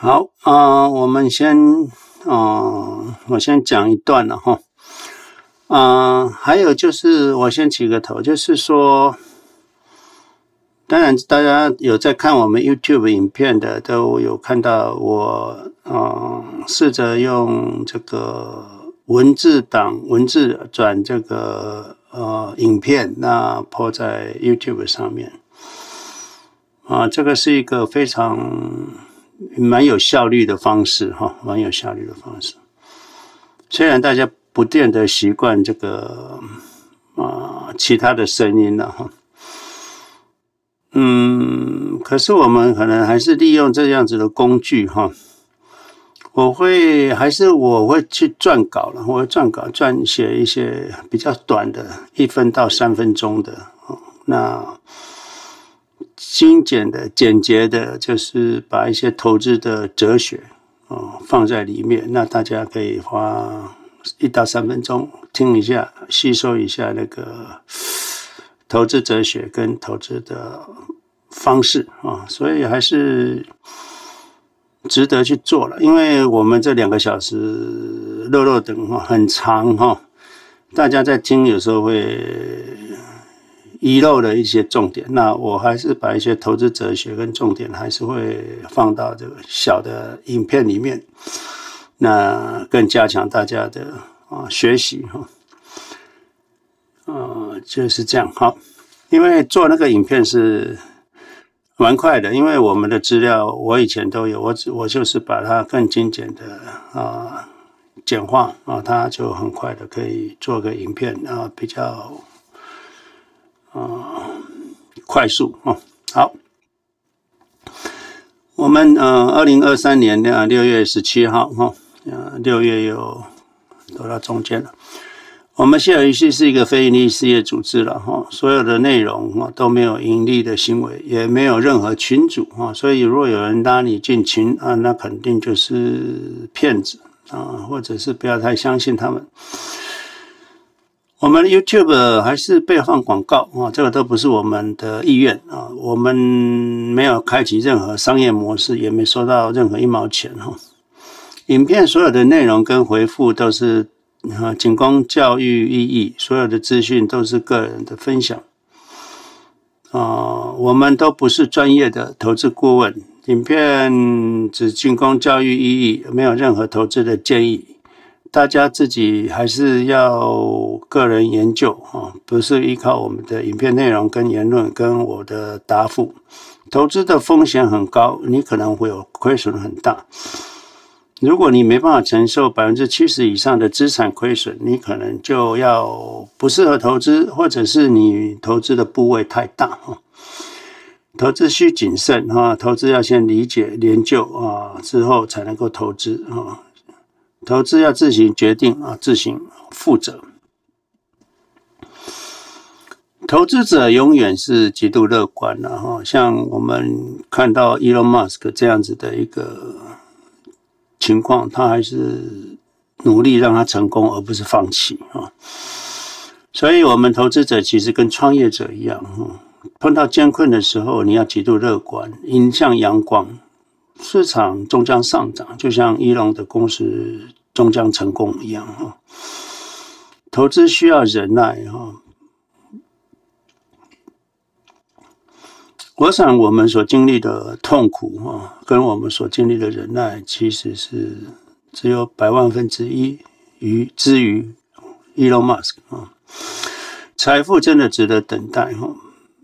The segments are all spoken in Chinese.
好啊、我们先啊、我先讲一段了哈。啊、呃，还有就是我先起个头，就是说，当然大家有在看我们 YouTube 影片的，都有看到我啊、呃，试着用这个文字档文字转这个呃影片，那 po 在 YouTube 上面。啊，这个是一个非常蛮有效率的方式哈，蛮有效率的方式。虽然大家不见得习惯这个啊其他的声音了哈，嗯，可是我们可能还是利用这样子的工具哈。我会还是我会去撰稿了，我会撰稿撰写一些比较短的，一分到三分钟的那。精简的、简洁的，就是把一些投资的哲学哦放在里面，那大家可以花一到三分钟听一下，吸收一下那个投资哲学跟投资的方式啊，所以还是值得去做了。因为我们这两个小时肉肉等哈很长哈，大家在听有时候会。遗漏了一些重点，那我还是把一些投资哲学跟重点还是会放到这个小的影片里面，那更加强大家的啊学习哈，呃就是这样好，因为做那个影片是蛮快的，因为我们的资料我以前都有，我只我就是把它更精简的啊简化啊，它就很快的可以做个影片啊比较。啊，快速啊，好，我们呃，二零二三年的六月十七号哈，呃，六月又走到中间了。我们谢尔仪器是一个非营利事业组织了哈，所有的内容哈都没有盈利的行为，也没有任何群主哈，所以如果有人拉你进群啊，那肯定就是骗子啊，或者是不要太相信他们。我们的 YouTube 还是被放广告啊，这个都不是我们的意愿啊，我们没有开启任何商业模式，也没收到任何一毛钱哈。影片所有的内容跟回复都是啊，仅供教育意义，所有的资讯都是个人的分享啊，我们都不是专业的投资顾问，影片只仅供教育意义，没有任何投资的建议。大家自己还是要个人研究啊，不是依靠我们的影片内容跟言论跟我的答复。投资的风险很高，你可能会有亏损很大。如果你没办法承受百分之七十以上的资产亏损，你可能就要不适合投资，或者是你投资的部位太大啊。投资需谨慎啊，投资要先理解研究啊，之后才能够投资啊。投资要自行决定啊，自行负责。投资者永远是极度乐观的哈，像我们看到 Elon Musk 这样子的一个情况，他还是努力让他成功，而不是放弃啊。所以，我们投资者其实跟创业者一样，碰到艰困的时候，你要极度乐观，迎向阳光。市场终将上涨，就像伊隆的公司终将成功一样哈。投资需要忍耐哈。我想我们所经历的痛苦哈，跟我们所经历的忍耐，其实是只有百万分之一于之于伊隆马斯克啊。财富真的值得等待哈。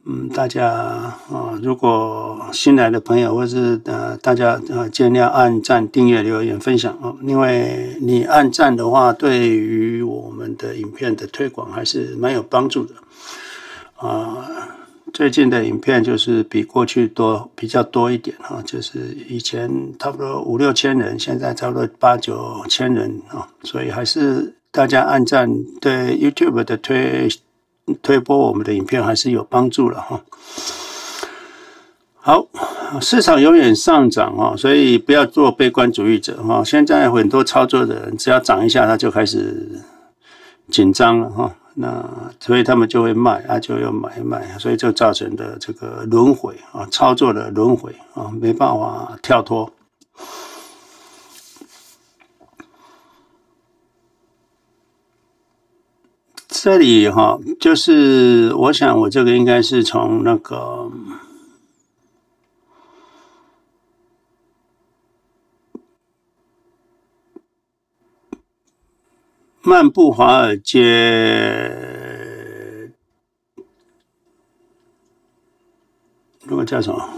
嗯，大家啊，如果新来的朋友，或是呃，大家啊，尽量按赞、订阅、留言、分享啊，因为你按赞的话，对于我们的影片的推广还是蛮有帮助的啊。最近的影片就是比过去多比较多一点啊，就是以前差不多五六千人，现在差不多八九千人啊，所以还是大家按赞对 YouTube 的推。推播我们的影片还是有帮助了哈。好，市场永远上涨啊，所以不要做悲观主义者哈。现在很多操作的人，只要涨一下，他就开始紧张了哈。那所以他们就会卖，啊就要买卖，所以就造成的这个轮回啊，操作的轮回啊，没办法跳脱。这里哈，就是我想我这个应该是从那个漫步华尔街，那个叫什么？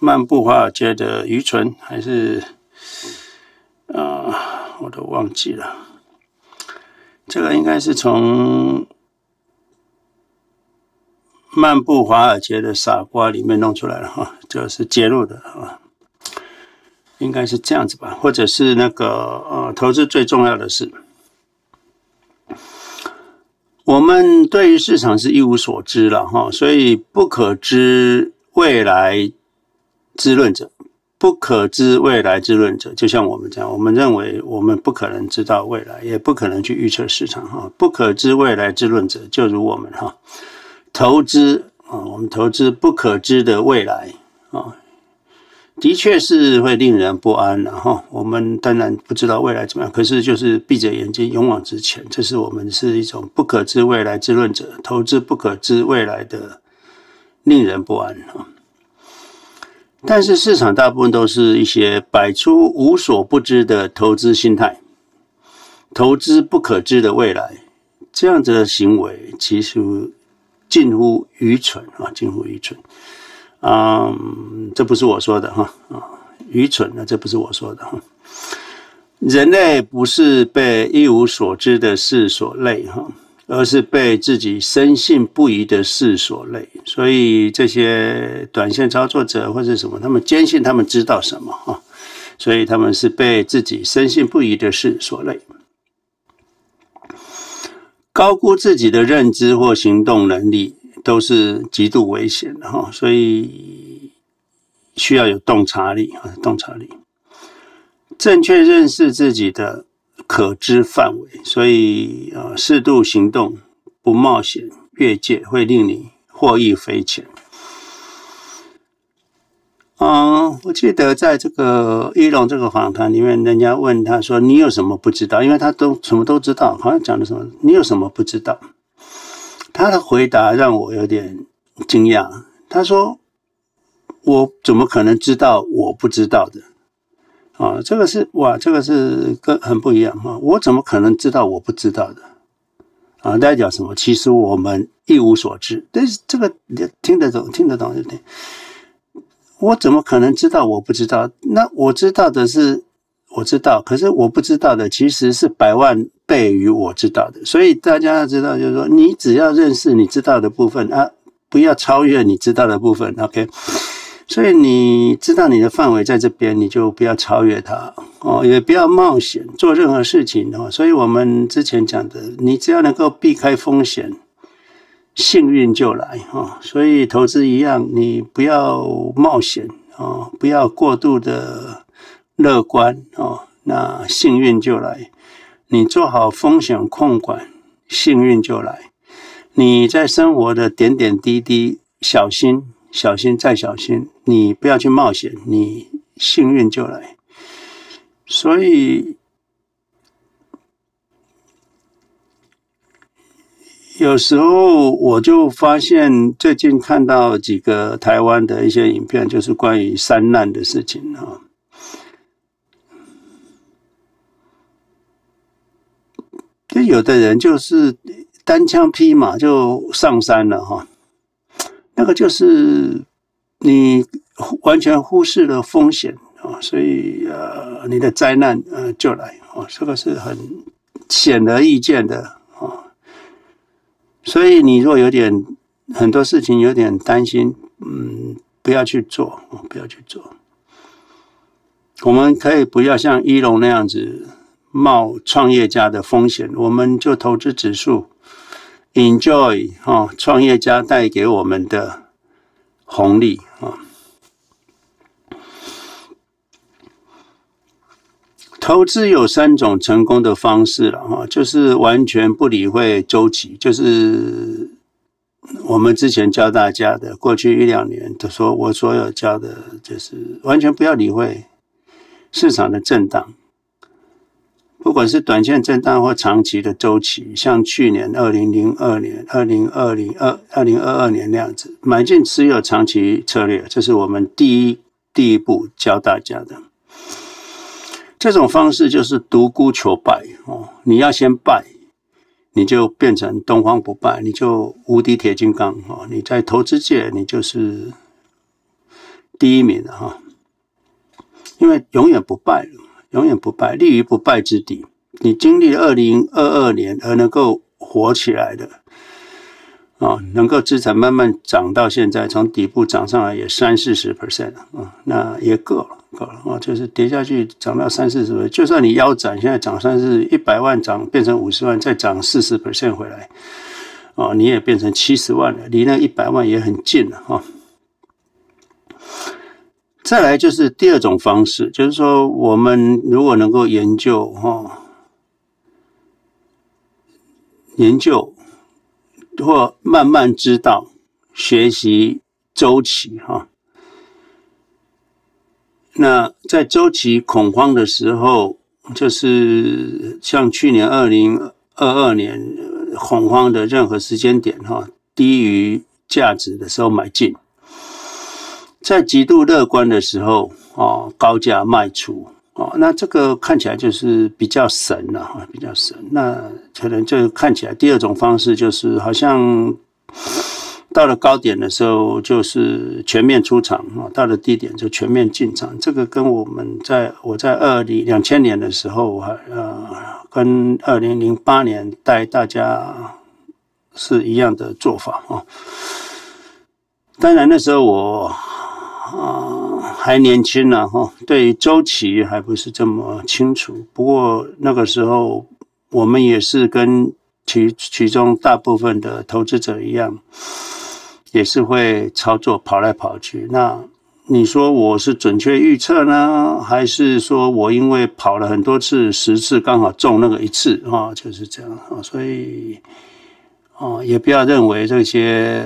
漫步华尔街的愚蠢还是啊？我都忘记了。这个应该是从《漫步华尔街的傻瓜》里面弄出来的哈，就是揭露的啊，应该是这样子吧，或者是那个呃，投资最重要的是，我们对于市场是一无所知了哈，所以不可知未来之论者。不可知未来之论者，就像我们这样，我们认为我们不可能知道未来，也不可能去预测市场哈。不可知未来之论者，就如我们哈，投资啊，我们投资不可知的未来啊，的确是会令人不安的哈。我们当然不知道未来怎么样，可是就是闭着眼睛勇往直前，这是我们是一种不可知未来之论者，投资不可知未来的令人不安啊。但是市场大部分都是一些摆出无所不知的投资心态，投资不可知的未来，这样子的行为其实近乎愚蠢啊，近乎愚蠢。嗯，这不是我说的哈啊，愚蠢的，这不是我说的哈。人类不是被一无所知的事所累哈。而是被自己深信不疑的事所累，所以这些短线操作者或者什么，他们坚信他们知道什么啊，所以他们是被自己深信不疑的事所累，高估自己的认知或行动能力都是极度危险的哈，所以需要有洞察力啊，洞察力，正确认识自己的。可知范围，所以啊，适度行动，不冒险越界，会令你获益匪浅。嗯，我记得在这个伊隆这个访谈里面，人家问他说：“你有什么不知道？”因为他都什么都知道，好像讲的什么？你有什么不知道？他的回答让我有点惊讶。他说：“我怎么可能知道我不知道的？”啊，这个是哇，这个是跟很不一样哈。我怎么可能知道我不知道的？啊，大家讲什么？其实我们一无所知。但是这个你听得懂，听得懂就听。我怎么可能知道我不知道？那我知道的是我知道，可是我不知道的其实是百万倍于我知道的。所以大家要知道，就是说，你只要认识你知道的部分啊，不要超越你知道的部分。OK。所以你知道你的范围在这边，你就不要超越它哦，也不要冒险做任何事情哦。所以我们之前讲的，你只要能够避开风险，幸运就来哦。所以投资一样，你不要冒险哦，不要过度的乐观哦，那幸运就来。你做好风险控管，幸运就来。你在生活的点点滴滴，小心。小心再小心，你不要去冒险，你幸运就来。所以有时候我就发现，最近看到几个台湾的一些影片，就是关于山难的事情啊。就有的人就是单枪匹马就上山了哈。那个就是你完全忽视了风险啊，所以呃，你的灾难呃就来啊，这个是很显而易见的啊。所以你若有点很多事情有点担心，嗯，不要去做，不要去做。我们可以不要像一龙那样子冒创业家的风险，我们就投资指数。Enjoy 哈，创业家带给我们的红利啊！投资有三种成功的方式了哈，就是完全不理会周期，就是我们之前教大家的，过去一两年都说我所有教的，就是完全不要理会市场的震荡。不管是短线震荡或长期的周期，像去年二零零二年、二零二零二二零二二年那样子，买进持有长期策略，这是我们第一第一步教大家的。这种方式就是独孤求败哦，你要先败，你就变成东方不败，你就无敌铁金刚哦，你在投资界你就是第一名了哈，因为永远不败了。永远不败，立于不败之地。你经历二零二二年而能够活起来的，啊，能够资产慢慢涨到现在，从底部涨上来也三四十 percent 了，啊，那也够了，够了啊，就是跌下去涨到三四十就算你腰斩，现在涨三四一百万涨变成五十万，再涨四十 percent 回来，啊，你也变成七十万了，离那一百万也很近了，哈。再来就是第二种方式，就是说，我们如果能够研究哈，研究或慢慢知道学习周期哈，那在周期恐慌的时候，就是像去年二零二二年恐慌的任何时间点哈，低于价值的时候买进。在极度乐观的时候，哦，高价卖出，哦，那这个看起来就是比较神了，哈，比较神。那可能就看起来第二种方式就是，好像到了高点的时候就是全面出场，啊，到了低点就全面进场。这个跟我们在我在二零两千年的时候，还呃，跟二零零八年带大家是一样的做法啊。当然那时候我。啊，还年轻呢，哈，对于周期还不是这么清楚。不过那个时候，我们也是跟其其中大部分的投资者一样，也是会操作跑来跑去。那你说我是准确预测呢，还是说我因为跑了很多次，十次刚好中那个一次啊？就是这样啊。所以啊，也不要认为这些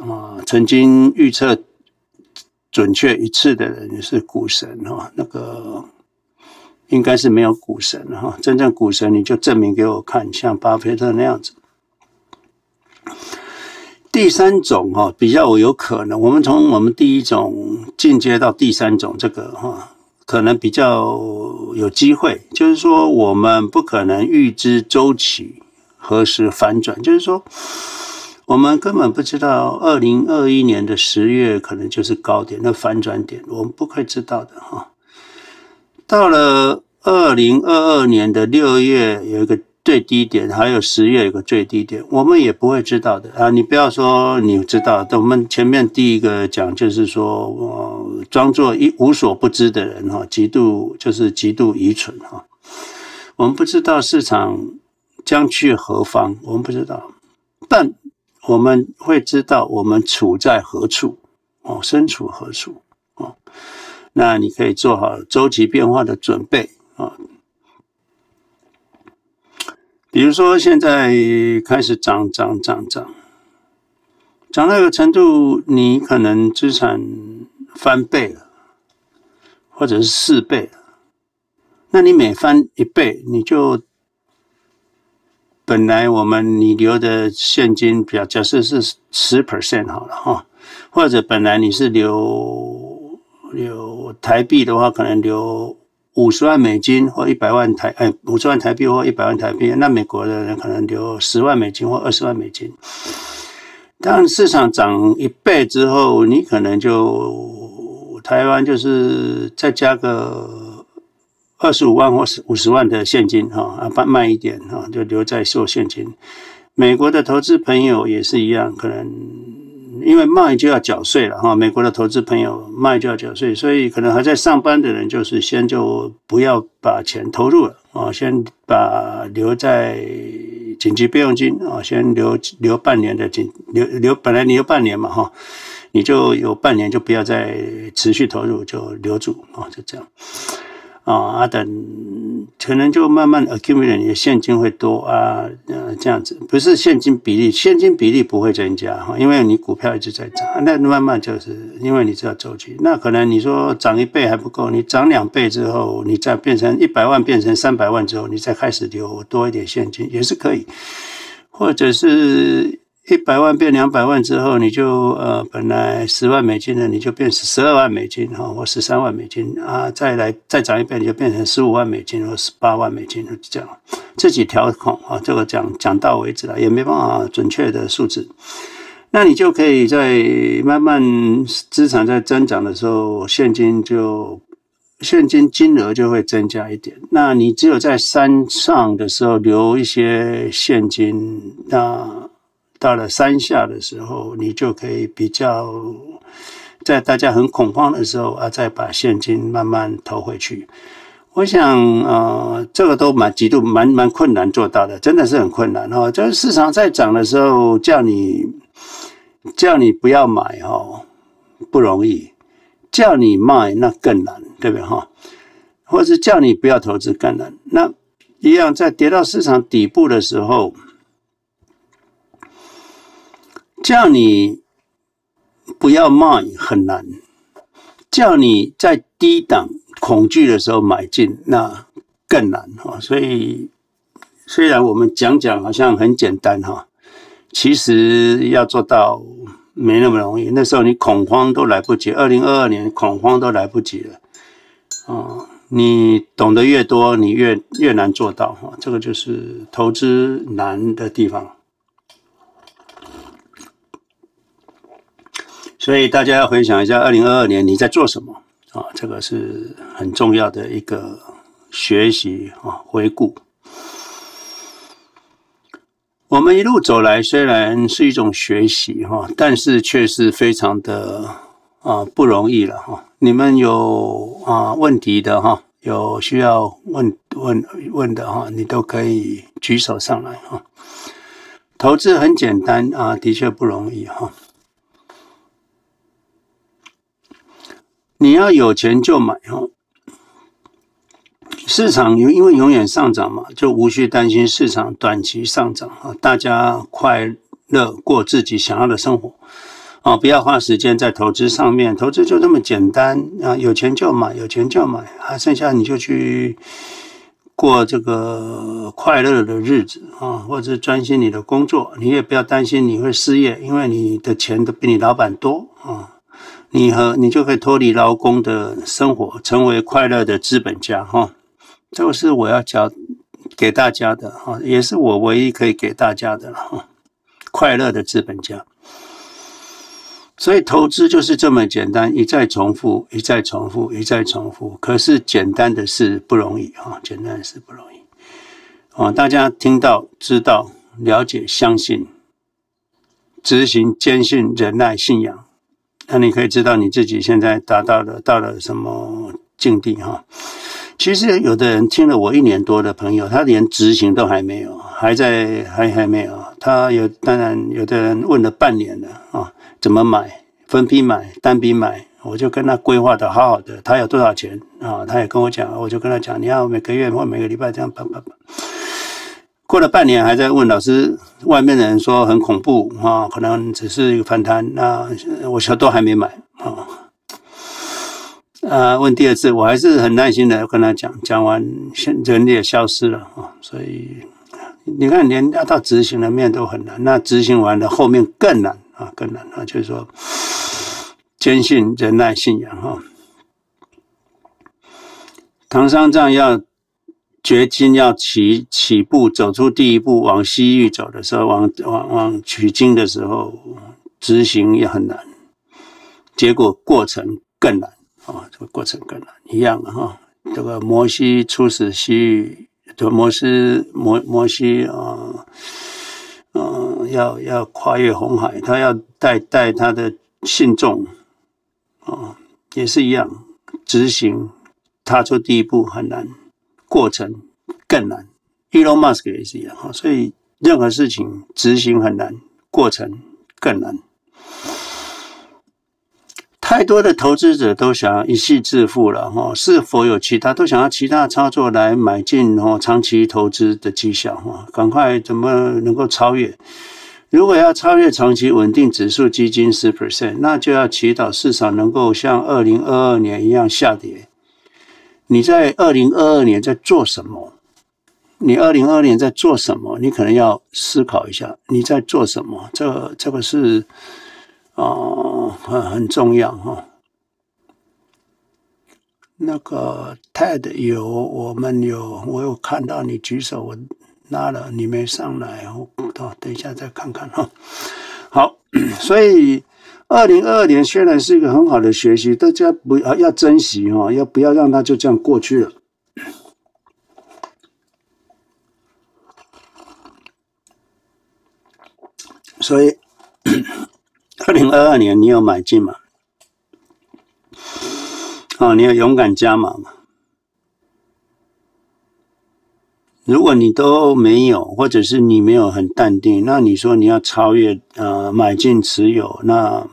啊曾经预测。准确一次的人是股神哈，那个应该是没有股神哈。真正股神，你就证明给我看，像巴菲特那样子。第三种哈，比较有可能，我们从我们第一种进阶到第三种，这个哈，可能比较有机会。就是说，我们不可能预知周期何时反转，就是说。我们根本不知道，二零二一年的十月可能就是高点，那反转点我们不会知道的哈。到了二零二二年的六月有一个最低点，还有十月有个最低点，我们也不会知道的啊！你不要说你知道，我们前面第一个讲就是说，呃，装作一无所不知的人哈，极度就是极度愚蠢哈。我们不知道市场将去何方，我们不知道，但。我们会知道我们处在何处，哦，身处何处，哦，那你可以做好周期变化的准备啊。比如说，现在开始涨涨涨涨，涨到一个程度，你可能资产翻倍了，或者是四倍了，那你每翻一倍，你就。本来我们你留的现金比较，假设是十 percent 好了哈，或者本来你是留留台币的话，可能留五十万美金或一百万台哎五十万台币或一百万台币，那美国的人可能留十万美金或二十万美金。当市场涨一倍之后，你可能就台湾就是再加个。二十五万或是五十万的现金哈，啊，慢一点哈，就留在做现金。美国的投资朋友也是一样，可能因为卖就要缴税了哈。美国的投资朋友卖就要缴税，所以可能还在上班的人，就是先就不要把钱投入了啊，先把留在紧急备用金啊，先留留半年的紧留留，本来你留半年嘛哈，你就有半年就不要再持续投入，就留住啊，就这样。哦啊，等可能就慢慢 accumulate 你的现金会多啊，呃，这样子不是现金比例，现金比例不会增加哈，因为你股票一直在涨，那慢慢就是因为你知道周期，那可能你说涨一倍还不够，你涨两倍之后，你再变成一百万变成三百万之后，你再开始留多一点现金也是可以，或者是。一百万变两百万之后，你就呃，本来十万美金的，你就变十二万美金哈，或十三万美金啊，再来再涨一倍，你就变成十五万美金或十八万美金，就这样自己调控啊。这个讲讲到为止了，也没办法准确的数字。那你就可以在慢慢资产在增长的时候，现金就现金金额就会增加一点。那你只有在山上的时候留一些现金，那。到了山下的时候，你就可以比较在大家很恐慌的时候啊，再把现金慢慢投回去。我想，呃，这个都蛮极度蛮蛮困难做到的，真的是很困难哦。就是市场在涨的时候，叫你叫你不要买哦，不容易；叫你卖那更难，对不对哈？或者是叫你不要投资更难。那一样，在跌到市场底部的时候。叫你不要卖很难，叫你在低档恐惧的时候买进，那更难哈。所以虽然我们讲讲好像很简单哈，其实要做到没那么容易。那时候你恐慌都来不及，二零二二年恐慌都来不及了啊！你懂得越多，你越越难做到哈。这个就是投资难的地方。所以大家要回想一下，二零二二年你在做什么啊？这个是很重要的一个学习啊，回顾。我们一路走来，虽然是一种学习哈，但是却是非常的啊不容易了哈。你们有啊问题的哈，有需要问问问的哈，你都可以举手上来哈。投资很简单啊，的确不容易哈。你要有钱就买哦，市场因因为永远上涨嘛，就无需担心市场短期上涨啊。大家快乐过自己想要的生活啊，不要花时间在投资上面。投资就这么简单啊，有钱就买，有钱就买啊，剩下你就去过这个快乐的日子啊，或者是专心你的工作。你也不要担心你会失业，因为你的钱都比你老板多啊。你和你就可以脱离劳工的生活，成为快乐的资本家哈。这个是我要教给大家的哈，也是我唯一可以给大家的了哈。快乐的资本家，所以投资就是这么简单，一再重复，一再重复，一再重复。可是简单的事不容易哈，简单的事不容易啊。大家听到、知道、了解、相信、执行、坚信、忍耐、信仰。那你可以知道你自己现在达到了到了什么境地哈？其实有的人听了我一年多的朋友，他连执行都还没有，还在还还没有。他有当然有的人问了半年了啊，怎么买？分批买、单笔买？我就跟他规划的好好的。他有多少钱啊？他也跟我讲，我就跟他讲，你要每个月或每个礼拜这样办办办。过了半年还在问老师，外面的人说很恐怖啊，可能只是一个反弹。那我小都还没买啊。啊，问第二次，我还是很耐心的跟他讲，讲完人也消失了啊。所以你看，连要到执行的面都很难，那执行完了后面更难啊，更难啊。就是说，坚信、忍耐、信仰哈。唐三藏要。决心要起起步，走出第一步，往西域走的时候，往往往取经的时候，执行也很难，结果过程更难啊！这个过程更难，一样的哈。这个摩西出使西域，就摩西摩摩西啊，嗯，要要跨越红海，他要带带他的信众啊，也是一样，执行踏出第一步很难。过程更难，Elon Musk 也是一样哈，所以任何事情执行很难，过程更难。太多的投资者都想要一夕致富了哈，是否有其他都想要其他操作来买进哦长期投资的绩效哈？赶快怎么能够超越？如果要超越长期稳定指数基金十 percent，那就要祈祷市场能够像二零二二年一样下跌。你在二零二二年在做什么？你二零二二年在做什么？你可能要思考一下你在做什么。这个这个是。啊，很很重要哈。那个 TED 有，我们有，我有看到你举手，我拉了，你没上来，我等一下再看看哈。好，所以二零二二年虽然是一个很好的学习，大家不要要珍惜哈，要不要让它就这样过去了？所以。二零二二年，你有买进吗？哦，你有勇敢加码吗？如果你都没有，或者是你没有很淡定，那你说你要超越呃买进持有，那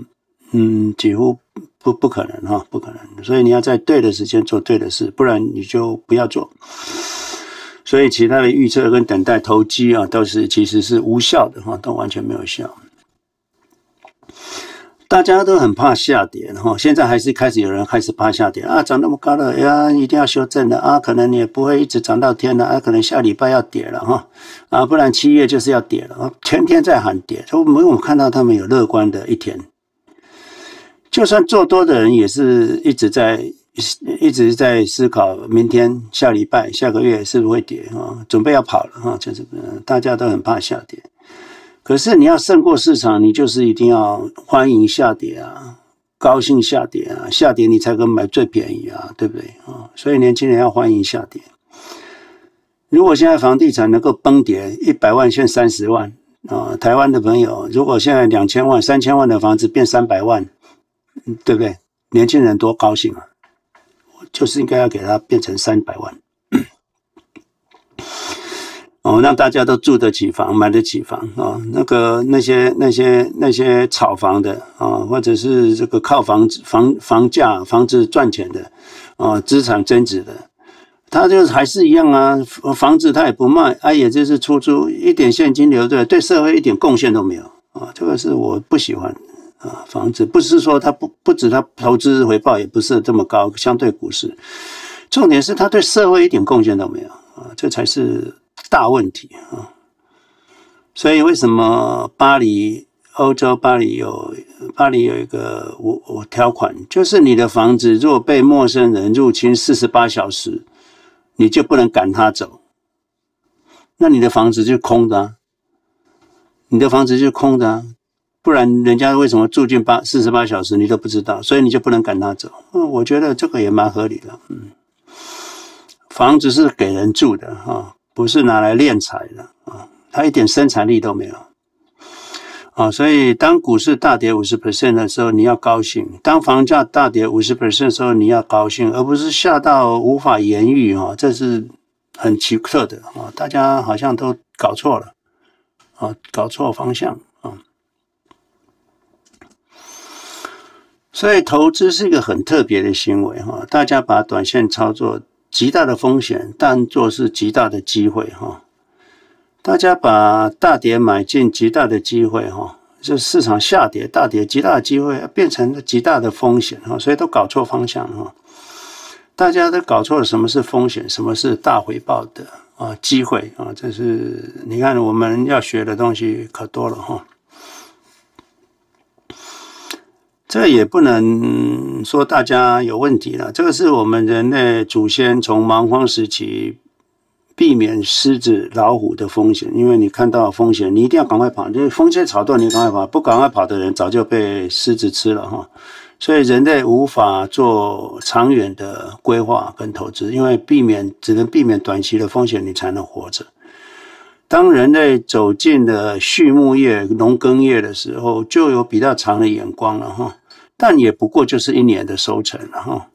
嗯几乎不不可能哈，不可能。所以你要在对的时间做对的事，不然你就不要做。所以其他的预测跟等待投机啊，都是其实是无效的哈，都完全没有效。大家都很怕下跌，哈，现在还是开始有人开始怕下跌啊，涨那么高了呀，一定要修正的啊，可能你也不会一直涨到天了啊，可能下礼拜要跌了哈，啊，不然七月就是要跌了啊，天天在喊跌，所以没有看到他们有乐观的一天。就算做多的人也是一直在一直在思考明天、下礼拜、下个月是不是会跌啊，准备要跑了哈，就是大家都很怕下跌。可是你要胜过市场，你就是一定要欢迎下跌啊，高兴下跌啊，下跌你才可以买最便宜啊，对不对啊？所以年轻人要欢迎下跌。如果现在房地产能够崩跌一百万现三十万啊，台湾的朋友，如果现在两千万、三千万的房子变三百万，对不对？年轻人多高兴啊！就是应该要给他变成三百万。哦，让大家都住得起房，买得起房啊、那个那些那些那些炒房的啊、或者是这个靠房子房房价房子赚钱的啊，资产增值的，他就还是一样啊，房子他也不卖，啊，也就是出租，一点现金流对对社会一点贡献都没有啊！这个是我不喜欢啊，房子不是说他不不止他投资回报也不是这么高，相对股市，重点是他对社会一点贡献都没有啊，这才是。大问题啊！所以为什么巴黎欧洲巴黎有巴黎有一个我我条款，就是你的房子如果被陌生人入侵四十八小时，你就不能赶他走，那你的房子就空的啊，你的房子就空的啊，不然人家为什么住进八四十八小时你都不知道，所以你就不能赶他走。嗯，我觉得这个也蛮合理的。嗯，房子是给人住的哈。不是拿来敛财的啊，它一点生产力都没有啊，所以当股市大跌五十 percent 的时候，你要高兴；当房价大跌五十 percent 的时候，你要高兴，而不是吓到无法言喻啊，这是很奇特的啊，大家好像都搞错了啊，搞错方向啊，所以投资是一个很特别的行为哈，大家把短线操作。极大的风险，当作是极大的机会哈。大家把大跌买进，极大的机会哈，就市场下跌大跌，极大的机会变成了极大的风险哈，所以都搞错方向哈。大家都搞错了什么是风险，什么是大回报的啊机会啊，这是你看我们要学的东西可多了哈。这也不能说大家有问题了，这个是我们人类祖先从蛮荒时期避免狮子、老虎的风险，因为你看到风险，你一定要赶快跑，就是风吹草动，你赶快跑，不赶快跑的人早就被狮子吃了哈。所以人类无法做长远的规划跟投资，因为避免只能避免短期的风险，你才能活着。当人类走进了畜牧业、农耕业的时候，就有比较长的眼光了哈。但也不过就是一年的收成哈。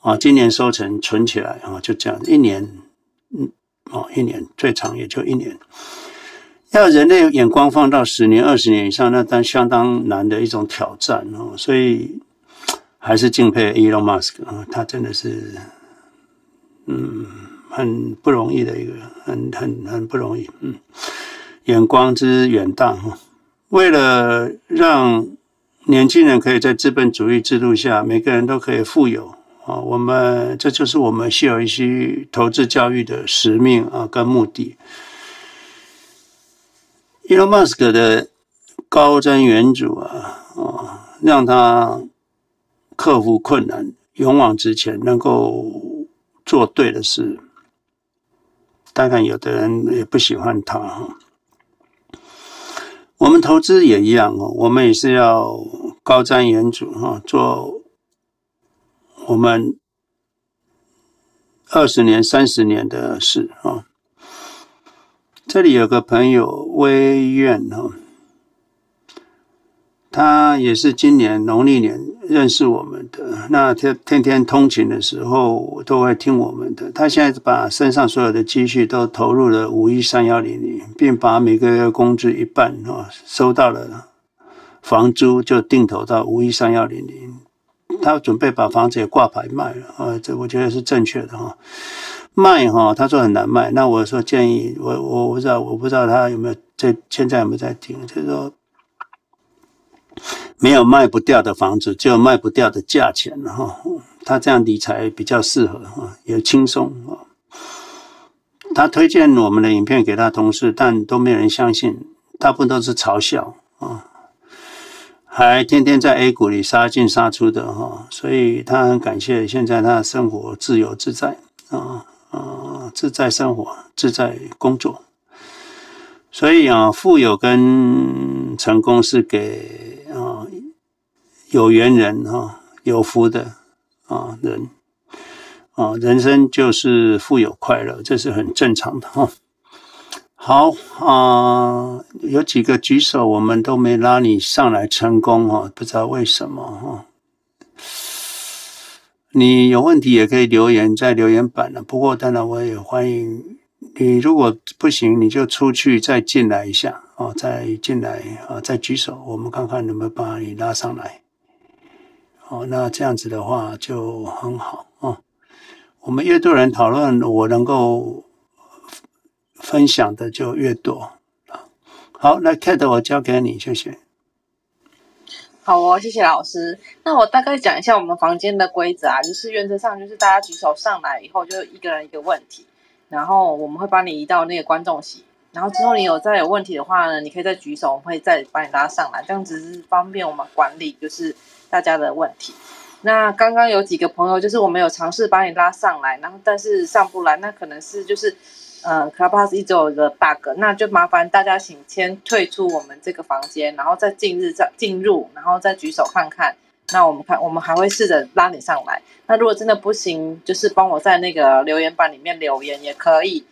啊，今年收成存起来啊，就这样一年，嗯，哦，一年最长也就一年。要人类眼光放到十年、二十年以上，那当相当难的一种挑战哦。所以还是敬佩 Elon Musk 啊，他真的是，嗯，很不容易的一个，很很很不容易，嗯，眼光之远大哈。为了让年轻人可以在资本主义制度下，每个人都可以富有啊，我们这就是我们 CREC 投资教育的使命啊跟目的。Elon Musk 的高瞻远瞩啊啊，让他。克服困难，勇往直前，能够做对的事。当然，有的人也不喜欢他。我们投资也一样哦，我们也是要高瞻远瞩哈，做我们二十年、三十年的事啊。这里有个朋友微愿哈。他也是今年农历年认识我们的，那天天天通勤的时候都会听我们的。他现在把身上所有的积蓄都投入了五一三幺零零，并把每个月工资一半啊收到了房租，就定投到五一三幺零零。他准备把房子也挂牌卖了啊，这我觉得是正确的哈。卖哈，他说很难卖，那我说建议我我我不知道我不知道他有没有在现在有没有在听，就是说。没有卖不掉的房子，只有卖不掉的价钱哈。他这样理财比较适合哈，也轻松。他推荐我们的影片给他同事，但都没有人相信，大部分都是嘲笑啊，还天天在 A 股里杀进杀出的哈。所以他很感谢现在他的生活自由自在啊啊，自在生活，自在工作。所以啊，富有跟成功是给。有缘人哈，有福的啊人啊，人生就是富有快乐，这是很正常的哈。好啊，有几个举手，我们都没拉你上来成功哈，不知道为什么哈。你有问题也可以留言在留言板了，不过当然我也欢迎你，如果不行你就出去再进来一下。哦，再进来啊，再举手，我们看看能不能把你拉上来。哦，那这样子的话就很好哦。我们越多人讨论，我能够分享的就越多啊。好，那 Kate，我交给你，谢谢。好哦，谢谢老师。那我大概讲一下我们房间的规则啊，就是原则上就是大家举手上来以后，就一个人一个问题，然后我们会帮你移到那个观众席。然后之后你有再有问题的话呢，你可以再举手，我们会再把你拉上来，这样子是方便我们管理，就是大家的问题。那刚刚有几个朋友，就是我们有尝试把你拉上来，然后但是上不来，那可能是就是呃 club has 一直有个 bug，那就麻烦大家请先退出我们这个房间，然后再进入再进入，然后再举手看看。那我们看，我们还会试着拉你上来。那如果真的不行，就是帮我在那个留言板里面留言也可以，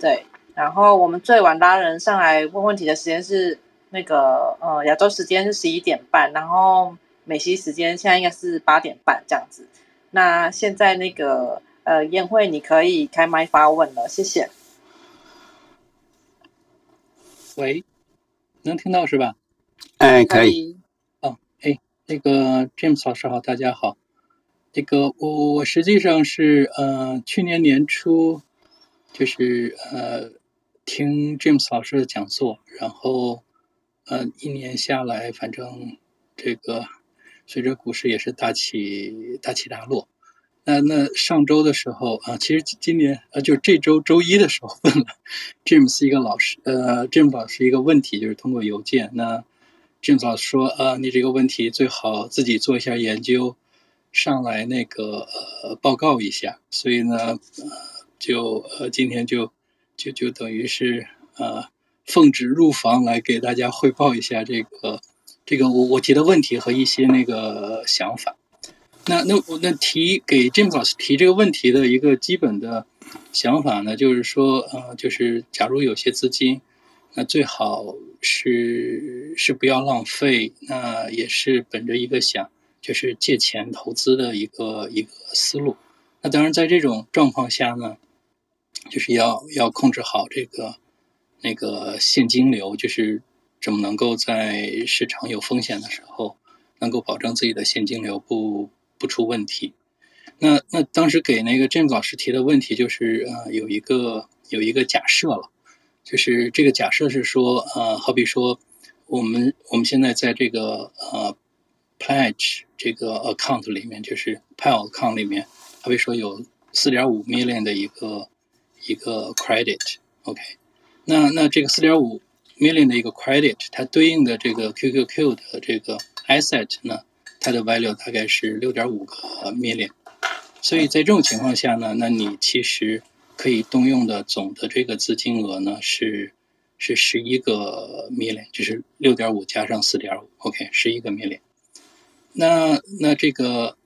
对。然后我们最晚拉人上来问问题的时间是那个呃亚洲时间是十一点半，然后美西时间现在应该是八点半这样子。那现在那个呃宴会你可以开麦发问了，谢谢。喂，能听到是吧？哎，可以。哦，哎，那个 James 老师好，大家好。这个我我实际上是呃去年年初就是呃。听 James 老师的讲座，然后，呃，一年下来，反正这个随着股市也是大起大起大落。那那上周的时候啊，其实今年呃，就这周周一的时候问了 James 一个老师，呃，James 老师一个问题，就是通过邮件。那 James 老师说，呃，你这个问题最好自己做一下研究，上来那个呃报告一下。所以呢，呃，就呃今天就。就就等于是呃奉旨入房来给大家汇报一下这个这个我我提的问题和一些那个想法。那那我那提给 James 老师提这个问题的一个基本的想法呢，就是说呃就是假如有些资金，那最好是是不要浪费，那也是本着一个想就是借钱投资的一个一个思路。那当然在这种状况下呢。就是要要控制好这个那个现金流，就是怎么能够在市场有风险的时候，能够保证自己的现金流不不出问题。那那当时给那个 James 老师提的问题就是，呃，有一个有一个假设了，就是这个假设是说，呃，好比说我们我们现在在这个呃 Pledge 这个 account 里面，就是 Pile account 里面，好比说有四点五 million 的一个一个 credit，OK，那那这个四点五 million 的一个 credit，它对应的这个 QQQ 的这个 asset 呢，它的 value 大概是六点五个 million。所以在这种情况下呢，那你其实可以动用的总的这个资金额呢是是十一个 million，就是六点五加上四点五，OK，十一个 million。那那这个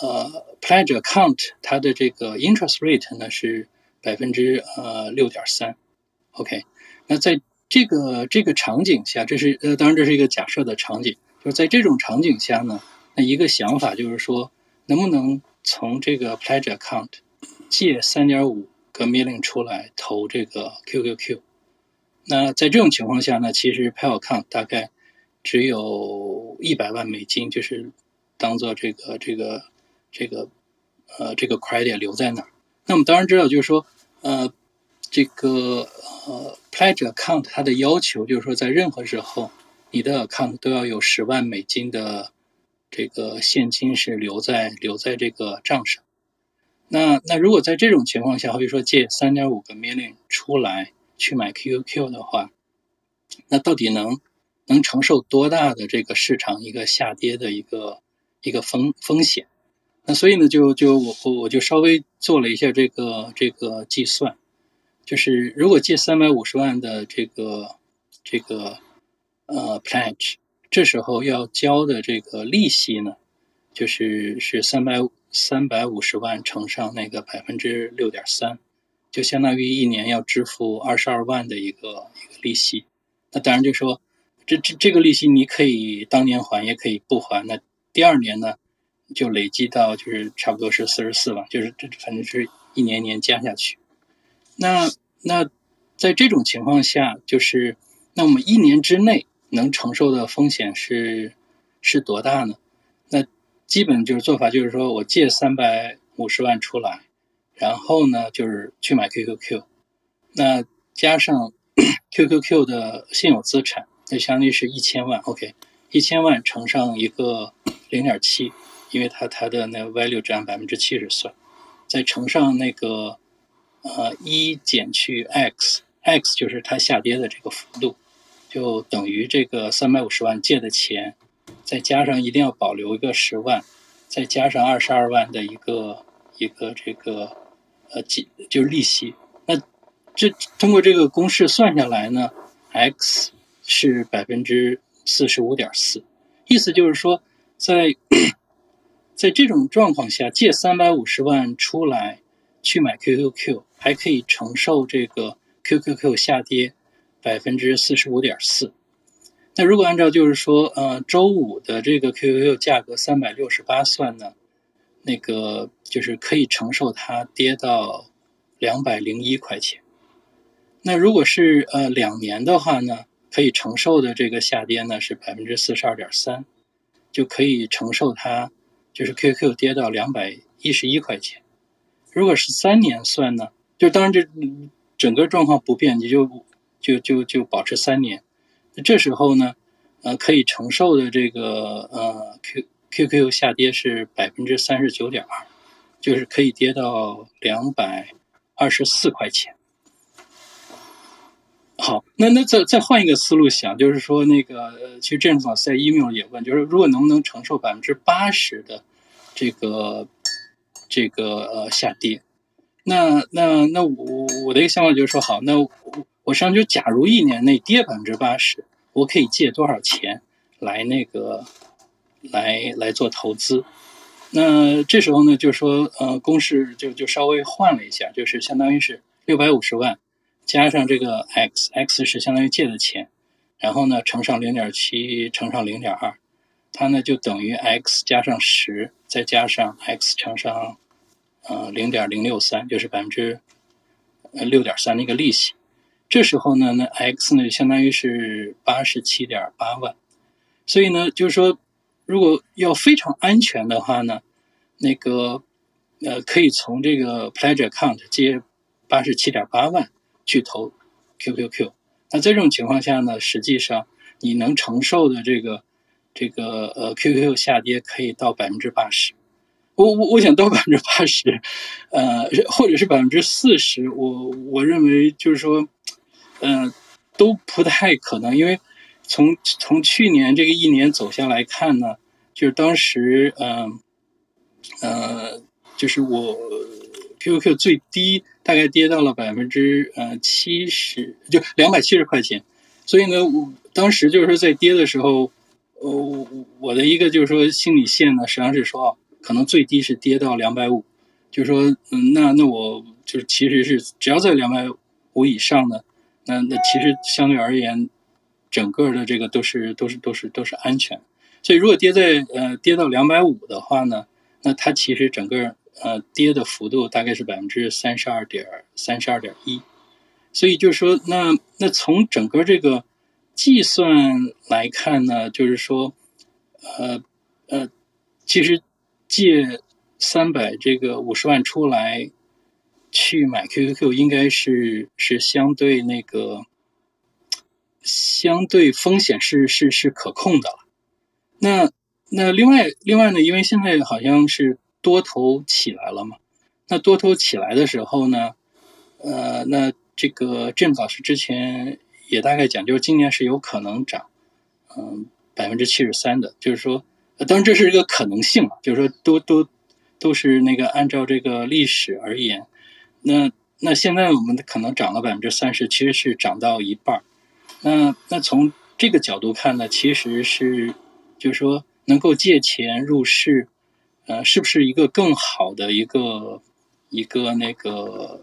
呃 pledge account 它的这个 interest rate 呢是百分之呃六点三，OK。那在这个这个场景下，这是呃当然这是一个假设的场景，就是在这种场景下呢，那一个想法就是说能不能从这个 pledge account 借三点五个 million 出来投这个 QQQ，那在这种情况下呢，其实 Pile account 大概只有一百万美金，就是当做这个这个这个呃这个 credit 留在那儿。那我们当然知道，就是说呃这个呃 pledge account 它的要求就是说，在任何时候你的 account 都要有十万美金的。这个现金是留在留在这个账上，那那如果在这种情况下，比如说借三点五个 million 出来去买 QQQ 的话，那到底能能承受多大的这个市场一个下跌的一个一个风风险？那所以呢，就就我我我就稍微做了一下这个这个计算，就是如果借三百五十万的这个这个呃 pledge。这时候要交的这个利息呢，就是是三百三百五十万乘上那个百分之六点三，就相当于一年要支付二十二万的一个一个利息。那当然就说，这这这个利息你可以当年还，也可以不还。那第二年呢，就累积到就是差不多是四十四万，就是这反正是一年一年加下去。那那在这种情况下，就是那我们一年之内。能承受的风险是是多大呢？那基本就是做法，就是说我借三百五十万出来，然后呢就是去买 QQQ，那加上 QQQ 的现有资产，那相当于是一千万，OK，一千万乘上一个零点七，因为它它的那个 value 占百分之七十算，再乘上那个呃一减去 x，x 就是它下跌的这个幅度。就等于这个三百五十万借的钱，再加上一定要保留一个十万，再加上二十二万的一个一个这个呃，就是利息。那这通过这个公式算下来呢，x 是百分之四十五点四，意思就是说，在在这种状况下，借三百五十万出来去买 QQQ，还可以承受这个 QQQ 下跌。百分之四十五点四，那如果按照就是说，呃，周五的这个 QQQ 价格三百六十八算呢，那个就是可以承受它跌到两百零一块钱。那如果是呃两年的话呢，可以承受的这个下跌呢是百分之四十二点三，就可以承受它就是 QQQ 跌到两百一十一块钱。如果是三年算呢，就当然这整个状况不变，你就。就就就保持三年，这时候呢，呃，可以承受的这个呃 Q Q Q 下跌是百分之三十九点二，就是可以跌到两百二十四块钱。好，那那再再换一个思路想，就是说那个其实 James 老师在 email 也问，就是如果能不能承受百分之八十的这个这个呃下跌，那那那我我的一个想法就是说，好，那。我我实际上就假如一年内跌百分之八十，我可以借多少钱来那个来来做投资？那这时候呢，就说呃，公式就就稍微换了一下，就是相当于是六百五十万加上这个 x，x 是相当于借的钱，然后呢乘上零点七乘上零点二，它呢就等于 x 加上十再加上 x 乘上呃零点零六三，就是百分之呃六点三的一个利息。这时候呢，那 x 呢就相当于是八十七点八万，所以呢，就是说，如果要非常安全的话呢，那个呃可以从这个 pledge account 借八十七点八万去投 QQQ。那在这种情况下呢，实际上你能承受的这个这个呃 QQQ 下跌可以到百分之八十。我我我想到百分之八十，呃，或者是百分之四十，我我认为就是说，嗯、呃，都不太可能，因为从从去年这个一年走下来看呢，就是当时，嗯、呃，就是我 QQQ 最低大概跌到了百分之呃七十，就两百七十块钱，所以呢，我当时就是说在跌的时候，呃，我我的一个就是说心理线呢，实际上是说。可能最低是跌到两百五，就是说，嗯，那那我就是其实是只要在两百五以上呢，那那其实相对而言，整个的这个都是都是都是都是安全。所以如果跌在呃跌到两百五的话呢，那它其实整个呃跌的幅度大概是百分之三十二点三十二点一。所以就是说，那那从整个这个计算来看呢，就是说，呃呃，其实。借三百这个五十万出来去买 QQQ，应该是是相对那个相对风险是是是可控的了。那那另外另外呢，因为现在好像是多头起来了嘛，那多头起来的时候呢，呃，那这个郑老师之前也大概讲，就是今年是有可能涨，嗯，百分之七十三的，就是说。当然这是一个可能性啊，就是说都都都是那个按照这个历史而言，那那现在我们可能涨了百分之三十，其实是涨到一半儿。那那从这个角度看呢，其实是就是说能够借钱入市，呃，是不是一个更好的一个一个那个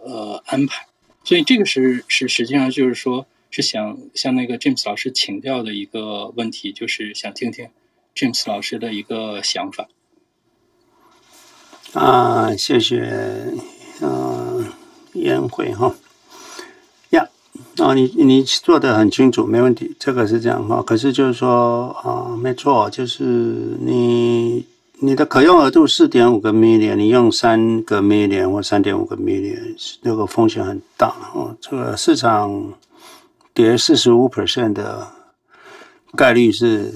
呃安排？所以这个是是实际上就是说是想向那个 James 老师请教的一个问题，就是想听听。James 老师的一个想法啊，谢谢，啊，颜慧哈呀，啊，你你做的很清楚，没问题，这个是这样哈。可是就是说啊，没错，就是你你的可用额度四点五个 million，你用三个 million 或三点五个 million，那个风险很大哦。这个市场跌四十五 percent 的概率是。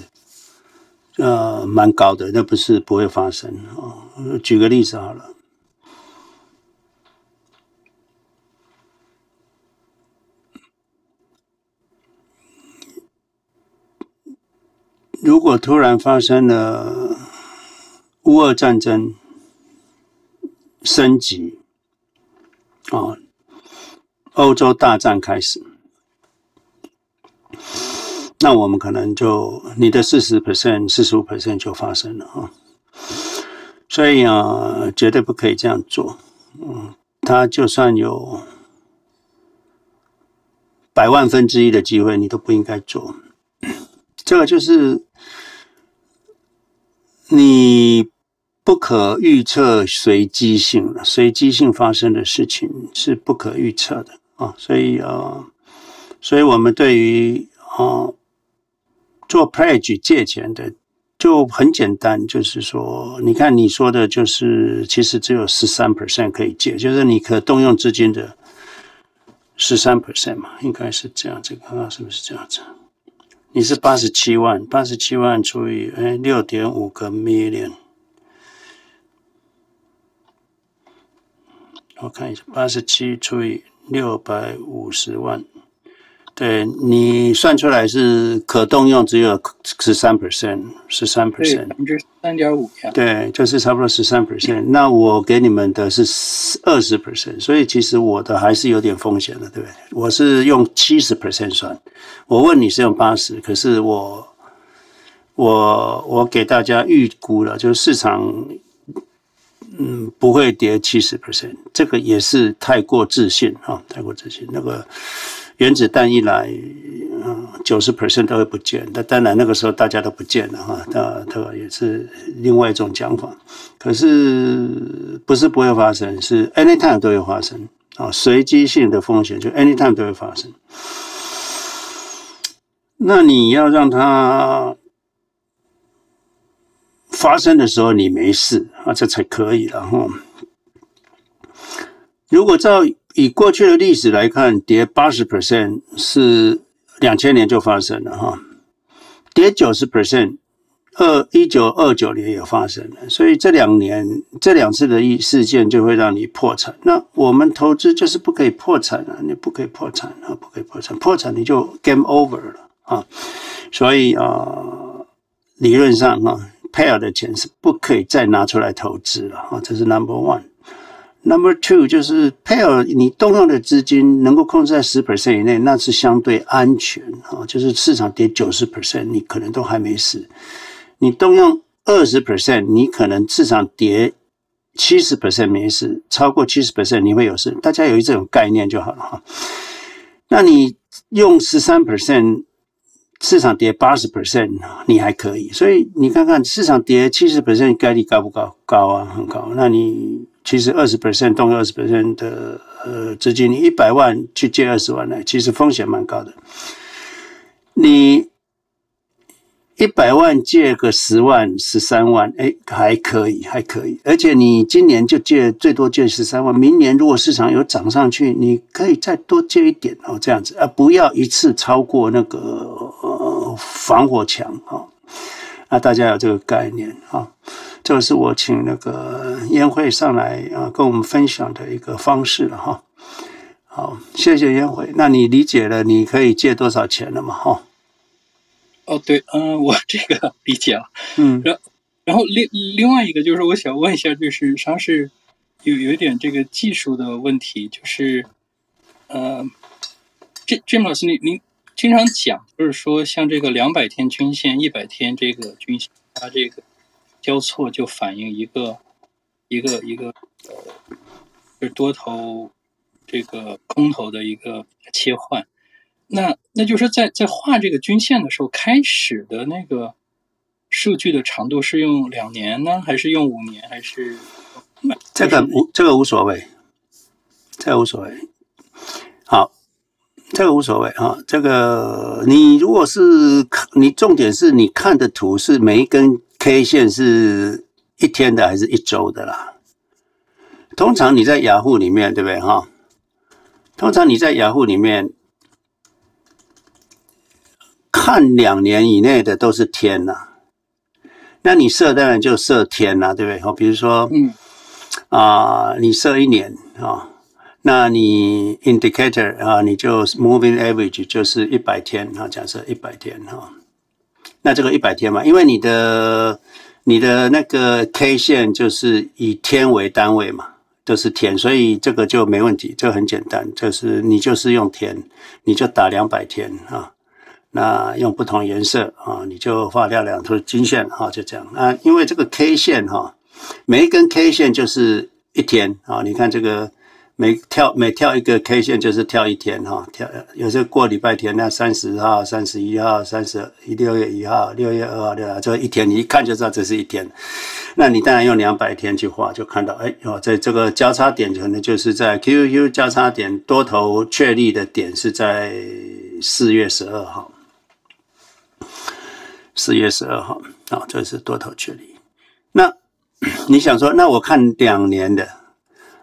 呃，蛮高的，那不是不会发生哦。举个例子好了，如果突然发生了乌俄战争升级，啊，欧洲大战开始。那我们可能就你的四十 percent、四十五 percent 就发生了啊，所以啊，绝对不可以这样做。嗯，他就算有百万分之一的机会，你都不应该做。这个就是你不可预测随机性了，随机性发生的事情是不可预测的啊。所以啊，所以我们对于啊。做 pledge 借钱的就很简单，就是说，你看你说的，就是其实只有十三 percent 可以借，就是你可动用资金的十三 percent 嘛，应该是这样子，看看是不是这样子？你是八十七万，八十七万除以哎六点五个 million，我看一下，八十七除以六百五十万。对，你算出来是可动用只有十三 percent，十三 percent，百分之三点五呀。对，就是差不多十三 percent。那我给你们的是二十 percent，所以其实我的还是有点风险的，对不对？我是用七十 percent 算，我问你是用八十，可是我我我给大家预估了，就是市场嗯不会跌七十 percent，这个也是太过自信啊，太过自信那个。原子弹一来，嗯，九十 percent 都会不见。那当然，那个时候大家都不见了哈。那这也是另外一种讲法。可是不是不会发生，是 anytime 都会发生啊。随机性的风险就 anytime 都会发生。那你要让它发生的时候你没事啊，这才可以了哈。如果照以过去的历史来看，跌八十 percent 是两千年就发生了哈，跌九十 percent。二一九二九年也发生了，所以这两年这两次的一事件就会让你破产。那我们投资就是不可以破产啊，你不可以破产啊，不可以破产，破产你就 game over 了啊。所以啊，理论上啊，pair 的钱是不可以再拿出来投资了啊，这是 number one。Number two 就是 pair 你动用的资金能够控制在十 percent 以内，那是相对安全啊。就是市场跌九十 percent，你可能都还没事。你动用二十 percent，你可能市场跌七十 percent 没事，超过七十 percent 你会有事。大家有一这种概念就好了哈。那你用十三 percent，市场跌八十 percent，你还可以。所以你看看市场跌七十 percent 概率高不高？高啊，很高。那你其实二十 percent 动用二十 percent 的呃资金，一百万去借二十万呢，其实风险蛮高的。你。一百万借个十万十三万，哎，还可以，还可以。而且你今年就借最多借十三万，明年如果市场有涨上去，你可以再多借一点哦，这样子啊，不要一次超过那个呃防火墙啊。那，大家有这个概念啊。这个是我请那个烟会上来啊，跟我们分享的一个方式了哈。好，谢谢颜慧。那你理解了，你可以借多少钱了嘛？哈。哦，对，嗯，我这个理解了，嗯，然然后另另外一个就是我想问一下，就是实际上是有有一点这个技术的问题，就是，呃，这 Jim 老师，您您经常讲，就是说像这个两百天均线、一百天这个均线，它这个交错就反映一个一个一个是多头这个空头的一个切换。那那就是在在画这个均线的时候，开始的那个数据的长度是用两年呢，还是用五年，还是？这个无这个无所谓，这个无所谓。好，这个无所谓啊。这个你如果是你重点是你看的图是每一根 K 线是一天的还是一周的啦？通常你在雅虎里面对不对哈？通常你在雅虎里面。看两年以内的都是天呐、啊，那你设当然就设天呐、啊，对不对？好，比如说，嗯，啊、呃，你设一年啊、哦，那你 indicator 啊，你就 moving average 就是一百天啊，假设一百天哈、哦，那这个一百天嘛，因为你的你的那个 K 线就是以天为单位嘛，都、就是天，所以这个就没问题，这个很简单，就是你就是用天，你就打两百天啊。那用不同颜色啊，你就画掉两条均线哈，就这样啊。因为这个 K 线哈，每一根 K 线就是一天啊。你看这个每跳每跳一个 K 线就是跳一天哈，跳有时候过礼拜天，那三十号、三十一号、三十一六月一号、六月二号、六号，这一天你一看就知道这是一天。那你当然用两百天去画，就看到哎哦，在这个交叉点可能就是在 QQQ 交叉点多头确立的点是在四月十二号。四月十二号啊，这是多头确立。那你想说，那我看两年的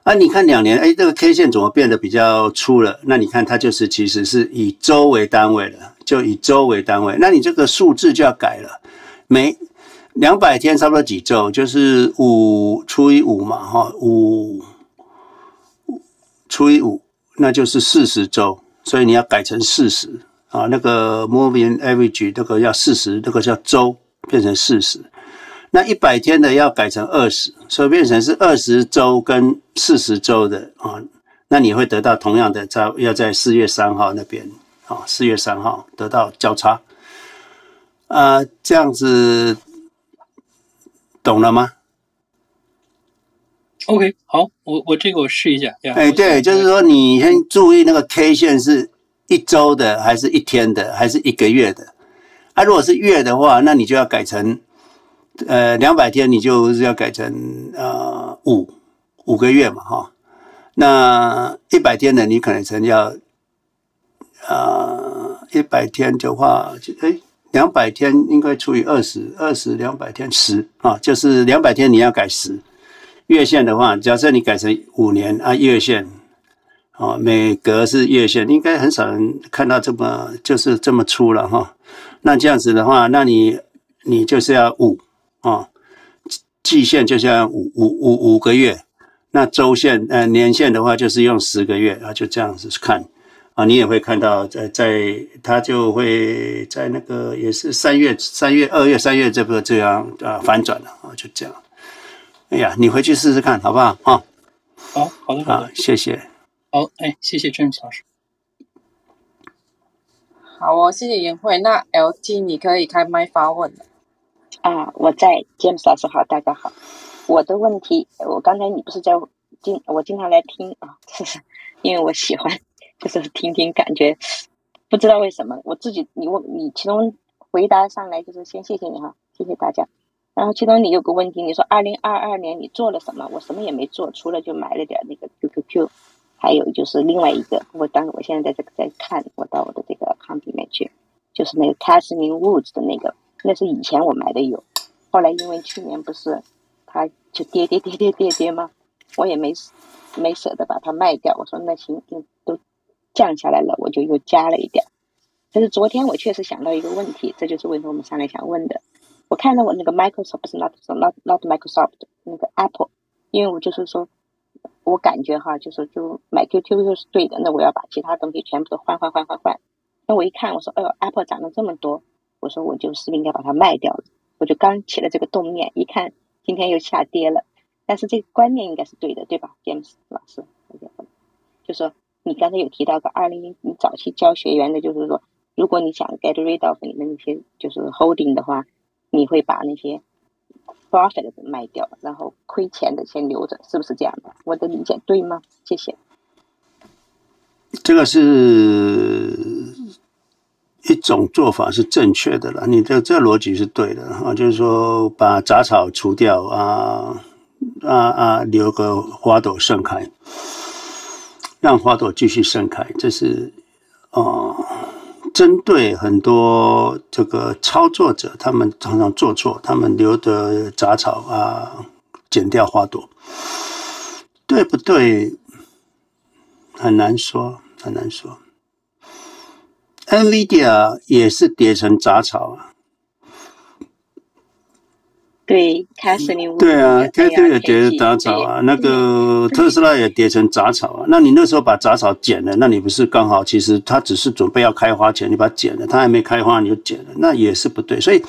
啊？你看两年，哎，这个 K 线怎么变得比较粗了？那你看它就是其实是以周为单位的，就以周为单位。那你这个数字就要改了，每两百天差不多几周？就是五除以五嘛，哈，五除以五，那就是四十周，所以你要改成四十。啊，那个 moving average 那个要四十，那个叫周，变成四十。那一百天的要改成二十，所以变成是二十周跟四十周的啊。那你会得到同样的，在要在四月三号那边啊，四月三号得到交叉。啊，这样子懂了吗？OK，好，我我这个我试一下。哎，对，就是说你先注意那个 K 线是。一周的还是一天的还是一个月的？啊，如果是月的话，那你就要改成呃两百天，你就是要改成呃五五个月嘛，哈。那一百天的，你可能成要呃一百天的话，就哎两百天应该除以二十，二十两百天十啊，就是两百天你要改十。月线的话，假设你改成五年啊，月线啊，每隔是月线，应该很少人看到这么就是这么粗了哈。那这样子的话，那你你就是要五啊，季线就是要五五五五个月。那周线呃年线的话，就是用十个月啊，就这样子看。啊，你也会看到，在在它就会在那个也是三月、三月、二月、三月这个这样啊反转了啊，就这样。哎呀，你回去试试看好不好？啊，好，好的，好的，谢谢。好，哎，谢谢 James 老师。好哦，谢谢颜慧。那 LT 你可以开麦发问了。啊，我在 James 老师好，大家好。我的问题，我刚才你不是在经我经常来听啊，是 因为我喜欢。就是听听感觉，不知道为什么我自己你问你其中回答上来就是先谢谢你哈，谢谢大家。然后其中你有个问题，你说二零二二年你做了什么？我什么也没做，除了就买了点那个 QQQ，还有就是另外一个，我当我现在在这个在看，我到我的这个 account 里面去，就是那个 cashing Woods 的那个，那是以前我买的有，后来因为去年不是它就跌跌跌跌跌跌吗？我也没没舍得把它卖掉，我说那行就都。降下来了，我就又加了一点。但是昨天我确实想到一个问题，这就是为什么我们上来想问的。我看到我那个 Microsoft 不是 not not not Microsoft 那个 Apple，因为我就是说，我感觉哈，就是就买 QQ 是对的，那我要把其他东西全部都换换换换换。那我一看，我说，哎呦，Apple 涨了这么多，我说我就是应该把它卖掉了。我就刚起了这个动念，一看今天又下跌了。但是这个观念应该是对的，对吧，James 老师？就说。你刚才有提到个二零，你早期教学员的，就是说，如果你想 get rid of 你的那些就是 holding 的话，你会把那些 profit 卖掉，然后亏钱的先留着，是不是这样的？我的理解对吗？谢谢。这个是一种做法是正确的了，你的这逻辑是对的啊，就是说把杂草除掉啊啊啊，留个花朵盛开。让花朵继续盛开，这是啊、针对很多这个操作者，他们常常做错，他们留的杂草啊，剪掉花朵，对不对？很难说，很难说。NVIDIA 也是叠成杂草啊。对，开始你对啊，开始也叠杂草啊，那个特斯拉也叠成杂草啊。那你那时候把杂草剪了，那你不是刚好？其实它只是准备要开花前，你把它剪了，它还没开花你就剪了，那也是不对。所以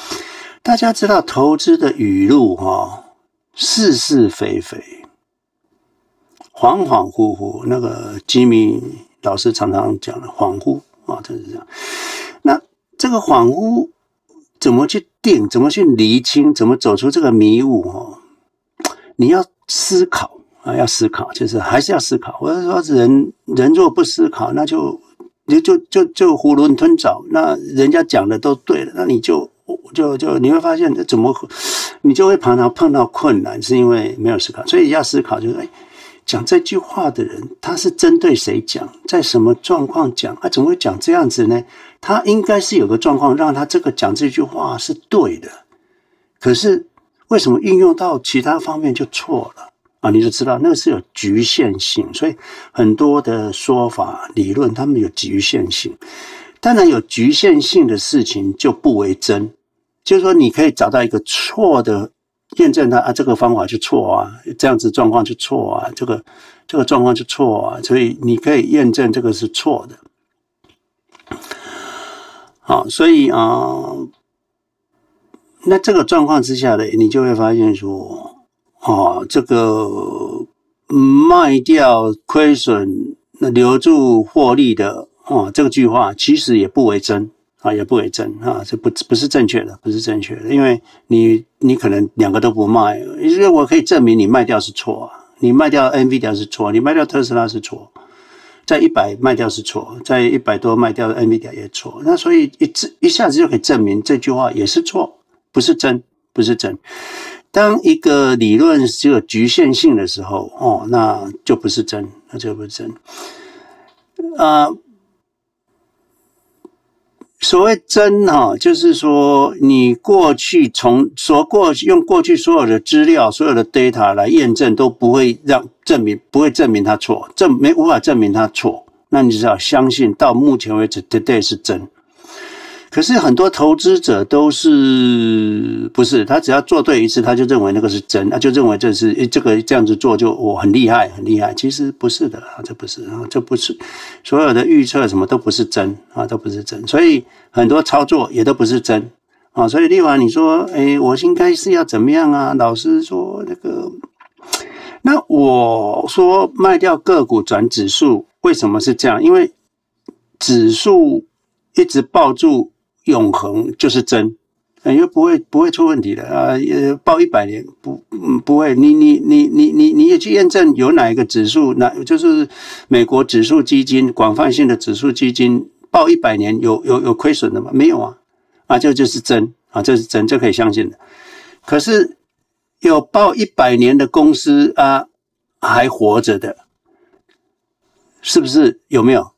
大家知道投资的语录哈、哦，是是非非，恍恍惚惚。那个吉米老师常常讲的恍惚啊，就是这样。那这个恍惚。怎么去定？怎么去厘清？怎么走出这个迷雾？哦，你要思考啊，要思考，就是还是要思考。我是说，人人若不思考，那就你就就就囫囵吞枣。那人家讲的都对了，那你就就就你会发现，这怎么你就会常常碰到困难，是因为没有思考。所以要思考，就是哎，讲这句话的人，他是针对谁讲，在什么状况讲？啊，怎么会讲这样子呢？他应该是有个状况，让他这个讲这句话是对的，可是为什么运用到其他方面就错了啊？你就知道那个是有局限性，所以很多的说法理论他们有局限性。当然有局限性的事情就不为真，就是说你可以找到一个错的验证它啊，这个方法就错啊，这样子状况就错啊，这个这个状况就错啊，所以你可以验证这个是错的。好，所以啊、那这个状况之下呢，你就会发现说，哦，这个卖掉亏损，那留住获利的，哦，这个句话其实也不为真啊，也不为真啊，这不不是正确的，不是正确的，因为你你可能两个都不卖，因为我可以证明你卖掉是错啊，你卖掉 NVIDIA 是错，你卖掉特斯拉是错。在一百卖掉是错，在一百多卖掉的 NVIDIA 也错，那所以一这一下子就可以证明这句话也是错，不是真，不是真。当一个理论只有局限性的时候，哦，那就不是真，那就不是真。啊、所谓真哈，就是说你过去从所过去用过去所有的资料、所有的 data 来验证，都不会让证明不会证明他错，证没无法证明他错。那你只要相信，到目前为止，today 是真。可是很多投资者都是不是？他只要做对一次，他就认为那个是真，他就认为这是，这个这样子做就我很厉害，很厉害。其实不是的啊，这不是啊，这不是所有的预测什么都不是真啊，都不是真。所以很多操作也都不是真啊。所以立华，你说，诶，我应该是要怎么样啊？老师说那个，那我说卖掉个股转指数，为什么是这样？因为指数一直抱住。永恒就是真，因为不会不会出问题的啊！也报一百年不嗯不会，你你你你你你也去验证有哪一个指数，那就是美国指数基金广泛性的指数基金报一百年有有有亏损的吗？没有啊！啊，这就是真啊，这是真，这可以相信的。可是有报一百年的公司啊，还活着的，是不是？有没有？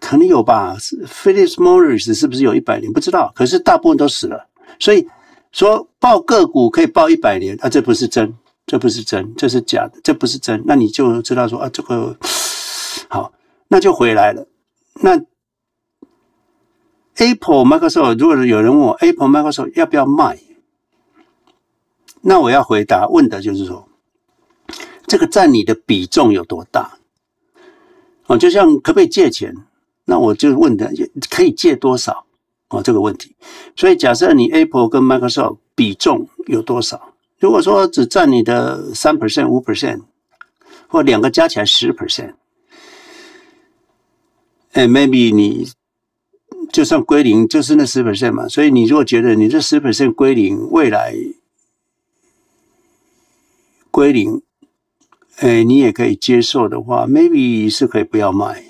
可能有吧 Phillips Morris 是不是有一百年？不知道，可是大部分都死了。所以说报个股可以报一百年啊，这不是真，这不是真，这是假的，这不是真。那你就知道说啊，这个好，那就回来了。那 Apple、Microsoft，如果有人问我 Apple、Microsoft 要不要卖，那我要回答问的就是说，这个占你的比重有多大？哦，就像可不可以借钱？那我就问他，可以借多少？哦，这个问题。所以假设你 Apple 跟 Microsoft 比重有多少？如果说只占你的三 percent、五 percent，或两个加起来十 percent，哎，maybe 你就算归零，就是那十 percent 嘛。所以你如果觉得你这十 percent 归零，未来归零，哎，你也可以接受的话，maybe 是可以不要卖。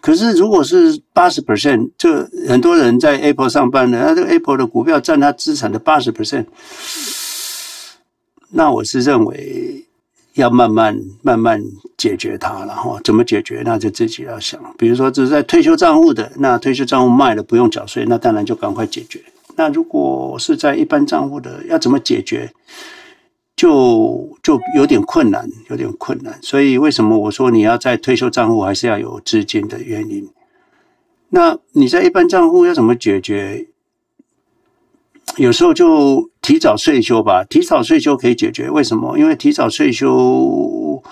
可是，如果是八十 percent，就很多人在 Apple 上班的，那这个 Apple 的股票占他资产的八十 percent，那我是认为要慢慢慢慢解决它了哈。怎么解决？那就自己要想。比如说，只是在退休账户的，那退休账户卖了不用缴税，那当然就赶快解决。那如果是在一般账户的，要怎么解决？就就有点困难，有点困难。所以为什么我说你要在退休账户还是要有资金的原因？那你在一般账户要怎么解决？有时候就提早税休吧，提早税休可以解决。为什么？因为提早税休，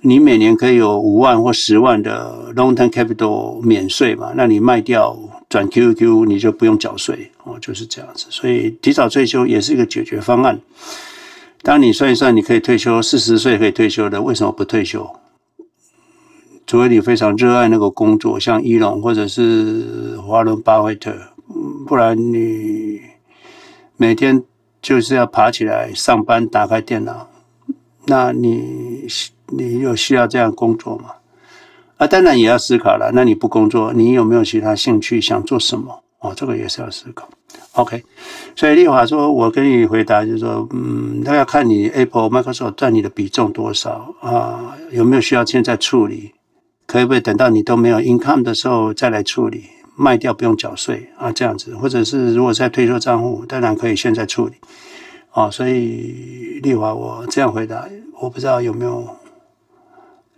你每年可以有五万或十万的 long term capital 免税嘛？那你卖掉转 QQ，你就不用缴税哦，就是这样子。所以提早税休也是一个解决方案。当你算一算，你可以退休四十岁可以退休的，为什么不退休？除非你非常热爱那个工作，像伊隆或者是华伦巴菲特，不然你每天就是要爬起来上班，打开电脑，那你你有需要这样工作吗？啊，当然也要思考了。那你不工作，你有没有其他兴趣？想做什么？哦，这个也是要思考。OK，所以丽华说，我跟你回答就是说，嗯，那要看你 Apple、Microsoft 占你的比重多少啊，有没有需要现在处理？可以不可以等到你都没有 income 的时候再来处理？卖掉不用缴税啊，这样子，或者是如果在退休账户，当然可以现在处理。啊，所以丽华，我这样回答，我不知道有没有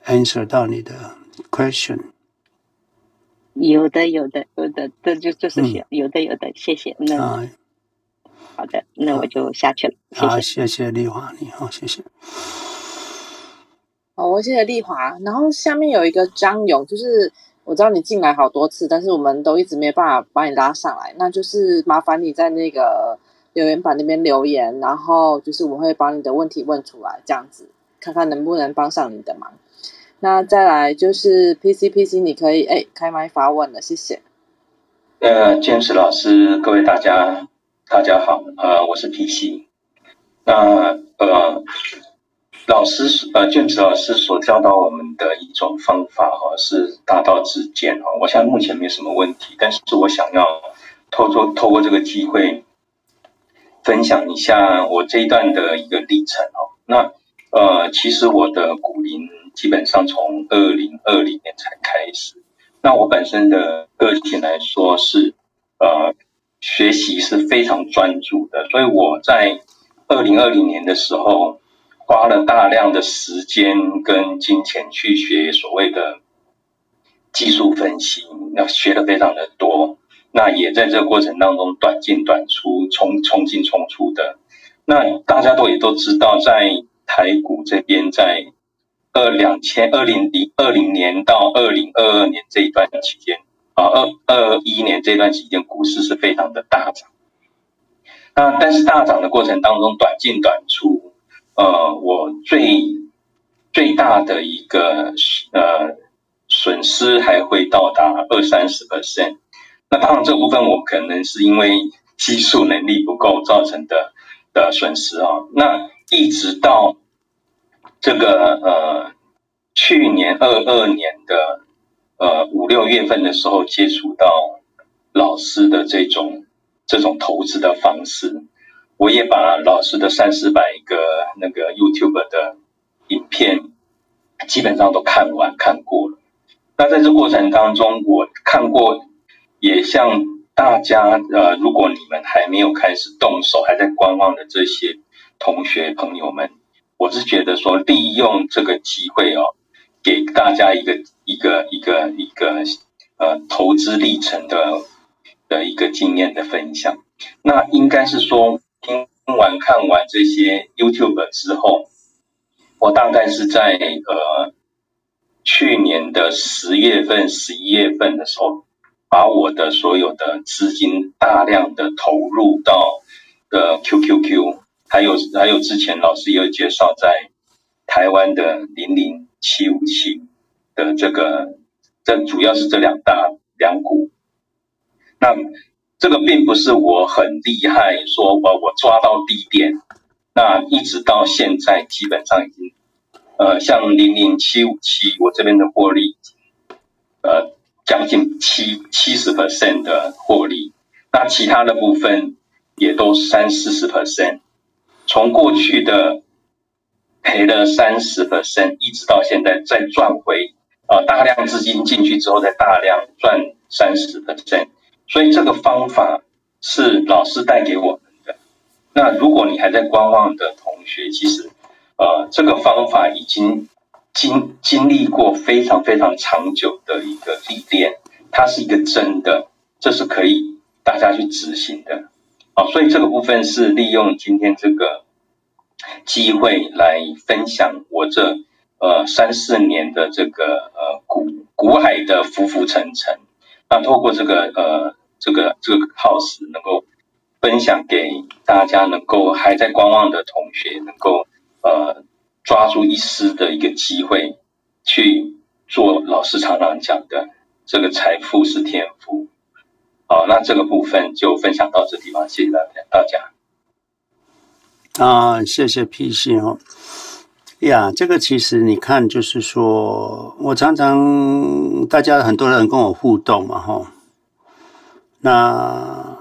answer 到你的 question。有的，有的，有的，这就就是有，有的，有的，谢谢。那好的，那我就下去了。好，谢谢丽华，你好，谢谢。好，我谢谢丽华。然后下面有一个张勇，就是我知道你进来好多次，但是我们都一直没有办法把你拉上来，那就是麻烦你在那个留言板那边留言，然后就是我会把你的问题问出来，这样子看看能不能帮上你的忙。那再来就是 PC PC，你可以哎开麦发问了，谢谢。呃卷子老师，各位大家大家好，呃，我是 PC。那呃，老师呃卷子老师所教导我们的一种方法哈，是大道至简哈。我现在目前没什么问题，但是我想要透过透过这个机会分享一下我这一段的一个历程哦。那呃，其实我的股龄。基本上从二零二零年才开始，那我本身的个性来说是，呃，学习是非常专注的，所以我在二零二零年的时候，花了大量的时间跟金钱去学所谓的技术分析，那学的非常的多，那也在这个过程当中短进短出，冲冲进冲出的。那大家都也都知道，在台股这边，在二两千二零零二零年到二零二二年这一段期间，啊，二二一年这段期间，股市是非常的大涨。那但是大涨的过程当中，短进短出。呃，我最最大的一个呃损失还会到达二三十 percent。那当然这部分我可能是因为技术能力不够造成的的损失啊。那一直到这个呃去年二二年的呃五六月份的时候，接触到老师的这种这种投资的方式。我也把老师的三四百个那个 YouTube 的影片基本上都看完看过了。那在这过程当中，我看过，也向大家呃，如果你们还没有开始动手，还在观望的这些同学朋友们，我是觉得说，利用这个机会哦，给大家一个一个一个一个呃投资历程的的一个经验的分享。那应该是说。听完看完这些 YouTube 之后，我大概是在呃去年的十月份、十一月份的时候，把我的所有的资金大量的投入到呃 QQQ，还有还有之前老师也有介绍在台湾的零零七五七的这个，这主要是这两大两股，那。这个并不是我很厉害，说我我抓到低点，那一直到现在基本上已经，呃，像零零七五七，我这边的获利，呃，将近七七十 percent 的获利，那其他的部分也都三四十 percent，从过去的赔了三十 percent，一直到现在再赚回，呃，大量资金进去之后再大量赚三十 percent。所以这个方法是老师带给我们的。那如果你还在观望的同学，其实，呃，这个方法已经经经历过非常非常长久的一个历练，它是一个真的，这是可以大家去执行的。好，所以这个部分是利用今天这个机会来分享我这呃三四年的这个呃股股海的浮浮沉沉。那透过这个呃。这个这个 house 能够分享给大家，能够还在观望的同学，能够呃抓住一丝的一个机会去做老师常常讲的这个财富是天赋。好，那这个部分就分享到这地方，谢谢大家。啊，谢谢 PC 哦。呀，这个其实你看，就是说我常常大家很多人跟我互动嘛，哈。那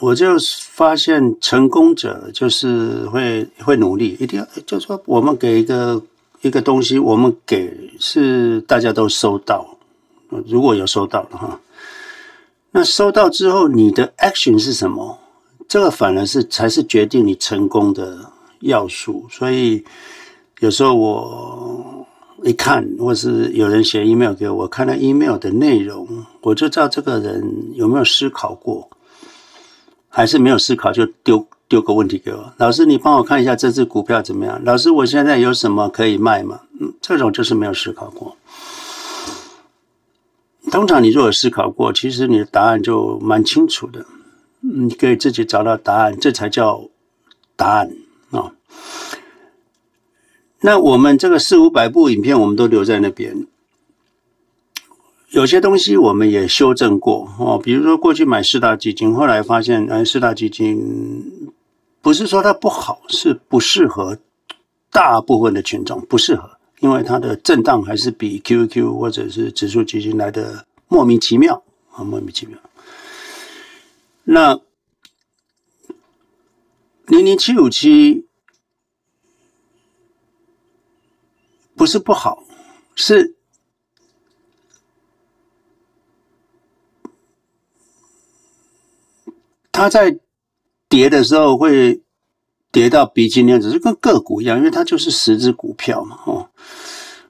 我就发现，成功者就是会会努力，一定要就是说，我们给一个一个东西，我们给是大家都收到，如果有收到的话，那收到之后，你的 action 是什么？这个反而是才是决定你成功的要素。所以有时候我。一看，或是有人写 email 给我，看到 email 的内容，我就知道这个人有没有思考过，还是没有思考就丢丢个问题给我。老师，你帮我看一下这只股票怎么样？老师，我现在有什么可以卖吗？嗯，这种就是没有思考过。通常你如果有思考过，其实你的答案就蛮清楚的，你可以自己找到答案，这才叫答案啊。哦那我们这个四五百部影片，我们都留在那边。有些东西我们也修正过哦，比如说过去买四大基金，后来发现，哎，四大基金不是说它不好，是不适合大部分的群众，不适合，因为它的震荡还是比 qq 或者是指数基金来的莫名其妙啊莫名其妙。那零零七五七不是不好是它在跌的时候会跌到鼻青脸紫，就跟个股一样，因为它就是十只股票嘛，哦。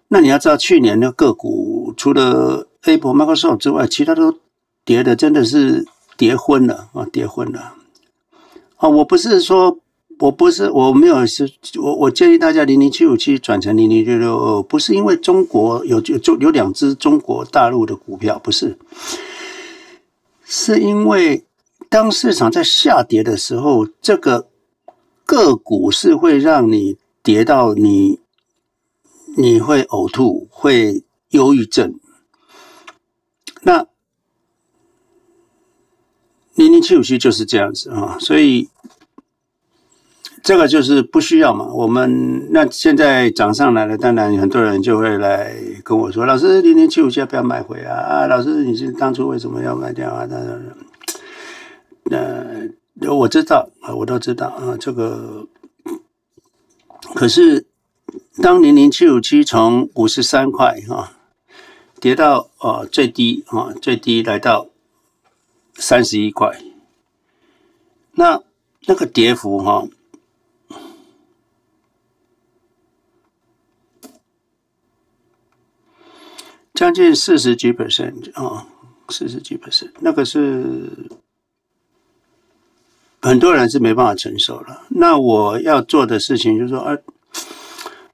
那你要知道，去年的个股除了 Apple、Microsoft 之外，其他都跌的真的是跌昏了啊，跌昏了。啊，我不是说，我不是，我没有是，我我建议大家零零七五七转成零零六六二，不是因为中国有就就有两只中国大陆的股票，不是，是因为当市场在下跌的时候，这个个股是会让你跌到你。你会呕吐，会忧郁症。那零零七五七就是这样子啊，所以这个就是不需要嘛。我们那现在涨上来了，当然很多人就会来跟我说：“老师，零零七五七要不要买回啊？”啊，老师，你是当初为什么要卖掉啊？那那我知道啊，我都知道啊，这个可是。当零零七五七从五十三块哈跌到啊最低啊最低来到三十一块，那那个跌幅哈将近四十几 percent 啊四十几 percent，那个是很多人是没办法承受了。那我要做的事情就是说啊。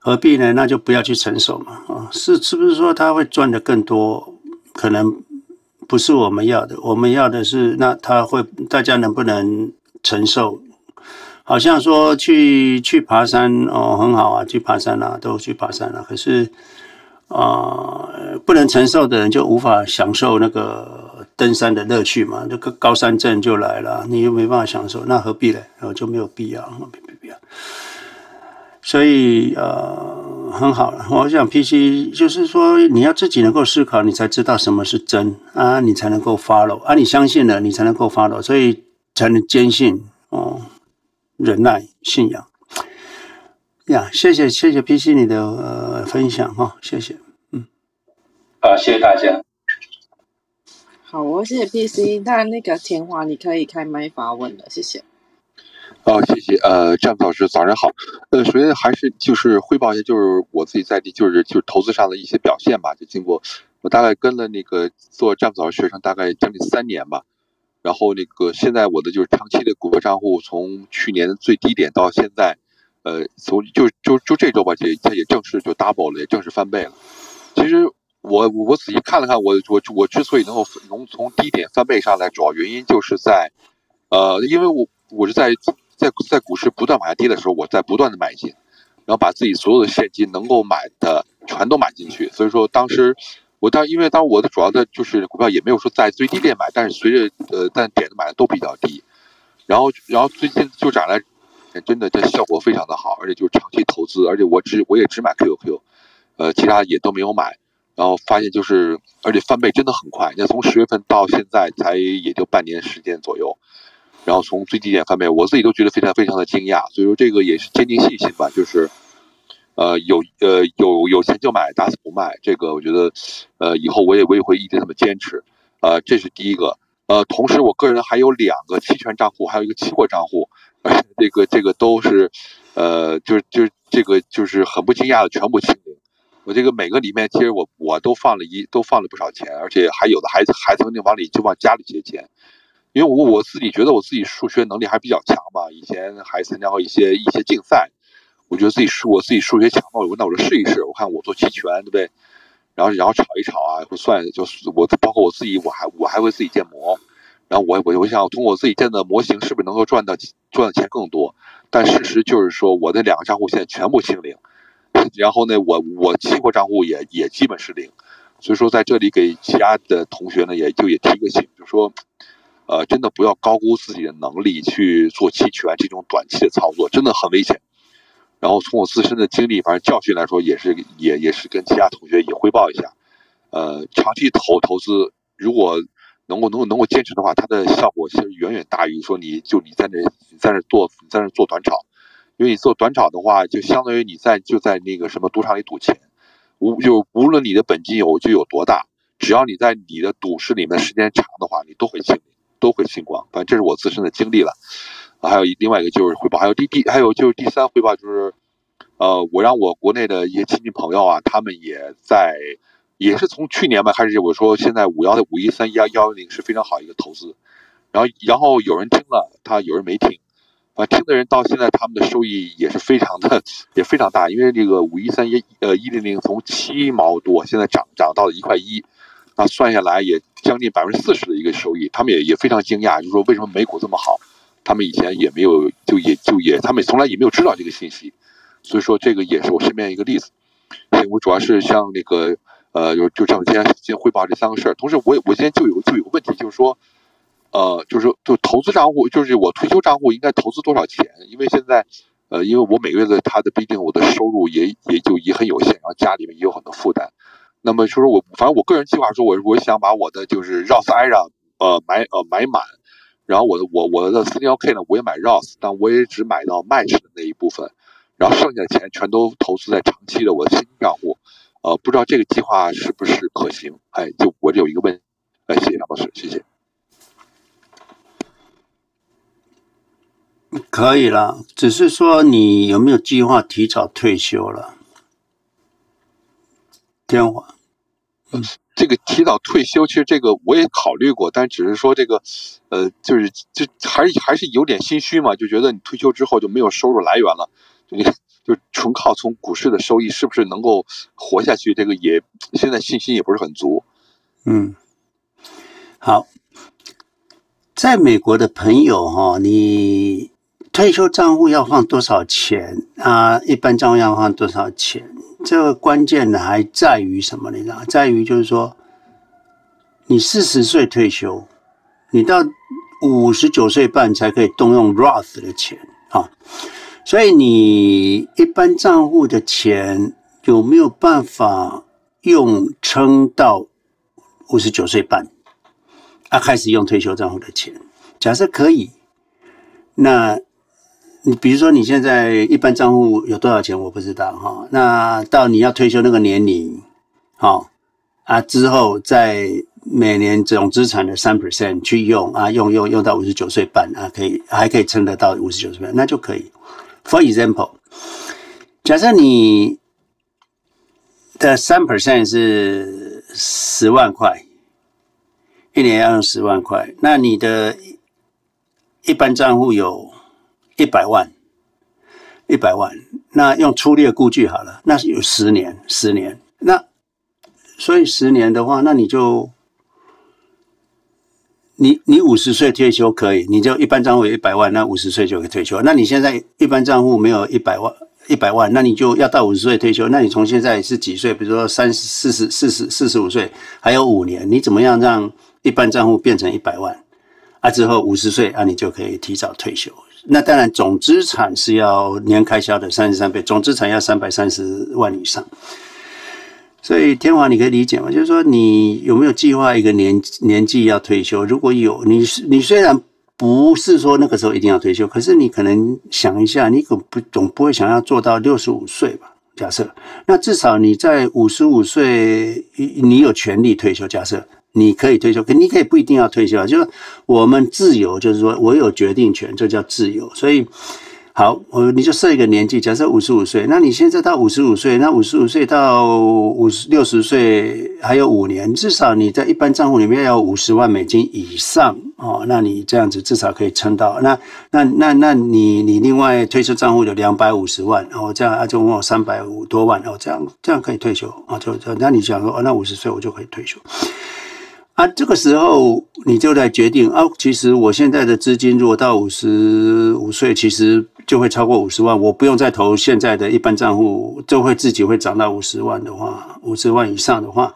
何必呢？那就不要去承受嘛！啊，是是不是说他会赚的更多？可能不是我们要的。我们要的是，那他会大家能不能承受？好像说去去爬山哦，很好啊，去爬山啊，都去爬山了。可是啊，呃，不能承受的人就无法享受那个登山的乐趣嘛。那个高山症就来了，你又没办法享受，那何必呢？然后就没有必要，没必要。所以呃，很好了。我想 PC 就是说，你要自己能够思考，你才知道什么是真啊，你才能够 follow 啊，你相信了，你才能够 follow，所以才能坚信哦，忍耐、信仰。呀，谢谢谢谢 PC 你的呃分享哈、哦，谢谢，嗯，好，谢谢大家。好，我谢谢 PC。那那个田华，你可以开麦发问了，谢谢。哦，谢谢。呃，詹姆斯老师，早上好。呃，首先还是就是汇报一下，就是我自己在地，就是就是投资上的一些表现吧。就经过我大概跟了那个做詹姆斯老师学生大概将近三年吧。然后那个现在我的就是长期的股票账户，从去年最低点到现在，呃，从就就就这周吧，这它也正式就 double 了，也正式翻倍了。其实我我仔细看了看，我我我之所以能够能从低点翻倍上来，主要原因就是在，呃，因为我我是在。在在股市不断往下跌的时候，我在不断的买进，然后把自己所有的现金能够买的全都买进去。所以说当时我当因为当我的主要的就是股票也没有说在最低点买，但是随着呃但点的买的都比较低，然后然后最近就涨了，真的这效果非常的好，而且就是长期投资，而且我只我也只买 QQQ，呃其他也都没有买，然后发现就是而且翻倍真的很快，那从十月份到现在才也就半年时间左右。然后从最低点翻倍，我自己都觉得非常非常的惊讶，所以说这个也是坚定信心吧，就是，呃有呃有有钱就买，打死不卖，这个我觉得，呃以后我也我也会一直这么坚持，呃这是第一个，呃同时我个人还有两个期权账户，还有一个期货账户，而且这个这个都是，呃就是就是这个就是很不惊讶的全部清零，我这个每个里面其实我我都放了一都放了不少钱，而且还有的孩子还曾经往里就往家里借钱。因为我我自己觉得我自己数学能力还比较强吧，以前还参加过一些一些竞赛，我觉得自己数我自己数学强嘛，那我就试一试，我看我做期权对不对？然后然后炒一炒啊，会算就我包括我自己我还我还会自己建模，然后我我我想通过我自己建的模型是不是能够赚到赚的钱更多？但事实就是说我的两个账户现在全部清零，然后呢我我期货账户也也基本是零，所以说在这里给其他的同学呢也就也提个醒，就说。呃，真的不要高估自己的能力去做期权这种短期的操作，真的很危险。然后从我自身的经历，反正教训来说，也是也也是跟其他同学也汇报一下。呃，长期投投资，如果能够能够能够坚持的话，它的效果其实远远大于说你就你在那你在那做你在那做短炒，因为你做短炒的话，就相当于你在就在那个什么赌场里赌钱，无就无论你的本金有就有多大，只要你在你的赌市里面时间长的话，你都会清。都会清光。反正这是我自身的经历了。还有另外一个就是汇报，还有第第还有就是第三汇报就是，呃，我让我国内的一些亲戚朋友啊，他们也在，也是从去年吧开始，我说现在五幺的五一三幺幺零是非常好一个投资，然后然后有人听了，他有人没听，听的人到现在他们的收益也是非常的也非常大，因为这个五一三一呃一零零从七毛多现在涨涨到了一块一，那算下来也将近百分之四十的一个收益，他们也也非常惊讶，就是说为什么美股这么好。他们以前也没有，就也就也，他们从来也没有知道这个信息，所以说这个也是我身边一个例子。所以我主要是像那个，呃，就就这样，今天先汇报这三个事儿。同时我，我我今天就有就有个问题，就是说，呃，就是就投资账户，就是我退休账户应该投资多少钱？因为现在，呃，因为我每个月的他的毕竟我的收入也也就也很有限，然后家里面也有很多负担。那么就是我反正我个人计划说，我我想把我的就是 Roth IRA 呃买呃买满。然后我的我我的 401k 呢，我也买 Roth，但我也只买到 Match 的那一部分，然后剩下的钱全都投资在长期的我的现金账户，呃，不知道这个计划是不是可行？哎，就我这有一个问，哎，谢谢老师，谢谢。可以了，只是说你有没有计划提早退休了？电话，嗯。这个提早退休，其实这个我也考虑过，但只是说这个，呃，就是就还是还是有点心虚嘛，就觉得你退休之后就没有收入来源了，就 就纯靠从股市的收益是不是能够活下去？这个也现在信心也不是很足。嗯，好，在美国的朋友哈，你退休账户要放多少钱啊？一般账户要放多少钱？这个关键呢，还在于什么？你知道，在于就是说，你四十岁退休，你到五十九岁半才可以动用 Roth 的钱啊。所以你一般账户的钱有没有办法用撑到五十九岁半？啊，开始用退休账户的钱，假设可以，那。你比如说，你现在一般账户有多少钱？我不知道哈。那到你要退休那个年龄，好啊，之后再每年总资产的三 percent 去用啊，用用用到五十九岁半啊，可以还可以撑得到五十九岁半，那就可以。For example，假设你的三 percent 是十万块，一年要用十万块，那你的一般账户有。一百万，一百万，那用粗略估计好了，那是有十年，十年，那所以十年的话，那你就你你五十岁退休可以，你就一般账户有一百万，那五十岁就可以退休。那你现在一般账户没有一百万，一百万，那你就要到五十岁退休。那你从现在是几岁？比如说三十、四十、四十、四十五岁，还有五年，你怎么样让一般账户变成一百万？啊，之后五十岁啊，你就可以提早退休。那当然，总资产是要年开销的三十三倍，总资产要三百三十万以上。所以天华，你可以理解吗？就是说，你有没有计划一个年年纪要退休？如果有，你你虽然不是说那个时候一定要退休，可是你可能想一下，你可不总不会想要做到六十五岁吧？假设，那至少你在五十五岁，你有权利退休。假设。你可以退休，可你可以不一定要退休啊。就是我们自由，就是说我有决定权，这叫自由。所以，好，我你就设一个年纪，假设五十五岁，那你现在到五十五岁，那五十五岁到五十六十岁还有五年，至少你在一般账户里面要五十万美金以上哦。那你这样子至少可以撑到。那那那那你你另外退休账户有两百五十万，然后这样啊就问我三百五多万，哦，这样这样可以退休啊？就就那你想说，哦，那五十岁我就可以退休。啊，这个时候你就来决定啊。其实我现在的资金，如果到五十五岁，其实就会超过五十万。我不用再投现在的一般账户，就会自己会涨到五十万的话，五十万以上的话，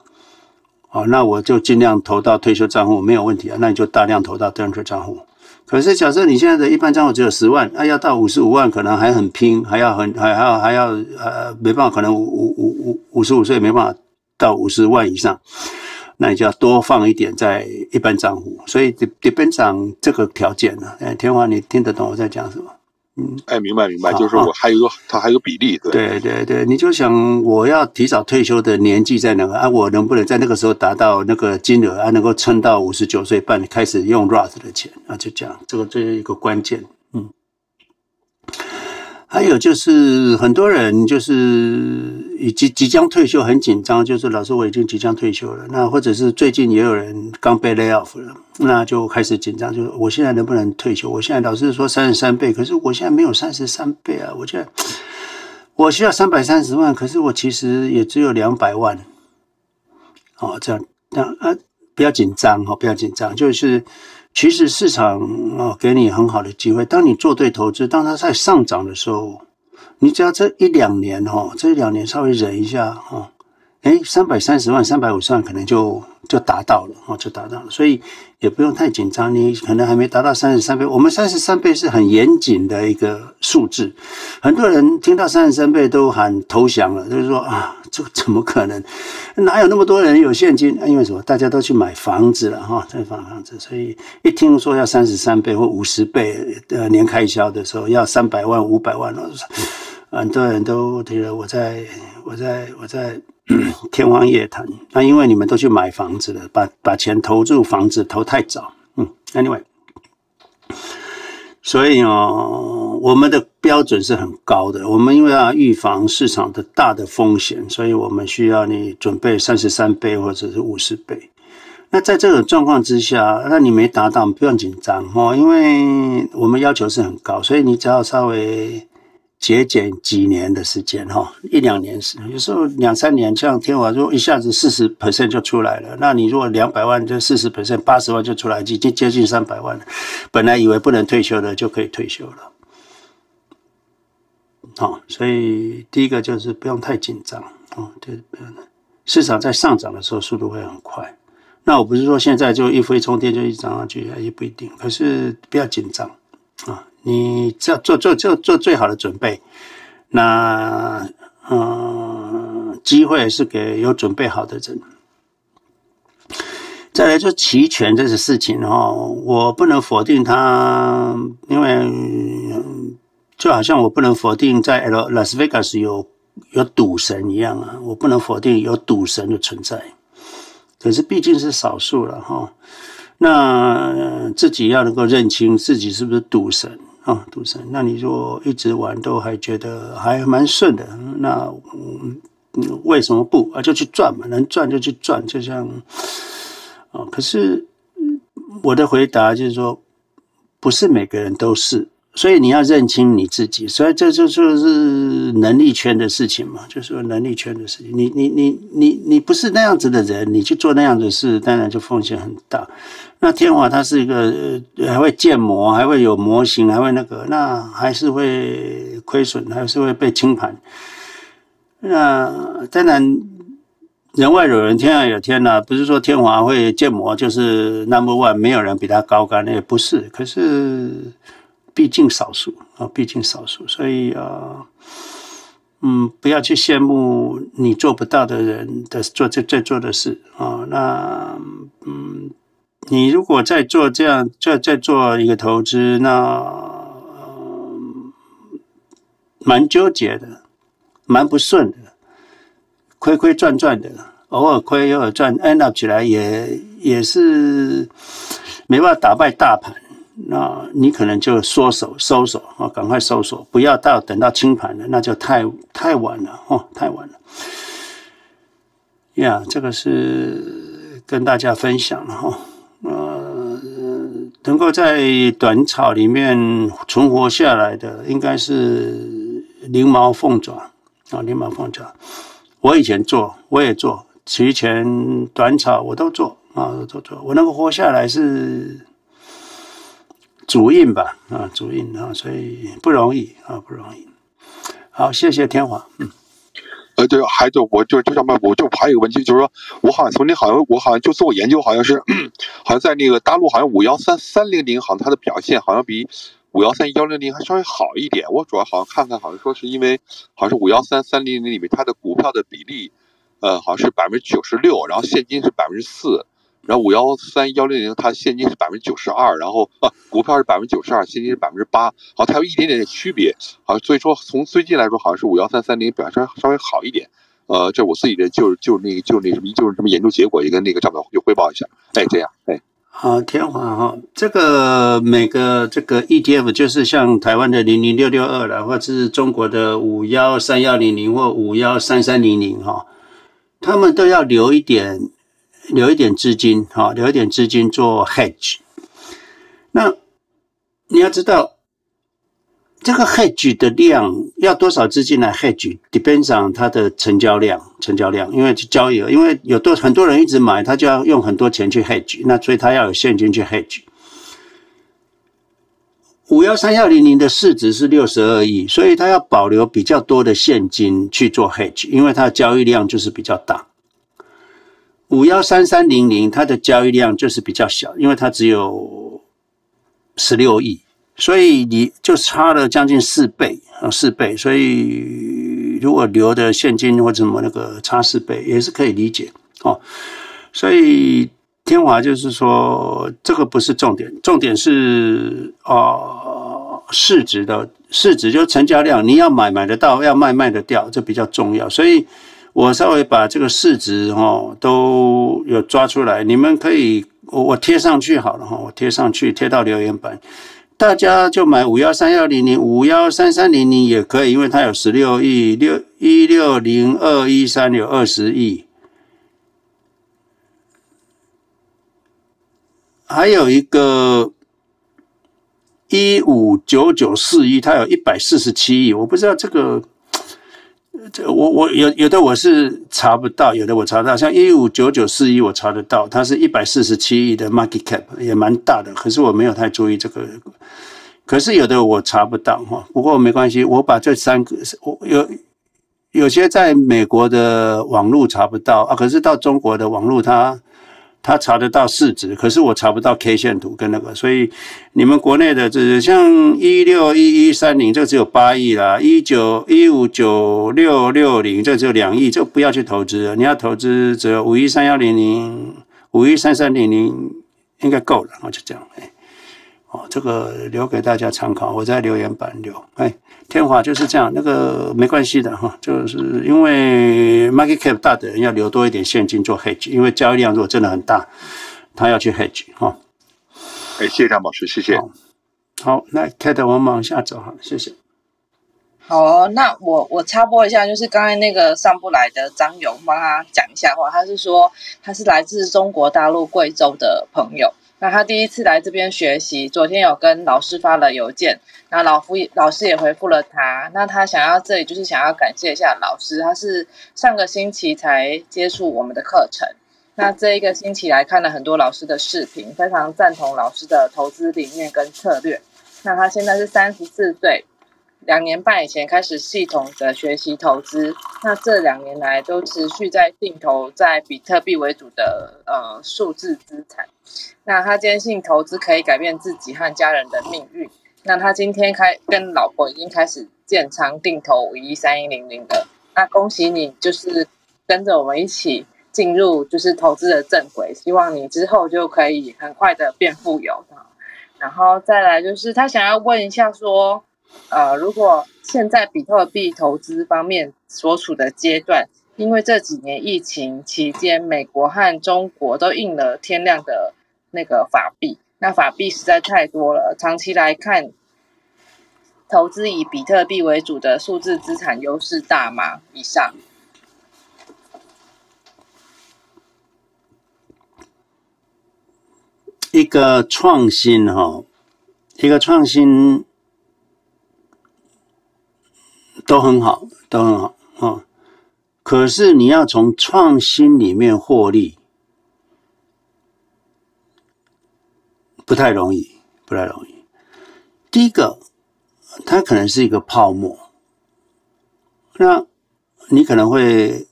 好，那我就尽量投到退休账户，没有问题啊。那你就大量投到退休账户。可是假设你现在的一般账户只有十万，那要到五十五万，可能还很拼，还要很还还要还要呃，没办法，可能五五五五五十五岁没办法到五十万以上。那你就要多放一点在一般账户，所以 depends on 这个条件呢。哎，天华，你听得懂我在讲什么？嗯，哎，明白明白，就是我还有一个，它还有比例，对对对对，你就想我要提早退休的年纪在哪个啊？我能不能在那个时候达到那个金额啊？能够撑到五十九岁半开始用 Roth 的钱啊？就这样，这个这是一个关键。嗯，还有就是很多人就是已经即将退休，很紧张，就是老师我已经即将退休了。那或者是最近也有人刚被 lay off 了。那就开始紧张，就是我现在能不能退休？我现在老师说三十三倍，可是我现在没有三十三倍啊！我现在我需要三百三十万，可是我其实也只有两百万。哦，这样那啊，不要紧张哈，不要紧张。就是其实市场啊，给你很好的机会。当你做对投资，当它在上涨的时候，你只要这一两年哈，这一两年稍微忍一下哈。哎，三百三十万、三百五十万可能就就达到了哦，就达到了，所以也不用太紧张。你可能还没达到三十三倍，我们三十三倍是很严谨的一个数字。很多人听到三十三倍都喊投降了，就是说啊，这怎么可能？哪有那么多人有现金？因为什么？大家都去买房子了哈，在买房子，所以一听说要三十三倍或五十倍的年开销的时候，要三百万、五百万了，很多人都觉得我在我在我在。天方夜谭。那因为你们都去买房子了，把把钱投入房子投太早。嗯，Anyway，所以哦，我们的标准是很高的。我们因为要预防市场的大的风险，所以我们需要你准备三十三倍或者是五十倍。那在这种状况之下，那你没达到，不用紧张哦，因为我们要求是很高，所以你只要稍微。节俭几年的时间哈，一两年是有时候两三年，像天华说一下子四十 percent 就出来了。那你如果两百万就四十 percent，八十万就出来，已经接近三百万了。本来以为不能退休的就可以退休了。好，所以第一个就是不用太紧张啊，对，市场在上涨的时候速度会很快。那我不是说现在就一飞冲天就一涨上去，也不一定。可是不要紧张啊。你做做做做做最好的准备，那嗯，机会是给有准备好的人。再来就期权这个事情哦，我不能否定它，因为就好像我不能否定在 L 拉斯维加斯有有赌神一样啊，我不能否定有赌神的存在，可是毕竟是少数了哈。那自己要能够认清自己是不是赌神。啊，赌神，那你说一直玩都还觉得还蛮顺的，那嗯，为什么不啊？就去赚嘛，能赚就去赚，就像啊，可是我的回答就是说，不是每个人都是。所以你要认清你自己，所以这就就是能力圈的事情嘛，就是说能力圈的事情。你你你你你不是那样子的人，你去做那样子的事，当然就风险很大。那天华他是一个还会建模，还会有模型，还会那个，那还是会亏损，还是会被清盘。那当然人外有人，天外有天呐、不是说天华会建模就是 number one，没有人比他高竿，那也不是。可是。毕竟少数啊，毕竟少数，所以啊，嗯，不要去羡慕你做不到的人的做这在做的事啊。那嗯，你如果在做这样，在在做一个投资，那蛮纠结的，蛮不顺的，亏亏赚赚的，偶尔亏偶尔赚，end up 起来也也是没办法打败大盘。那你可能就缩手收手啊，赶快收手，不要到等到清盘了，那就太太晚了哦，太晚了。呀，这个是跟大家分享了哈，能够在短草里面存活下来的，应该是灵毛凤爪啊，灵毛凤爪。我以前做，我也做，提前短草我都做啊，都做，我能够活下来是。主印吧，啊，主印啊，所以不容易啊，不容易。好，谢谢天华。嗯，呃，对，还就我就就这么，我就还有一个问题，就是说我好像从那好像我好像就做过研究，好像是好像在那个大陆，好像五幺三三零零好像它的表现好像比五幺三幺零零还稍微好一点。我主要好像看看，好像说是因为好像是五幺三三零零里面它的股票的比例，呃，好像是百分之九十六，然后现金是百分之四。然后五幺三幺零零它现金是百分之九十二，然后啊股票是百分之九十二，现金是百分之八，好，它有一点点的区别，好，所以说从最近来说，好像是五幺三三零表现稍微好一点。呃，这我自己的就就那个就那什么就是什么研究结果，也跟那个张导就汇报一下。哎，这样，哎，好，天华哈，这个每个这个 ETF 就是像台湾的零零六六二了，或者是中国的五幺三幺零零或五幺三三零零哈，他们都要留一点留一点资金哈，留一点资金做 hedge。那你要知道。这个 hedge 的量要多少资金来 hedge？depends on 它的成交量，成交量，因为交易额，因为有多很多人一直买，他就要用很多钱去 hedge，那所以他要有现金去 hedge。五幺三幺零零的市值是六十二亿，所以他要保留比较多的现金去做 hedge，因为它的交易量就是比较大。五幺三三零零它的交易量就是比较小，因为它只有十六亿。所以你就差了将近四倍啊，四倍。所以如果留的现金或者什么那个差四倍也是可以理解哦。所以天华就是说，这个不是重点，重点是啊市值的市值就成交量，你要买买得到，要卖卖得掉，这比较重要。所以我稍微把这个市值哦都有抓出来，你们可以我我贴上去好了哈，我贴上去贴到留言板。大家就买五幺三幺零零五幺三三零零也可以，因为它有十六亿六一六零二一三有二十亿，还有一个一五九九四一，它有一百四十七亿，我不知道这个。这我我有有的我是查不到，有的我查到，像一五九九四一我查得到，它是一百四十七亿的 market cap 也蛮大的，可是我没有太注意这个。可是有的我查不到哈，不过没关系，我把这三个我有有些在美国的网络查不到啊，可是到中国的网络它。他查得到市值，可是我查不到 K 线图跟那个，所以你们国内的这像一六一一三零，这只有八亿啦，一九一五九六六零，这只有两亿，这不要去投资了。你要投资只有五一三幺零零、五一三三零零，应该够了。我就这样，哎，哦，这个留给大家参考，我在留言板留，哎。天华就是这样，那个没关系的哈，就是因为 market cap 大的人要留多一点现金做 hedge，因为交易量如果真的很大，他要去 hedge 哈。哎，谢谢张老师，谢谢。好，那 Kate 我们往下走哈，谢谢。好，那我我插播一下，就是刚才那个上不来的张勇，帮他讲一下话。他是说他是来自中国大陆贵州的朋友。那他第一次来这边学习，昨天有跟老师发了邮件，那老夫老师也回复了他。那他想要这里就是想要感谢一下老师，他是上个星期才接触我们的课程，那这一个星期来看了很多老师的视频，非常赞同老师的投资理念跟策略。那他现在是三十四岁。两年半以前开始系统的学习投资，那这两年来都持续在定投在比特币为主的呃数字资产。那他坚信投资可以改变自己和家人的命运。那他今天开跟老婆已经开始建仓定投五一三一零零了。那恭喜你，就是跟着我们一起进入就是投资的正轨。希望你之后就可以很快的变富有。然后再来就是他想要问一下说。呃，如果现在比特币投资方面所处的阶段，因为这几年疫情期间，美国和中国都印了天量的那个法币，那法币实在太多了。长期来看，投资以比特币为主的数字资产优势大吗？以上一个创新哈，一个创新。都很好，都很好啊、哦！可是你要从创新里面获利，不太容易，不太容易。第一个，它可能是一个泡沫，那你可能会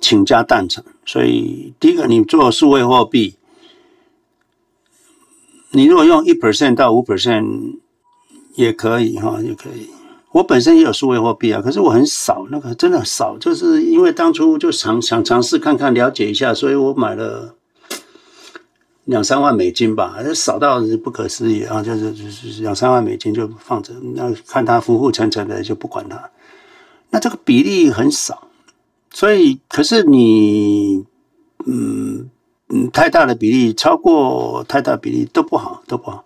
倾家荡产。所以，第一个，你做数位货币，你如果用一 percent 到五 percent 也可以哈，也可以。我本身也有数位货币啊，可是我很少，那个真的少，就是因为当初就想想尝试看看了解一下，所以我买了两三万美金吧，少到不可思议啊！就是就是两三万美金就放着，那看他浮浮沉沉的就不管他。那这个比例很少，所以可是你嗯嗯太大的比例超过太大比例都不好都不好。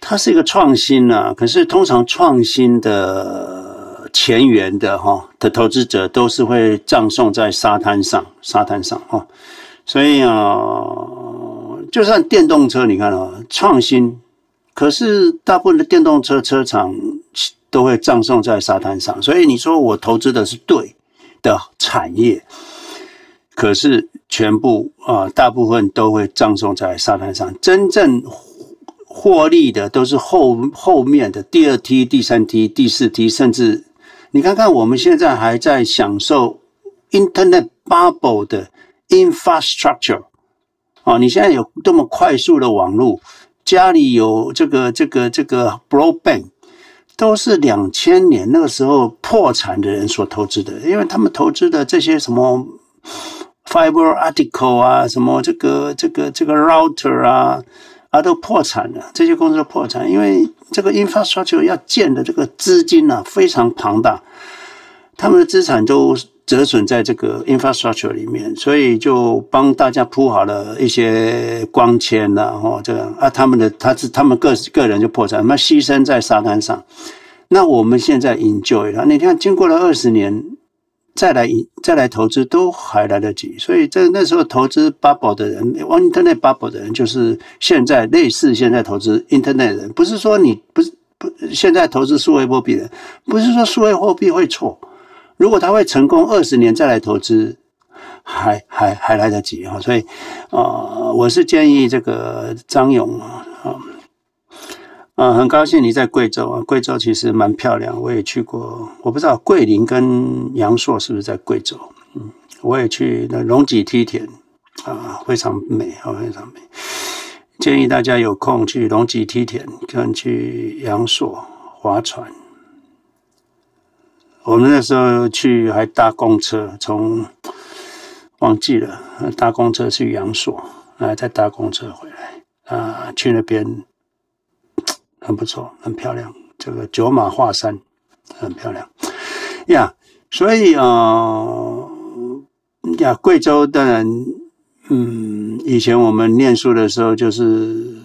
它是一个创新啊，可是通常创新的前沿的哈的投资者都是会葬送在沙滩上沙滩上哈。所以啊，就算电动车，你看啊，创新，可是大部分的电动车车厂都会葬送在沙滩上。所以你说我投资的是对的产业，可是全部啊，大部分都会葬送在沙滩上。真正获利的都是后后面的第二梯、第三梯、第四梯，甚至你看看我们现在还在享受 Internet Bubble 的。Infrastructure 啊，你现在有这么快速的网络，家里有这个这个这个 Broadband，都是两千年那个时候破产的人所投资的，因为他们投资的这些什么 Fiber Article 啊，什么这个这个这个 Router 啊，啊都破产了，这些公司都破产，因为这个 Infrastructure 要建的这个资金啊非常庞大，他们的资产都。折损在这个 infrastructure 里面，所以就帮大家铺好了一些光纤呐，哦，这样啊，他们的他是他们个个人就破产，那牺牲在沙滩上。那我们现在 enjoy 了，你看经过了二十年，再来再来投资都还来得及。所以这那时候投资 bubble 的人，internet bubble 的人，就是现在类似现在投资 internet 的人，不是说你不是不现在投资数位货币的人，不是说数位货币会错。如果他会成功，二十年再来投资，还还还来得及啊！所以，啊，我是建议这个张勇啊，啊，很高兴你在贵州啊，贵州其实蛮漂亮，我也去过，我不知道桂林跟阳朔是不是在贵州？嗯，我也去那龙脊梯田啊，非常美啊，非常美，建议大家有空去龙脊梯田，跟去阳朔划船。我们那时候去还搭公车，从忘记了搭公车去阳朔，啊，再搭公车回来啊，去那边很不错，很漂亮。这个九马画山很漂亮呀，所以啊呀，贵州当然，嗯，以前我们念书的时候就是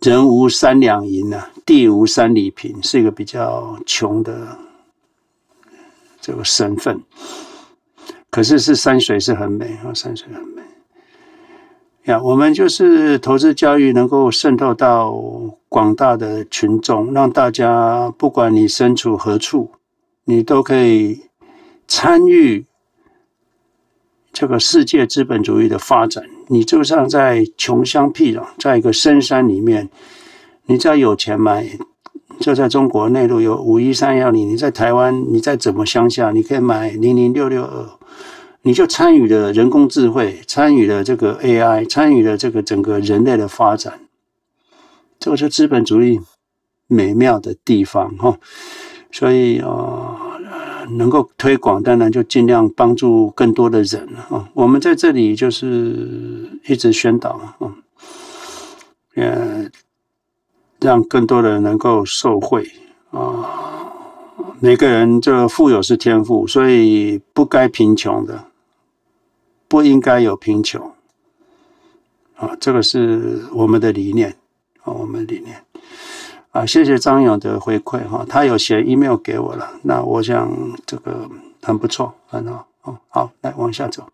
人无三两银呐，地无三里平，是一个比较穷的。这个身份，可是是山水是很美啊，山水很美呀。我们就是投资教育能够渗透到广大的群众，让大家不管你身处何处，你都可以参与这个世界资本主义的发展。你就像在穷乡僻壤，在一个深山里面，你只要有钱买。就在中国内陆有五一三幺零，你在台湾，你再怎么乡下，你可以买零零六六二，你就参与了人工智慧，参与了这个 AI，参与了这个整个人类的发展，这个是资本主义美妙的地方哈。所以啊，能够推广，当然就尽量帮助更多的人啊。我们在这里就是一直宣导啊，呃。让更多的人能够受惠啊！每个人这富有是天赋，所以不该贫穷的，不应该有贫穷啊！这个是我们的理念啊，我们理念啊！谢谢张勇的回馈哈，他有写 email 给我了，那我想这个很不错，很好哦。好，来往下走。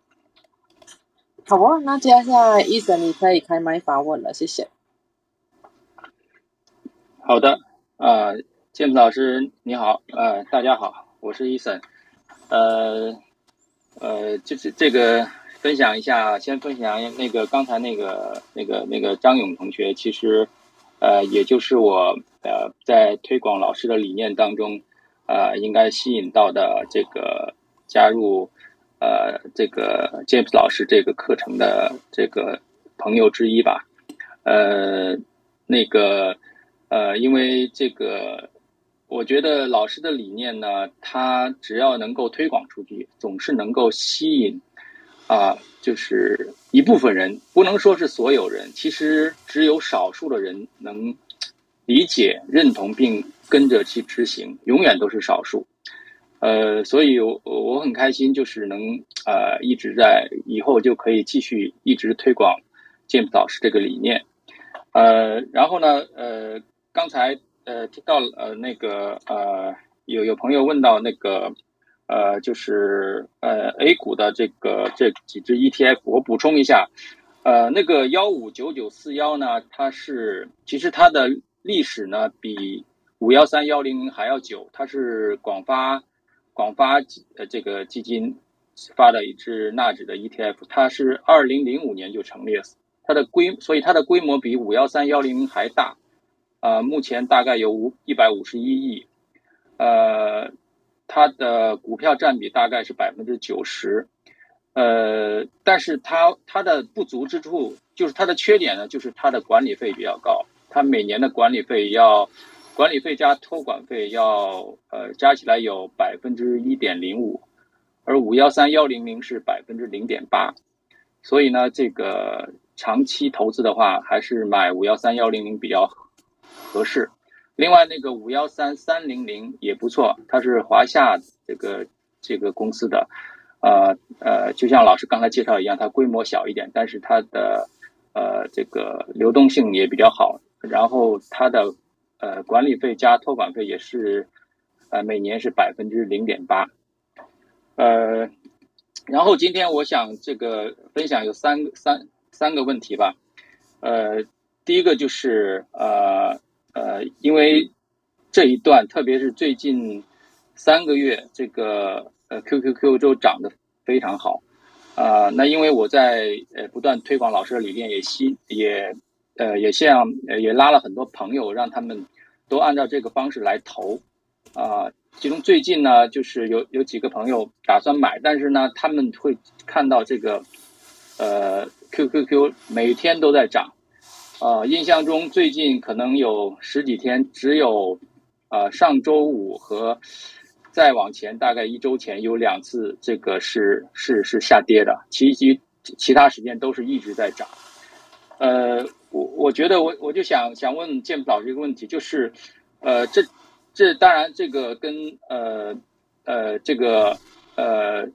好啊，那接下来一哲你可以开麦发问了，谢谢。好的，呃，詹姆斯老师你好，呃，大家好，我是 Eason，呃，呃，就是这个分享一下，先分享那个刚才那个那个那个张勇同学，其实，呃，也就是我呃在推广老师的理念当中，呃，应该吸引到的这个加入呃这个 James 老师这个课程的这个朋友之一吧，呃，那个。呃，因为这个，我觉得老师的理念呢，他只要能够推广出去，总是能够吸引啊就是一部分人，不能说是所有人，其实只有少数的人能理解、认同并跟着去执行，永远都是少数。呃，所以我我很开心，就是能呃一直在以后就可以继续一直推广剑普老师这个理念。呃，然后呢，呃，刚才呃听到呃那个呃有有朋友问到那个呃就是呃 A 股的这个这几只 ETF，我补充一下，呃那个幺五九九四幺呢，它是其实它的历史呢比五幺三幺零零还要久，它是广发。广发呃这个基金发的一支纳指的 ETF，它是二零零五年就成立了，它的规所以它的规模比五幺三幺零零还大，呃，目前大概有五一百五十一亿，呃，它的股票占比大概是百分之九十，呃，但是它它的不足之处就是它的缺点呢，就是它的管理费比较高，它每年的管理费要。管理费加托管费要呃加起来有百分之一点零五，而五幺三幺零零是百分之零点八，所以呢，这个长期投资的话，还是买五幺三幺零零比较合适。另外，那个五幺三三零零也不错，它是华夏这个这个公司的，呃呃，就像老师刚才介绍一样，它规模小一点，但是它的呃这个流动性也比较好，然后它的。呃，管理费加托管费也是，呃，每年是百分之零点八，呃，然后今天我想这个分享有三三三个问题吧，呃，第一个就是呃呃，因为这一段特别是最近三个月，这个呃 QQQ 都涨得非常好，啊、那因为我在呃不断推广老师的理念，也吸也呃也像也拉了很多朋友，让他们。都按照这个方式来投，啊，其中最近呢，就是有有几个朋友打算买，但是呢，他们会看到这个，呃，QQQ 每天都在涨，呃，印象中最近可能有十几天，只有，呃，上周五和再往前大概一周前有两次这个是是是下跌的，其其其他时间都是一直在涨，呃。我我觉得我我就想想问建老师一个问题，就是，呃，这这当然这个跟呃呃这个呃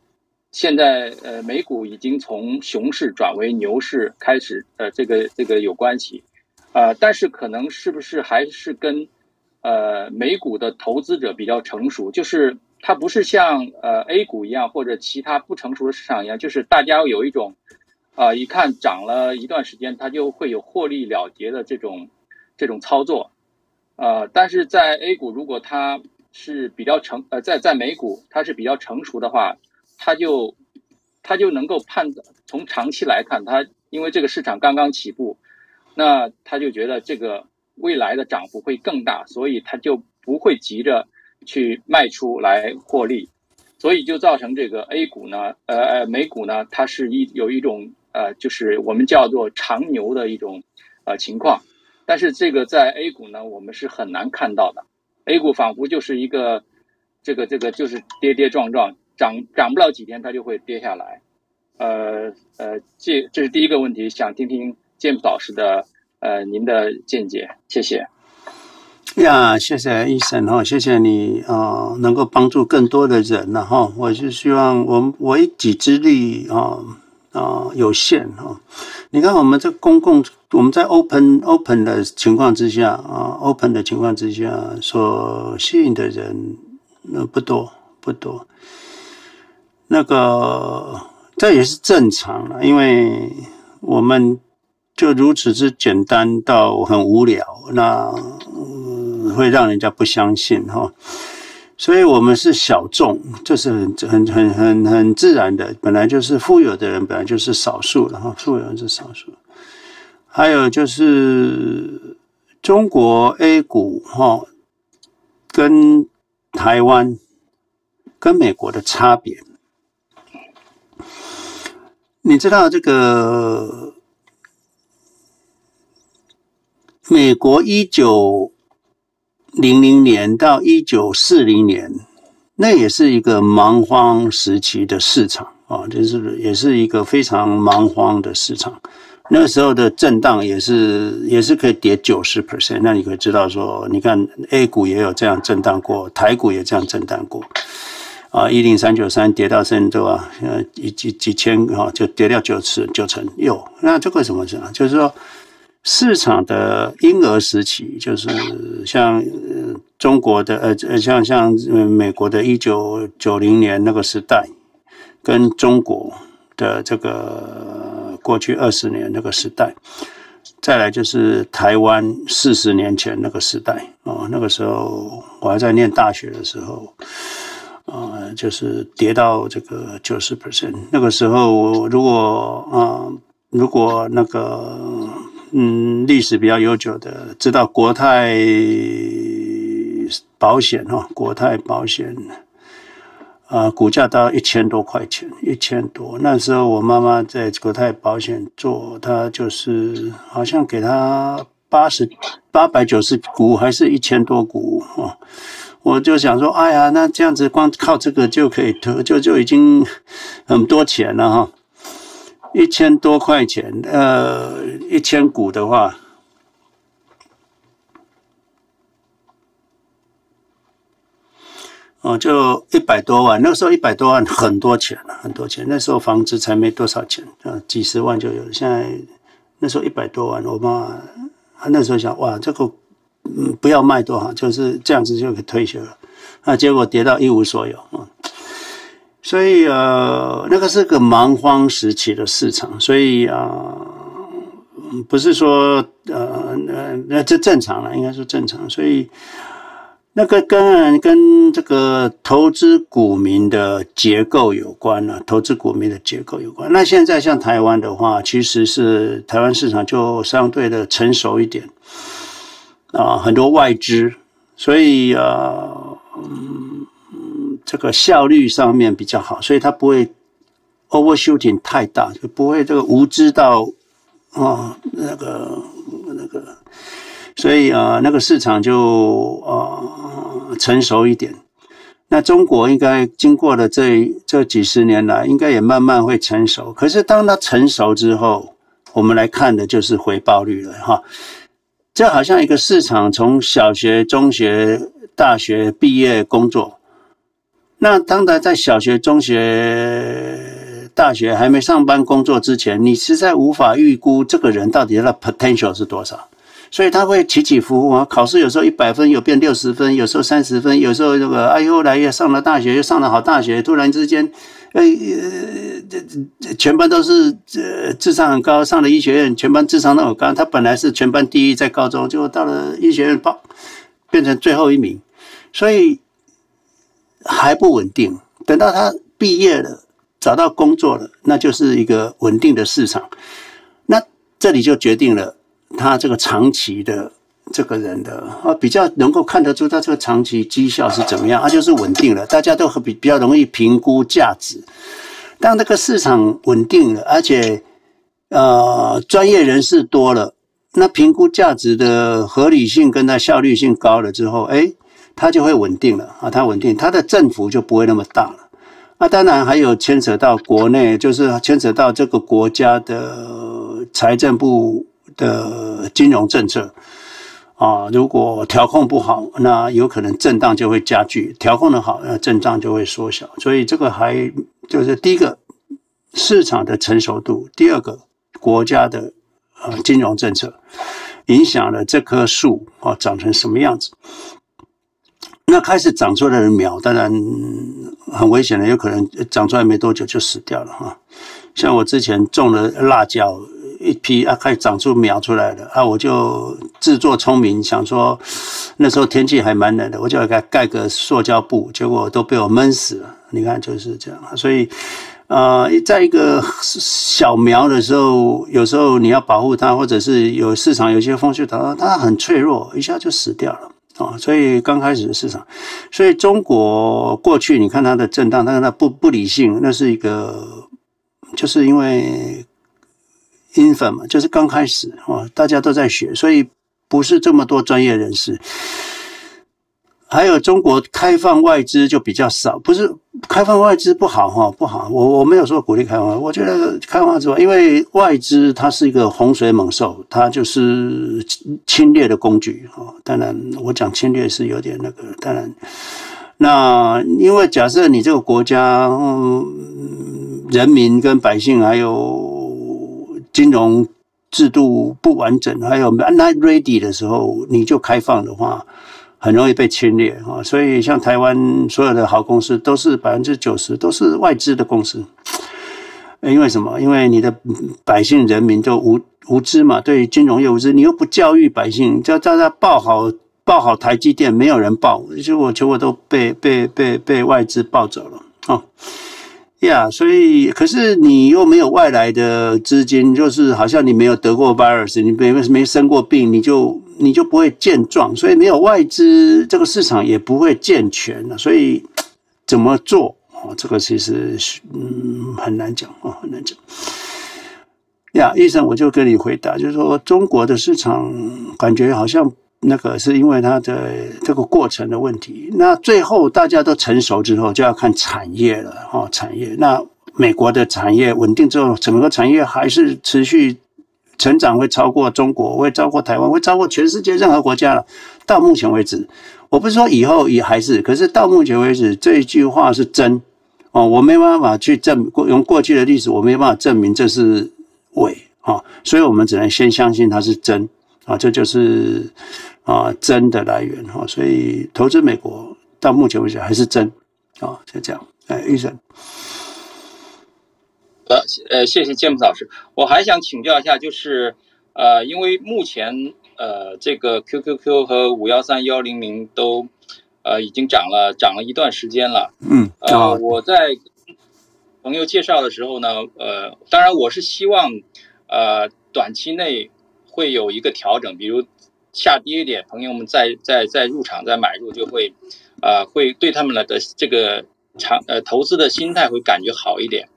现在呃美股已经从熊市转为牛市开始，呃这个这个有关系，呃但是可能是不是还是跟呃美股的投资者比较成熟，就是它不是像呃 A 股一样或者其他不成熟的市场一样，就是大家有一种。啊，一看涨了一段时间，它就会有获利了结的这种这种操作，呃，但是在 A 股，如果它是比较成，呃，在在美股它是比较成熟的话，它就它就能够判断，从长期来看，它因为这个市场刚刚起步，那他就觉得这个未来的涨幅会更大，所以他就不会急着去卖出来获利，所以就造成这个 A 股呢，呃呃，美股呢，它是一有一种。呃，就是我们叫做长牛的一种呃情况，但是这个在 A 股呢，我们是很难看到的。A 股仿佛就是一个这个这个就是跌跌撞撞，涨涨不了几天它就会跌下来。呃呃，这这是第一个问题，想听听 James 老师的呃您的见解，谢谢。呀，谢谢 Eason 哈，谢谢你啊、能够帮助更多的人然后我是希望我我一己之力啊。啊、有限哈、你看，我们这公共，我们在 open open 的情况之下啊、，open 的情况之下，所吸引的人那不多不多。那个这也是正常的，因为我们就如此之简单到很无聊，那、会让人家不相信哈。所以我们是小众，这是很很很很很自然的。本来就是富有的人，本来就是少数的哈，富有人是少数。还有就是中国 A 股哈，跟台湾跟美国的差别。你知道这个美国一九。零零年到一九四零年，那也是一个蛮荒时期的市场啊，就是也是一个非常蛮荒的市场。那时候的震荡也是也是可以跌九十 percent，那你可以知道说，你看 A 股也有这样震荡过，台股也这样震荡过。啊，一零三九三跌到深圳啊，呃，几几几千哈，就跌掉九成九成。有，那这个什么事啊？就是说，市场的婴儿时期，就是像中国的呃像像美国的一九九零年那个时代，跟中国的这个过去二十年那个时代，再来就是台湾四十年前那个时代啊，那个时候我还在念大学的时候。啊、呃，就是跌到这个九十 percent，那个时候我如果啊、如果那个嗯历史比较悠久的，知道国泰保险哈，国泰保险啊、股价到一千多块钱，一千多。那时候我妈妈在国泰保险做，她就是好像给她八十八百九十股，还是一千多股啊。我就想说，哎呀，那这样子光靠这个就可以投，就就已经很多钱了哈，一千多块钱，呃，一千股的话，哦，就一百多万。那时候一百多万很多钱了，很多钱。那时候房子才没多少钱啊，几十万就有。现在那时候一百多万，我妈那时候想，哇，这个。嗯，不要卖多少，就是这样子就可以退休了。那结果跌到一无所有啊！所以呃，那个是个蛮荒时期的市场，所以啊、不是说呃那那这正常了，应该说正常。所以那个跟跟这个投资股民的结构有关了，投资股民的结构有关。那现在像台湾的话，其实是台湾市场就相对的成熟一点。啊，很多外资，所以啊，嗯，这个效率上面比较好，所以它不会 overshooting 太大，就不会这个无知到啊那个那个，所以啊，那个市场就啊成熟一点。那中国应该经过了这这几十年来，应该也慢慢会成熟。可是当它成熟之后，我们来看的就是回报率了，哈。这好像一个市场，从小学、中学、大学毕业工作，那当然在小学、中学、大学还没上班工作之前，你实在无法预估这个人到底他的 potential 是多少，所以他会起起伏伏啊。考试有时候一百分，有变六十分，有时候三十分，有时候这个哎呦，后来又上了大学，又上了好大学，突然之间。呃，这这全班都是呃智商很高，上了医学院，全班智商都很高。他本来是全班第一，在高中，结果到了医学院，报变成最后一名，所以还不稳定。等到他毕业了，找到工作了，那就是一个稳定的市场。那这里就决定了他这个长期的。这个人的啊，比较能够看得出他这个长期绩效是怎么样，他就是稳定了，大家都比比较容易评估价值。当这个市场稳定了，而且呃专业人士多了，那评估价值的合理性跟它效率性高了之后，哎，它就会稳定了啊，它稳定，它的振幅就不会那么大了。那当然还有牵扯到国内，就是牵扯到这个国家的财政部的金融政策。啊，如果调控不好，那有可能震荡就会加剧；调控的好，那震荡就会缩小。所以这个还就是第一个市场的成熟度，第二个国家的呃金融政策影响了这棵树啊长成什么样子。那开始长出来的苗，当然很危险的，有可能长出来没多久就死掉了哈。像我之前种了辣椒。一批啊，开始长出苗出来了啊！我就自作聪明，想说那时候天气还蛮冷的，我就给它盖个塑胶布，结果都被我闷死了。你看就是这样，所以呃，在一个小苗的时候，有时候你要保护它，或者是有市场有些风吹草动，它很脆弱，一下就死掉了啊！所以刚开始的市场，所以中国过去你看它的震荡，但是它不不理性，那是一个，就是因为。新粉嘛，就是刚开始啊，大家都在学，所以不是这么多专业人士。还有中国开放外资就比较少，不是开放外资不好哈，不好。我我没有说鼓励开放，我觉得开放之外，因为外资它是一个洪水猛兽，它就是侵略的工具啊。当然，我讲侵略是有点那个。当然，那因为假设你这个国家，嗯，人民跟百姓还有金融制度不完整，还有 not ready 的时候，你就开放的话。很容易被侵略啊，所以像台湾所有的好公司都是百分之九十都是外资的公司，因为什么？因为你的百姓人民都无无知嘛，对金融业无知，你又不教育百姓，叫大家报好报好台积电，没有人报，结果结果都被被被被外资抱走了啊。呀所以可是你又没有外来的资金，就是好像你没有得过 virus，你没没生过病，你就你就不会健壮，所以没有外资，这个市场也不会健全了。所以怎么做啊？这个其实嗯很难讲啊，很难讲。呀，医生，我就跟你回答，就是说中国的市场感觉好像。那个是因为它的这个过程的问题，那最后大家都成熟之后，就要看产业了哈。产业，那美国的产业稳定之后，整个产业还是持续成长，会超过中国，会超过台湾，会超过全世界任何国家了。到目前为止，我不是说以后也还是，可是到目前为止，这一句话是真哦，我没办法去证过用过去的历史，我没办法证明这是伪啊，所以我们只能先相信它是真啊，这就是。啊，真的来源哈，所以投资美国到目前为止还是真啊，就这样。哎，医生，呃呃，谢谢詹姆斯老师，我还想请教一下，就是呃，因为目前呃，这个 QQQ 和五幺三幺零零都呃已经涨了涨了一段时间了，嗯，呃，我在朋友介绍的时候呢，呃，当然我是希望呃短期内会有一个调整，比如。下跌一点，朋友们再再再入场再买入就会，呃，会对他们的的这个长呃投资的心态会感觉好一点，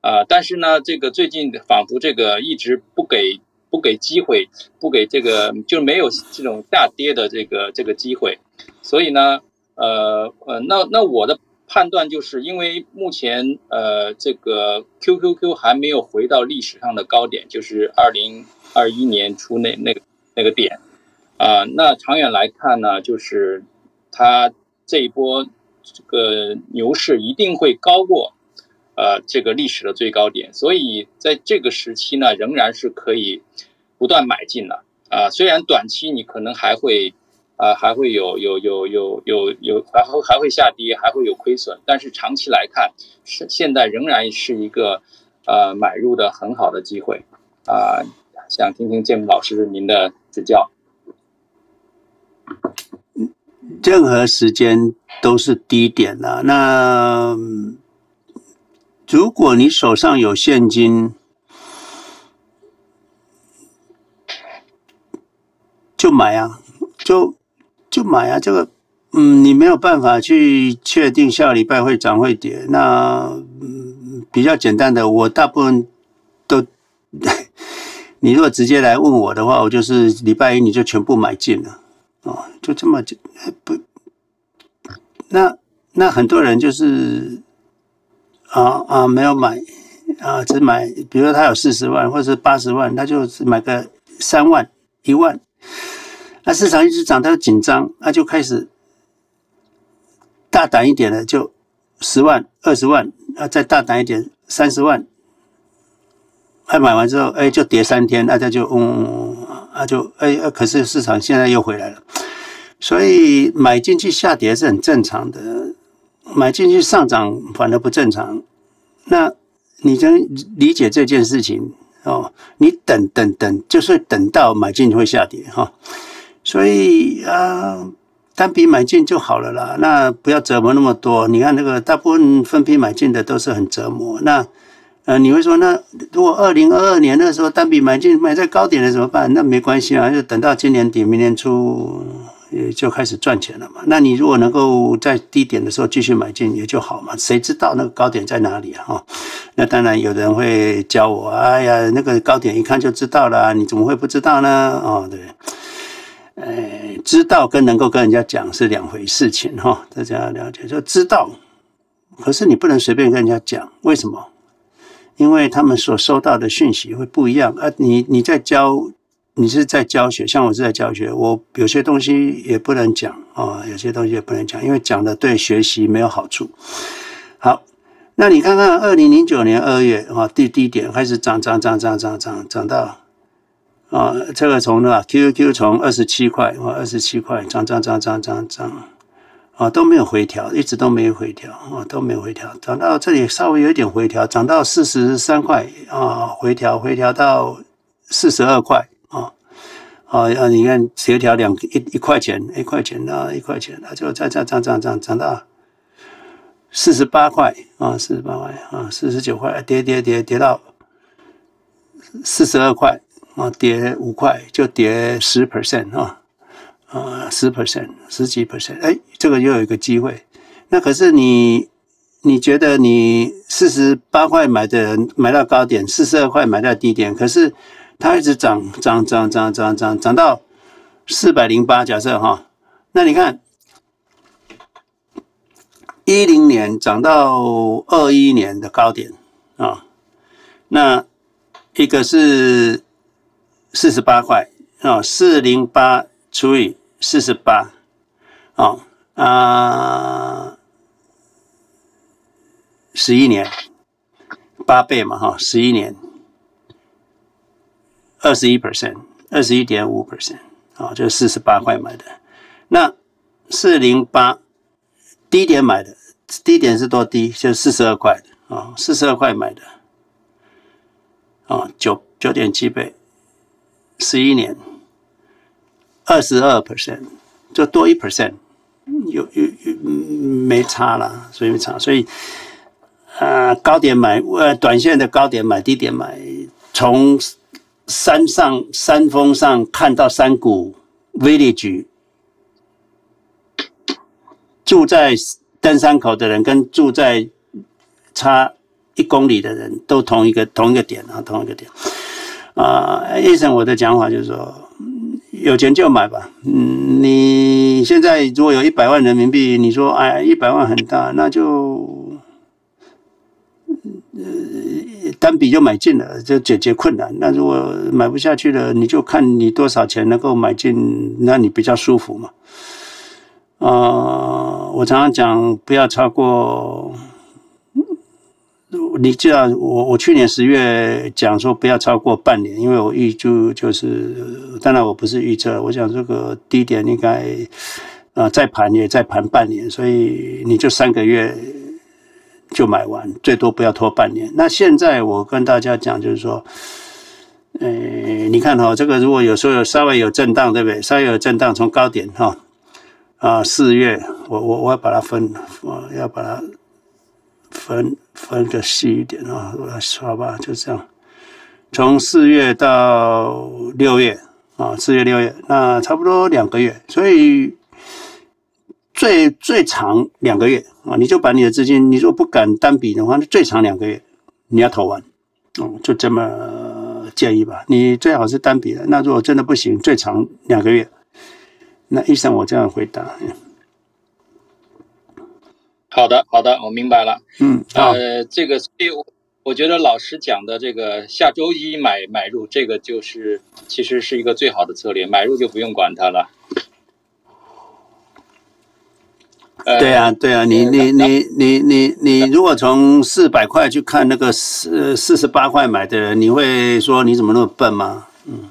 呃，但是呢，这个最近仿佛这个一直不给不给机会，不给这个就没有这种下跌的这个这个机会，所以呢，呃呃，那那我的判断就是因为目前呃这个 QQQ 还没有回到历史上的高点，就是二零二一年初那那那个点。啊、那长远来看呢，就是它这一波这个牛市一定会高过呃这个历史的最高点，所以在这个时期呢，仍然是可以不断买进的啊、虽然短期你可能还会啊、呃、还会有有有有有有还会还会下跌，还会有亏损，但是长期来看，是现在仍然是一个呃买入的很好的机会。啊、想听听建木老师您的指教。任何时间都是低点了。那如果你手上有现金，就买啊，就就买啊。这个，嗯，你没有办法去确定下礼拜会涨会跌。那嗯，比较简单的，我大部分都，你如果直接来问我的话，我就是礼拜一你就全部买进了。哦，就这么就不，那那很多人就是啊啊没有买啊，只买，比如说他有四十万或者是八十万，他就只买个三万一万，那市场一直涨，他就紧张，他就开始大胆一点的，就十万二十万啊，再大胆一点三十万，他买完之后，哎，就跌三天，大家就嗯。那就哎，可是市场现在又回来了，所以买进去下跌是很正常的，买进去上涨反而不正常。那你能理解这件事情哦？你等等等，就是等到买进会下跌哈。所以啊，单笔买进就好了啦。那不要折磨那么多。你看那个大部分分批买进的都是很折磨。那。呃，你会说，那如果二零二二年那时候单笔买进买在高点了怎么办？那没关系啊，就等到今年底、明年初也就开始赚钱了嘛。那你如果能够在低点的时候继续买进也就好嘛。谁知道那个高点在哪里啊？哈，那当然有人会教我，哎呀，那个高点一看就知道了，你怎么会不知道呢？哦，对，哎，知道跟能够跟人家讲是两回事情哈，大家了解就知道，可是你不能随便跟人家讲，为什么？因为他们所收到的讯息会不一样啊！你你在教，你是在教学，像我是在教学，我有些东西也不能讲啊，有些东西也不能讲，因为讲的对学习没有好处。好，那你看看二零零九年二月啊，第低点开始涨涨涨涨涨涨涨到啊，这个从那 QQQ 从二十七块啊，二十七块涨涨涨涨涨涨。啊，都没有回调，一直都没有回调啊，都没有回调，涨到这里稍微有一点回调，涨到四十三块啊，回调回调到四十二块啊，啊，你看协调两一一块钱一块钱啊一块钱，它就再涨涨涨涨涨到四十八块啊，四十八块啊，四十九块，跌跌跌跌到四十二块啊，跌五块就跌十 percent 啊。啊，十 percent，十几 percent，哎，这个又有一个机会。那可是你，你觉得你四十八块买的人买到高点，四十二块买到低点，可是它一直涨涨涨涨涨涨涨到四百零八，假设哈，那你看一零年涨到二一年的高点啊，那一个是四十八块啊，四零八。除以四十八，哦啊，十一年，八倍嘛哈，十一年，二十一 percent，二十一点五 percent，啊，就四十八块买的。那四零八低点买的，低点是多低？就四十二块。的啊，四十二块买的，啊，九九点七倍，十一年。二十二 percent 就多一 percent，有有有没差了，所以没差，所以啊、呃、高点买呃短线的高点买低点买，从山上山峰上看到山谷 village，住在登山口的人跟住在差一公里的人都同一个同一个点啊，同一个点啊。医生，我的讲法就是说。有钱就买吧，嗯，你现在如果有一百万人民币，你说哎，一百万很大，那就呃单笔就买进了，就解决困难。那如果买不下去了，你就看你多少钱能够买进，那你比较舒服嘛。啊、我常常讲，不要超过。你既然我我去年十月讲说不要超过半年，因为我预就就是，当然我不是预测，我想这个低点应该啊再盘也再盘半年，所以你就三个月就买完，最多不要拖半年。那现在我跟大家讲就是说，呃，你看哈，这个如果有时候有稍微有震荡，对不对？稍微有震荡，从高点哈啊四月，我我我要把它分，我要把它。分分个细一点啊，我来刷吧，就这样。从四月到六月啊，四月六月，那差不多两个月，所以最最长两个月啊，你就把你的资金，你如果不敢单笔的话，最长两个月你要投完，哦，就这么建议吧。你最好是单笔的，那如果真的不行，最长两个月。那医生，我这样回答。好的，好的，我明白了。嗯，呃，这个，所以我觉得老师讲的这个下周一买买入，这个就是其实是一个最好的策略，买入就不用管它了。对啊，对啊，你你你你你你如果从四百块去看那个四四十八块买的人，你会说你怎么那么笨吗？嗯，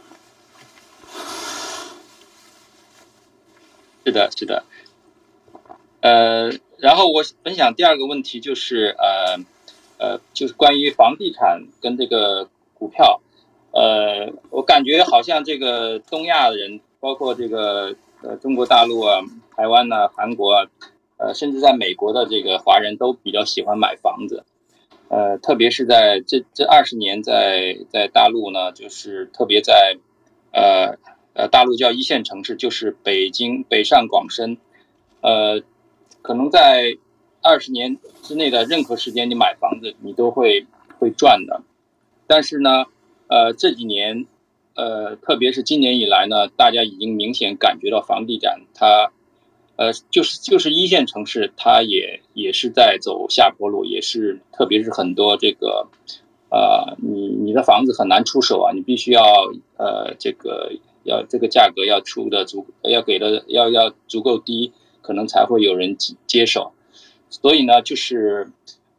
是的，是的，呃。然后我分享第二个问题就是，呃，呃，就是关于房地产跟这个股票，呃，我感觉好像这个东亚人，包括这个呃中国大陆啊、台湾呐、韩国啊，呃，甚至在美国的这个华人都比较喜欢买房子，呃，特别是在这这二十年在在大陆呢，就是特别在，呃呃，大陆叫一线城市，就是北京、北上广深，呃。可能在二十年之内的任何时间，你买房子你都会会赚的。但是呢，呃，这几年呃，特别是今年以来呢，大家已经明显感觉到房地产它，呃，就是就是一线城市，它也也是在走下坡路，也是特别是很多这个，呃，你你的房子很难出手啊，你必须要呃这个要这个价格要出的足，要给的要要足够低，可能才会有人接接手。所以呢，就是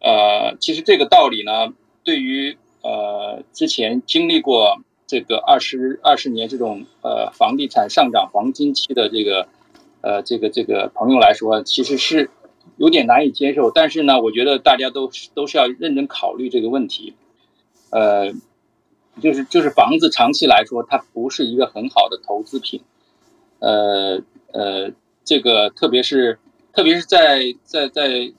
呃，其实这个道理呢，对于呃之前经历过。这个二十二十年这种呃房地产上涨黄金期的这个呃这个这个朋友来说，其实是有点难以接受。但是呢，我觉得大家都都是要认真考虑这个问题。呃，就是就是房子长期来说，它不是一个很好的投资品。呃呃，这个特别是特别是在在在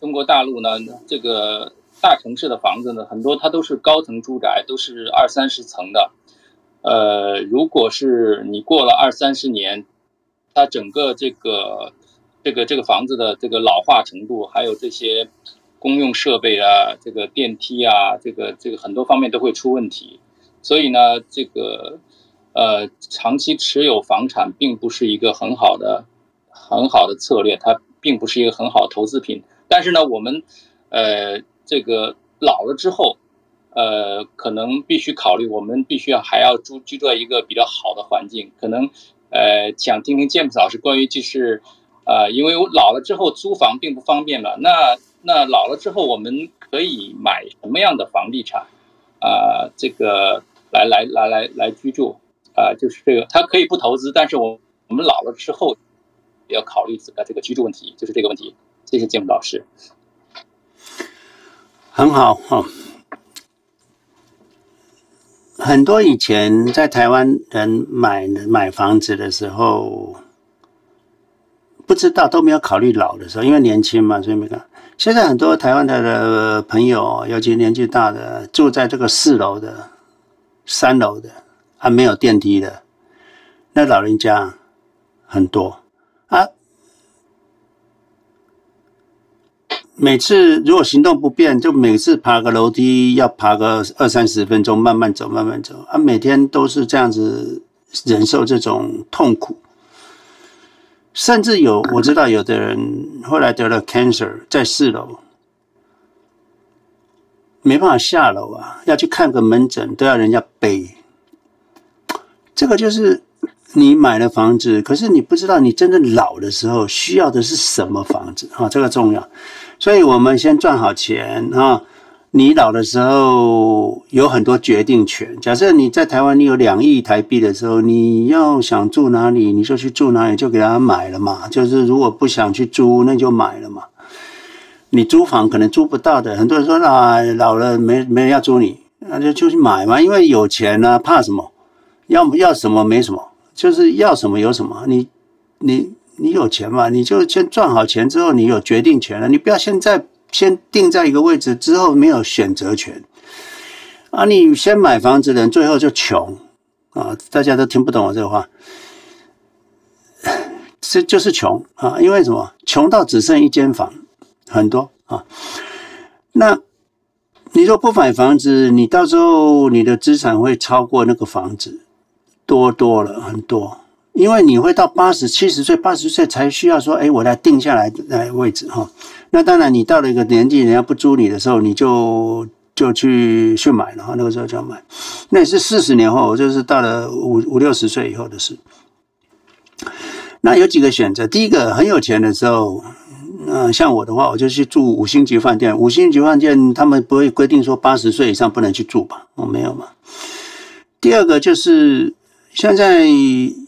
中国大陆呢，这个。大城市的房子呢，很多它都是高层住宅，都是二三十层的。呃，如果是你过了二三十年，它整个这个这个这个房子的这个老化程度，还有这些公用设备啊，这个电梯啊，这个这个很多方面都会出问题。所以呢，这个呃，长期持有房产并不是一个很好的很好的策略，它并不是一个很好的投资品。但是呢，我们呃。这个老了之后，呃，可能必须考虑，我们必须要还要住居住在一个比较好的环境。可能，呃，想听听詹姆斯老师关于就是，呃，因为我老了之后租房并不方便了。那那老了之后，我们可以买什么样的房地产？啊、这个来来来来来居住，啊、就是这个，他可以不投资，但是我我们老了之后也要考虑这个这个居住问题，就是这个问题。谢谢詹姆斯老师。很好哈，很多以前在台湾人买买房子的时候，不知道都没有考虑老的时候，因为年轻嘛，所以没看。现在很多台湾的朋友，尤其年纪大的，住在这个四楼的、三楼的，还没有电梯的，那老人家很多啊。每次如果行动不便，就每次爬个楼梯要爬个二三十分钟，慢慢走，慢慢走啊！每天都是这样子忍受这种痛苦，甚至有我知道有的人后来得了 cancer，在四楼没办法下楼啊，要去看个门诊都要人家背。这个就是你买了房子，可是你不知道你真正老的时候需要的是什么房子啊，这个重要。所以我们先赚好钱啊！你老的时候有很多决定权。假设你在台湾，你有两亿台币的时候，你要想住哪里，你就去住哪里，就给他买了嘛。就是如果不想去租，那就买了嘛。你租房可能租不到的，很多人说啊，老了没没人要租你，那就就去买嘛。因为有钱呢，怕什么？要要什么没什么，就是要什么有什么。你你。你有钱嘛？你就先赚好钱之后，你有决定权了。你不要现在先定在一个位置，之后没有选择权啊！你先买房子的人，最后就穷啊！大家都听不懂我这个话，这就是穷啊！因为什么？穷到只剩一间房，很多啊。那你说不买房子，你到时候你的资产会超过那个房子多多了很多。因为你会到八十七十岁、八十岁才需要说，哎，我来定下来来位置哈。那当然，你到了一个年纪，人家不租你的时候，你就就去去买了哈。那个时候就要买，那也是四十年后，就是到了五五六十岁以后的事。那有几个选择，第一个很有钱的时候，嗯、像我的话，我就去住五星级饭店。五星级饭店他们不会规定说八十岁以上不能去住吧？我、没有嘛。第二个就是。现在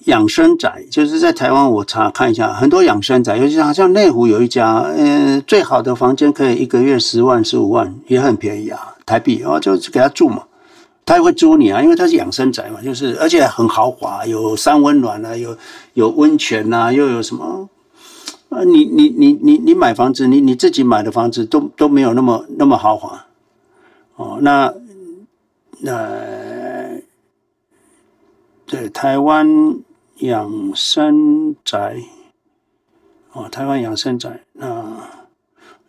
养生宅就是在台湾，我查看一下，很多养生宅，尤其好像内湖有一家，嗯、最好的房间可以一个月十万、十五万，也很便宜啊，台币啊，就给他住嘛，他也会租你啊，因为他是养生宅嘛，就是而且很豪华，有三温暖啊，有有温泉呐、啊，又有什么啊？你你你你你买房子，你你自己买的房子都都没有那么那么豪华哦，那那。对台湾养生宅。哦台湾养生宅那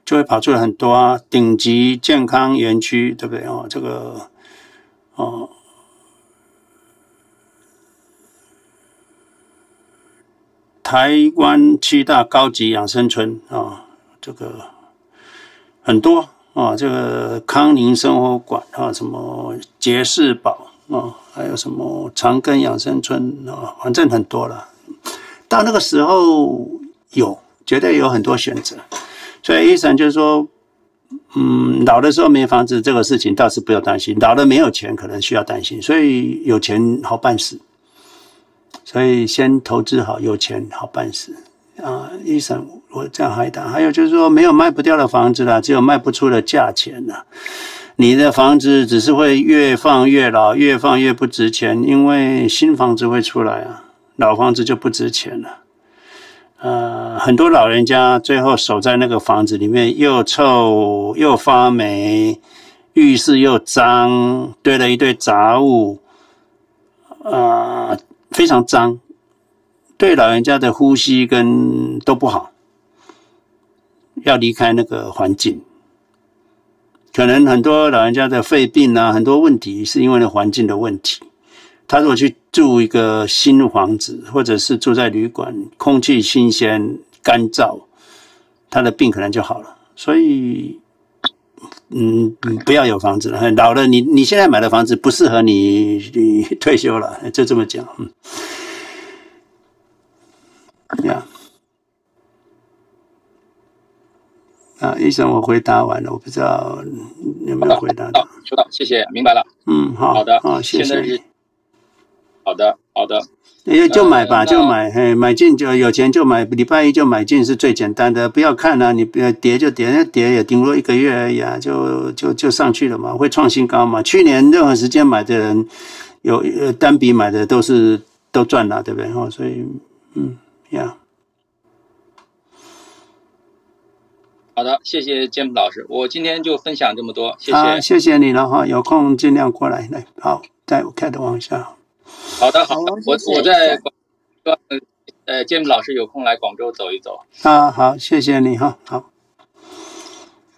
就会跑出来很多啊顶级健康园区对不对？啊这个哦台湾七大高级养生村啊这个很多啊这个康宁生活馆啊什么杰士堡啊还有什么长庚养生村啊，反正很多了。到那个时候有，绝对有很多选择。所以医生就是说，嗯，老的时候没房子这个事情倒是不要担心，老了没有钱可能需要担心。所以有钱好办事。所以先投资好，有钱好办事啊！医生，我这样回答。还有就是说，没有卖不掉的房子啦，只有卖不出的价钱啦。你的房子只是会越放越老，越放越不值钱，因为新房子会出来啊，老房子就不值钱了。呃，很多老人家最后守在那个房子里面，又臭又发霉，浴室又脏，堆了一堆杂物，啊、非常脏，对老人家的呼吸跟都不好，要离开那个环境。可能很多老人家的肺病啊，很多问题是因为那环境的问题。他如果去住一个新房子，或者是住在旅馆，空气新鲜、干燥，他的病可能就好了。所以。嗯，不要有房子了，老了你你现在买的房子不适合你，你退休了就这么讲，嗯，呀，啊，医生，我回答完了，我不知道有没有回答到，收到，谢谢，明白了，嗯，好，好的，好，谢谢，好的，好的。也就买吧，就买，嘿，买进就有钱就买，礼拜一就买进是最简单的，不要看了，你不要跌就跌，那跌也顶多一个月而已啊，就就就上去了嘛，会创新高嘛。去年任何时间买的人，有呃单笔买的都是都赚了，对不对？哦，所以嗯呀，好的，谢谢詹姆老师，我今天就分享这么多，谢谢，好，谢谢你了哈，有空尽量过来来，好，再开的往下。好的，好的，我我在广，呃，詹姆老师有空来广州走一走。啊，好，谢谢你哈，好。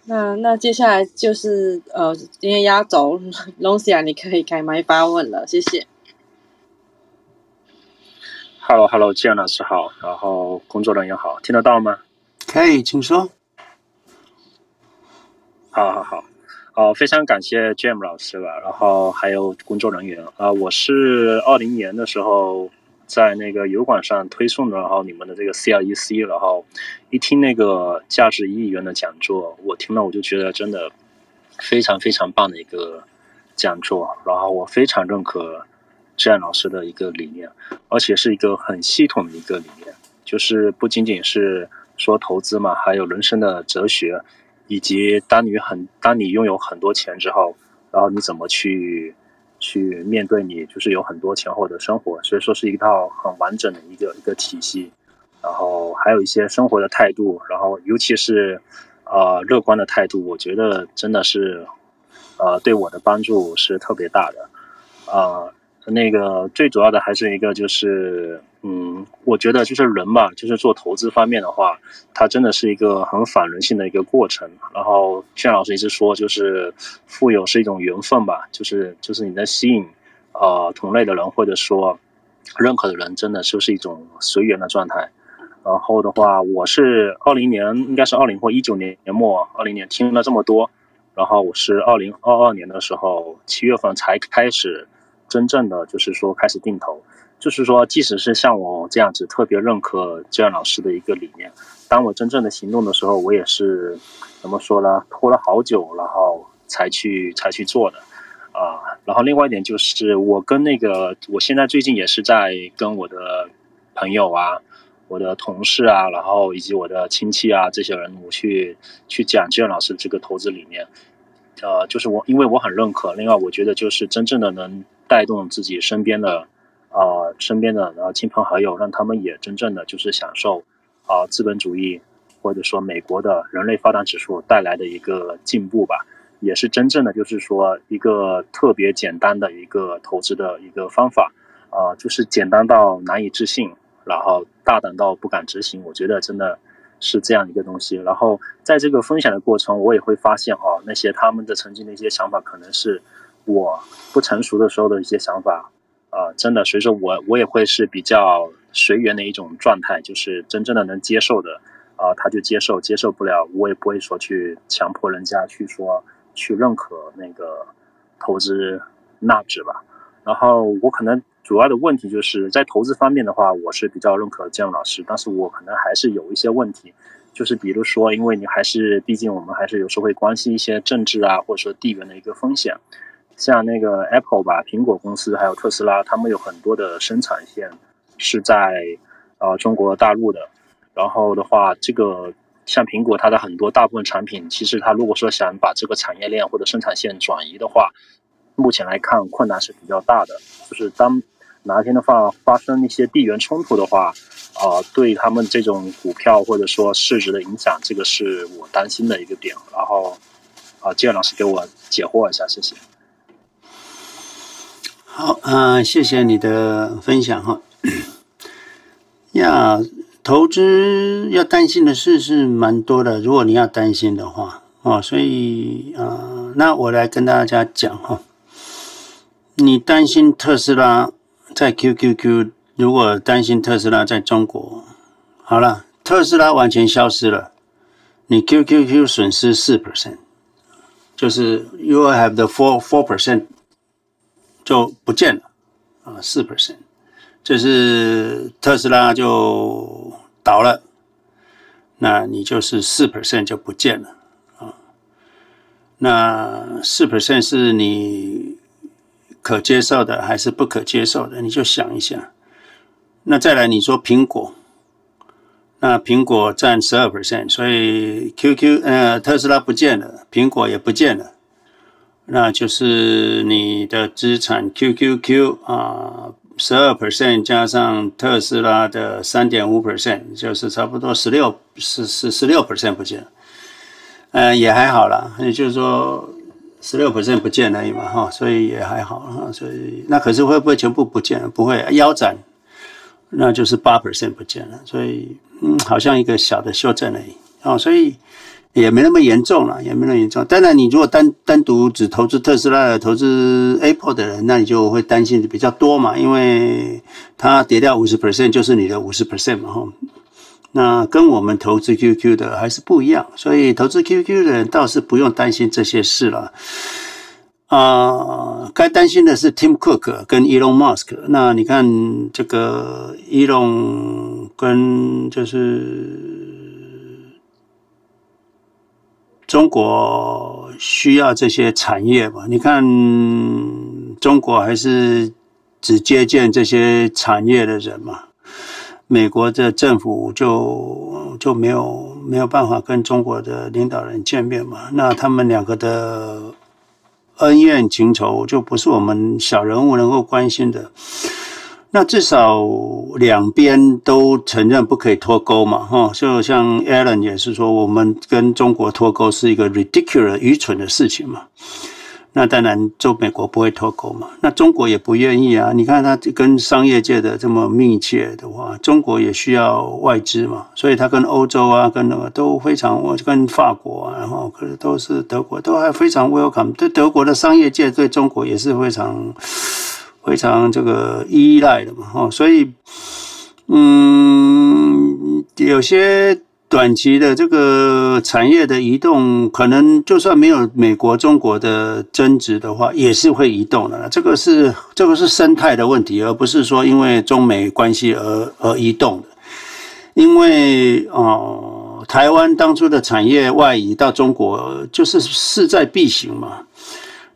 那那接下来就是呃，今天压轴龙西亚，你可以开麦发问了，谢谢。Hello，Hello，詹老师好，然后工作人员好，听得到吗？可以，请说。好好好。哦，非常感谢 Jam 老师吧，然后还有工作人员啊、我是二零年的时候在那个油管上推送的，然后你们的这个 CLEC，然后一听那个价值一亿元的讲座，我听了我就觉得真的非常非常棒的一个讲座，然后我非常认可 jam 老师的一个理念，而且是一个很系统的一个理念，就是不仅仅是说投资嘛，还有人生的哲学。以及当你很当你拥有很多钱之后，然后你怎么去去面对你就是有很多钱后的生活，所以说是一套很完整的一个一个体系，然后还有一些生活的态度，然后尤其是呃乐观的态度，我觉得真的是呃对我的帮助是特别大的，啊、那个最主要的还是一个就是，嗯，我觉得就是人嘛，就是做投资方面的话，它真的是一个很反人性的一个过程。然后炫老师一直说，就是富有是一种缘分吧，就是就是你的吸引，呃，同类的人或者说认可的人，真的就是一种随缘的状态。然后的话，我是二零年，应该是二零或一九年年末，二零年听了这么多，然后我是二零二二年的时候七月份才开始。真正的就是说开始定投，就是说即使是像我这样子特别认可这样老师的一个理念，当我真正的行动的时候，我也是怎么说呢？拖了好久，然后才去才去做的啊。然后另外一点就是，我跟那个我现在最近也是在跟我的朋友啊、我的同事啊，然后以及我的亲戚啊这些人，我去去讲这样老师这个投资理念。呃，就是我因为我很认可，另外我觉得就是真正的能。带动自己身边的，啊、身边的呃亲朋好友，让他们也真正的就是享受，啊、资本主义或者说美国的人类发展指数带来的一个进步吧，也是真正的就是说一个特别简单的一个投资的一个方法，啊、就是简单到难以置信，然后大胆到不敢执行，我觉得真的是这样一个东西。然后在这个分享的过程，我也会发现啊，那些他们的曾经的一些想法可能是。我不成熟的时候的一些想法，啊、呃，真的，所以说我我也会是比较随缘的一种状态，就是真正的能接受的啊，他就接受，接受不了，我也不会说去强迫人家去说去认可那个投资纳指吧。然后我可能主要的问题就是在投资方面的话，我是比较认可建龙老师，但是我可能还是有一些问题，就是比如说，因为你还是毕竟我们还是有时候会关心一些政治啊，或者说地缘的一个风险。像那个 Apple 吧，苹果公司还有特斯拉，他们有很多的生产线是在呃中国大陆的。然后的话，这个像苹果，它的很多大部分产品，其实它如果说想把这个产业链或者生产线转移的话，目前来看困难是比较大的。就是当哪天的话发生一些地缘冲突的话，啊、呃，对他们这种股票或者说市值的影响，这个是我担心的一个点。然后啊，建老师给我解惑一下，谢谢。好，嗯、谢谢你的分享哈。呀，投资要担心的事是蛮多的，如果你要担心的话，哦，所以啊、那我来跟大家讲哈。你担心特斯拉在 QQQ，如果担心特斯拉在中国，好了，特斯拉完全消失了，你 QQQ 损失四 percent，就是 you have the four four percent。就不见了啊，四 percent，就是特斯拉就倒了，那你就是四 percent 就不见了啊。那四 percent 是你可接受的还是不可接受的？你就想一下。那再来你说苹果，那苹果占十二 percent，所以 QQ 呃特斯拉不见了，苹果也不见了。那就是你的资产 QQQ 啊，十二 percent 加上特斯拉的三点五 percent，就是差不多十六十十十六 percent 不见了，呃，也还好啦，也就是说十六 percent 不见而已嘛，哈，所以也还好哈，所以那可是会不会全部不见了？不会，腰斩，那就是八 percent 不见了，所以嗯，好像一个小的修正而已，哦，所以。也没那么严重了，也没那么严重。当然，你如果单单独只投资特斯拉、投资 Apple 的人，那你就会担心的比较多嘛，因为它跌掉五十 percent 就是你的五十 percent 嘛，哈。那跟我们投资 QQ 的还是不一样，所以投资 QQ 的人倒是不用担心这些事了。啊、该担心的是 Tim Cook 跟 Elon Musk。那你看这个 Elon 跟就是。中国需要这些产业嘛？你看，中国还是只接见这些产业的人嘛？美国的政府就就没有没有办法跟中国的领导人见面嘛？那他们两个的恩怨情仇就不是我们小人物能够关心的。那至少两边都承认不可以脱钩嘛，哈，就像 Alan 也是说，我们跟中国脱钩是一个 ridiculous 愚蠢的事情嘛。那当然，就美国不会脱钩嘛，那中国也不愿意啊。你看他跟商业界的这么密切的话，中国也需要外资嘛，所以他跟欧洲啊，跟那个都非常，我跟法国啊，然后可是都是德国，都还非常 welcome。对德国的商业界对中国也是非常。非常这个依赖的嘛，哈，所以，嗯，有些短期的这个产业的移动，可能就算没有美国、中国的争执的话，也是会移动的。这个是这个是生态的问题，而不是说因为中美关系而而移动的。因为哦、台湾当初的产业外移到中国，就是势在必行嘛。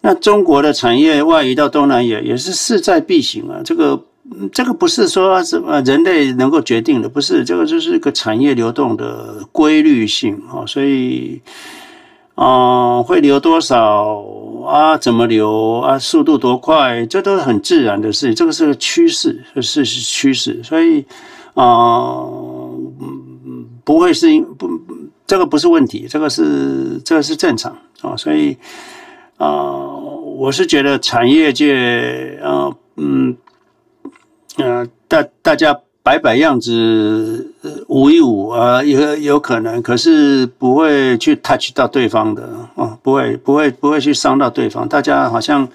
那中国的产业外移到东南亚也是势在必行啊，这个这个不是说什么人类能够决定的，不是这个就是一个产业流动的规律性啊，所以啊、会流多少啊，怎么流啊，速度多快，这都是很自然的事情，这个是个趋势，是是趋势，所以啊、呃、不会是因不这个不是问题，这个是这个是正常啊，所以。啊、我是觉得产业界啊、呃，嗯，呃，大大家摆摆样子，舞一舞啊，有有可能，可是不会去 touch 到对方的啊、不会，不会，不会去伤到对方。大家好像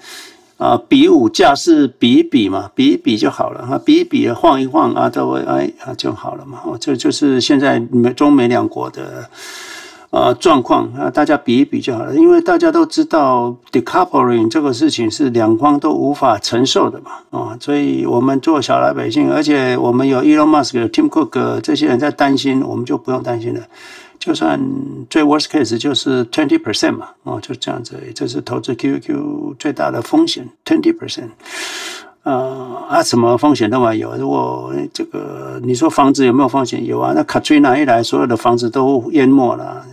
啊，比武架势比一比嘛，比一比就好了啊，比一比晃一晃啊，都会哎啊就好了嘛。这就是现在美中美两国的呃状况啊，大家比一比就好了。因为大家都知道 decoupling 这个事情是两方都无法承受的嘛啊，所以我们做小老百姓，而且我们有 Elon Musk、Tim Cook 这些人在担心，我们就不用担心了。就算最 worst case 就是 twenty percent 嘛，哦，就这样子，这是投资 QQ 最大的风险 twenty percent，啊啊，什么风险都没有。如果这个你说房子有没有风险？有啊，那卡崔娜一来，所有的房子都淹没了，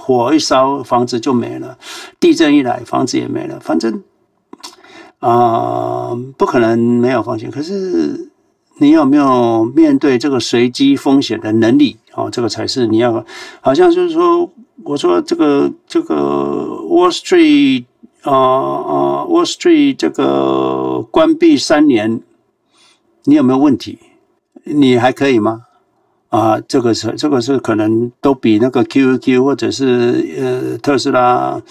火一烧房子就没了，地震一来房子也没了，反正啊、不可能没有风险。可是。你有没有面对这个随机风险的能力？哦，这个才是你要。好像就是说，我说这个这个 Wall Street、呃、啊、Wall Street 这个关闭三年，你有没有问题？你还可以吗？啊，这个是这个是可能都比那个 QQ 或者是呃特斯拉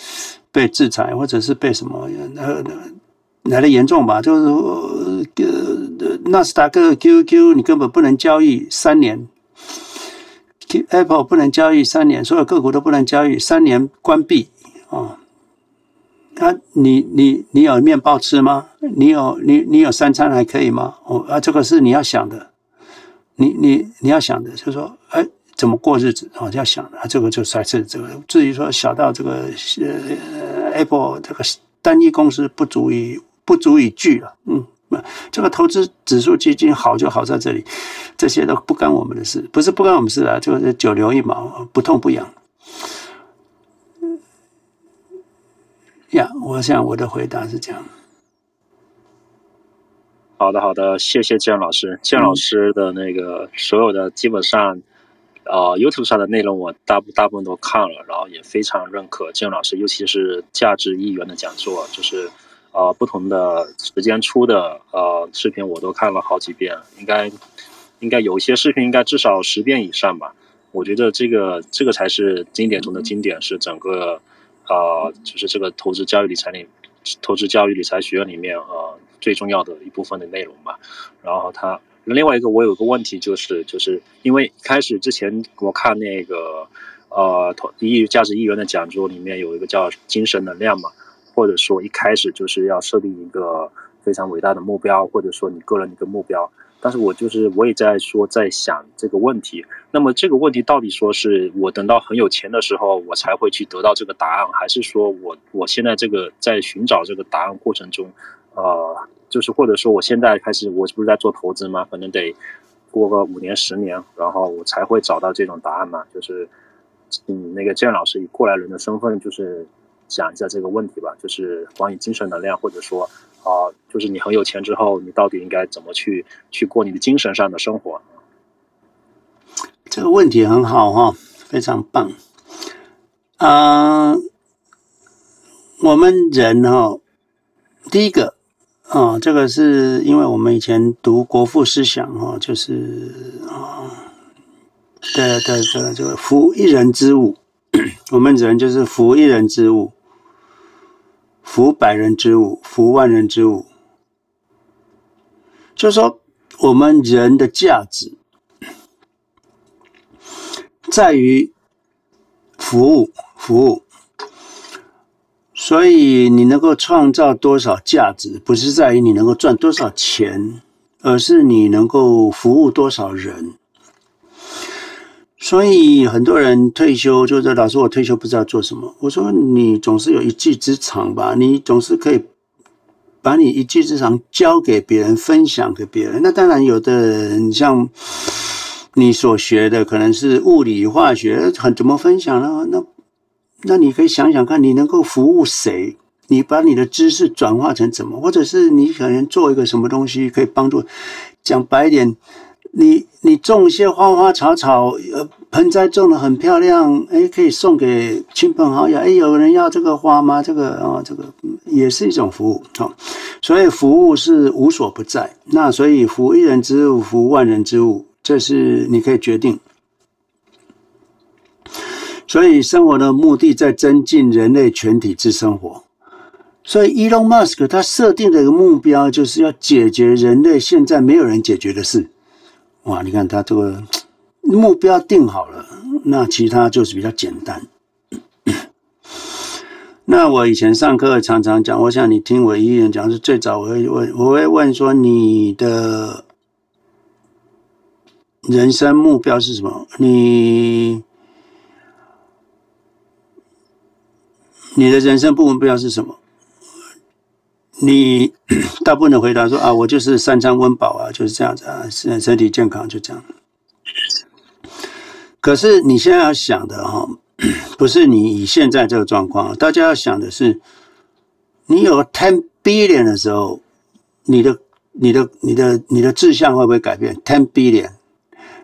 被制裁，或者是被什么呃来的严重吧？就是呃。纳斯达克 QQ 你根本不能交易三年，Apple 不能交易三年，所有个股都不能交易三年关闭啊！那、你你你有面包吃吗？你有你你有三餐还可以吗？哦啊，这个是你要想的，你你你要想的，就是说，哎，怎么过日子？哦，要想，啊，这个就算是这个。至于说小到这个呃 Apple 这个单一公司不足以不足以惧了，嗯。这个投资指数基金好就好在这里，这些都不干我们的事，不是不干我们事啊，就是九牛一毛，不痛不痒。呀，我想我的回答是这样。好的，好的，谢谢建老师。建老师的那个所有的基本上，呃，YouTube 上的内容我大部大部分都看了，然后也非常认可建老师，尤其是价值一元的讲座，就是。呃，不同的时间出的呃视频我都看了好几遍，应该应该有一些视频应该至少十遍以上吧。我觉得这个这个才是经典中的经典，是整个呃就是这个投资教育理财里投资教育理财学院里面呃最重要的一部分的内容吧。然后他另外一个我有个问题就是就是因为开始之前我看那个呃投一价值一元的讲座里面有一个叫精神能量嘛。或者说一开始就是要设定一个非常伟大的目标，或者说你个人一个目标。但是我就是我也在说在想这个问题。那么这个问题到底说是我等到很有钱的时候我才会去得到这个答案，还是说我我现在这个在寻找这个答案过程中，呃，就是或者说我现在开始我不是在做投资吗？可能得过个五年十年，然后我才会找到这种答案嘛？就是嗯，那个建老师以过来人的身份就是。讲一下这个问题吧，就是关于精神能量，或者说啊、就是你很有钱之后，你到底应该怎么去去过你的精神上的生活？这个问题很好哈，非常棒。啊、我们人哈，第一个啊，这个是因为我们以前读国父思想哈，就是啊，对对对，这个夫一人之物，我们人就是服一人之物。服百人之物，服万人之物。就是说，我们人的价值在于服务，服务。所以，你能够创造多少价值，不是在于你能够赚多少钱，而是你能够服务多少人。所以很多人退休就是老师，我退休不知道做什么。我说你总是有一技之长吧，你总是可以把你一技之长教给别人，分享给别人。那当然，有的人像你所学的可能是物理化学，很怎么分享呢？那那你可以想想看，你能够服务谁？你把你的知识转化成怎么？或者是你可能做一个什么东西可以帮助？讲白一点。你你种一些花花草草，呃，盆栽种的很漂亮，哎，可以送给亲朋好友，哎，有人要这个花吗？这个啊、这个也是一种服务，好、哦，所以服务是无所不在。那所以服一人之物，服万人之物，这是你可以决定。所以生活的目的在增进人类全体之生活。所以，Elon Musk 他设定的一个目标就是要解决人类现在没有人解决的事。哇，你看他这个目标定好了，那其他就是比较简单。那我以前上课常常讲，我想你听我一人讲是最早我会问，我会问说你的人生目标是什么？你你的人生目标是什么？你大部分的回答说啊，我就是三餐温饱啊，就是这样子啊，身身体健康就这样。可是你现在要想的哈，不是你以现在这个状况，大家要想的是，你有 ten billion 的时候，你的、你的、你的、你的志向会不会改变？ten billion，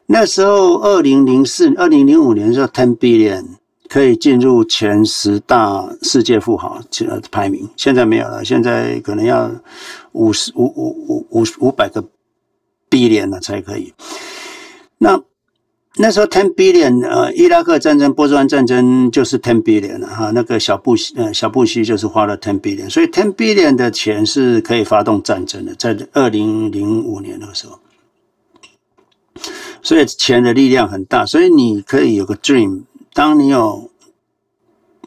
那时候二零零四、二零零五年的时候，ten billion。可以进入前十大世界富豪排名，现在没有了，现在可能要五十五五五五五百个 billion 了才可以。那那时候 ten billion，呃，伊拉克战争、波斯湾战争就是 ten billion 了哈。那个小布希，呃，小布希就是花了 ten billion，所以 ten billion 的钱是可以发动战争的，在二零零五年那个时候，所以钱的力量很大，所以你可以有个 dream。当你有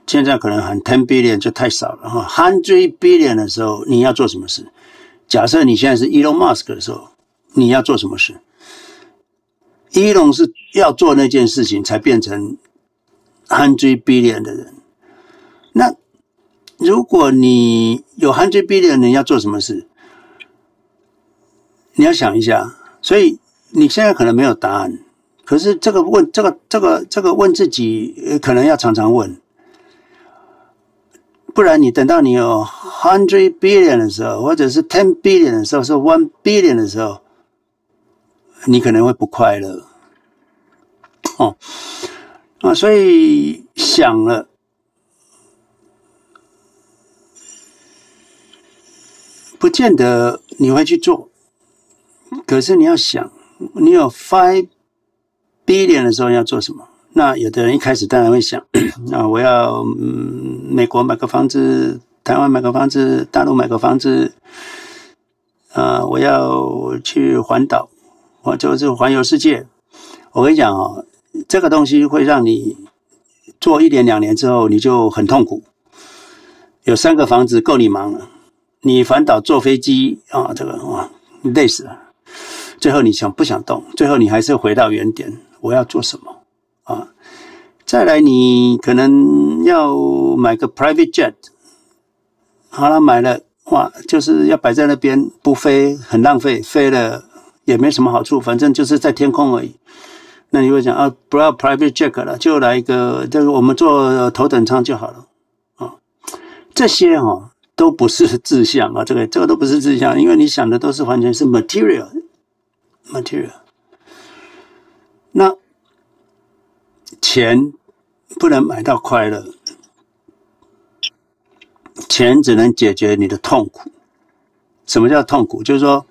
现在可能喊 ten billion 就太少了哈，hundred billion 的时候，你要做什么事？假设你现在是 Elon Musk 的时候，你要做什么事？Elon 是要做那件事情才变成 hundred billion 的人。那如果你有 hundred billion 人要做什么事？你要想一下。所以你现在可能没有答案。可是这个问这个这个这个问自己，可能要常常问，不然你等到你有 hundred billion 的时候，或者是 ten billion 的时候，是 one billion 的时候，你可能会不快乐。哦，啊，所以想了，不见得你会去做，可是你要想，你有 five。第一年的时候要做什么？那有的人一开始当然会想，那 我要嗯，美国买个房子，台湾买个房子，大陆买个房子，啊、我要去环岛，我就是环游世界。我跟你讲哦，这个东西会让你做一年两年之后，你就很痛苦。有三个房子够你忙了，你环岛坐飞机啊，这个哇，累死了。最后你想不想动？最后你还是回到原点。我要做什么啊？再来，你可能要买个 private jet，好了，买了哇，就是要摆在那边不飞，很浪费，飞了也没什么好处，反正就是在天空而已。那你会讲啊，不要 private jet 了，就来一个，这个我们坐头等舱就好了啊。这些哈、都不是志向啊，这个这个都不是志向，因为你想的都是完全是 material，material。那钱不能买到快乐，钱只能解决你的痛苦。什么叫痛苦？就是说，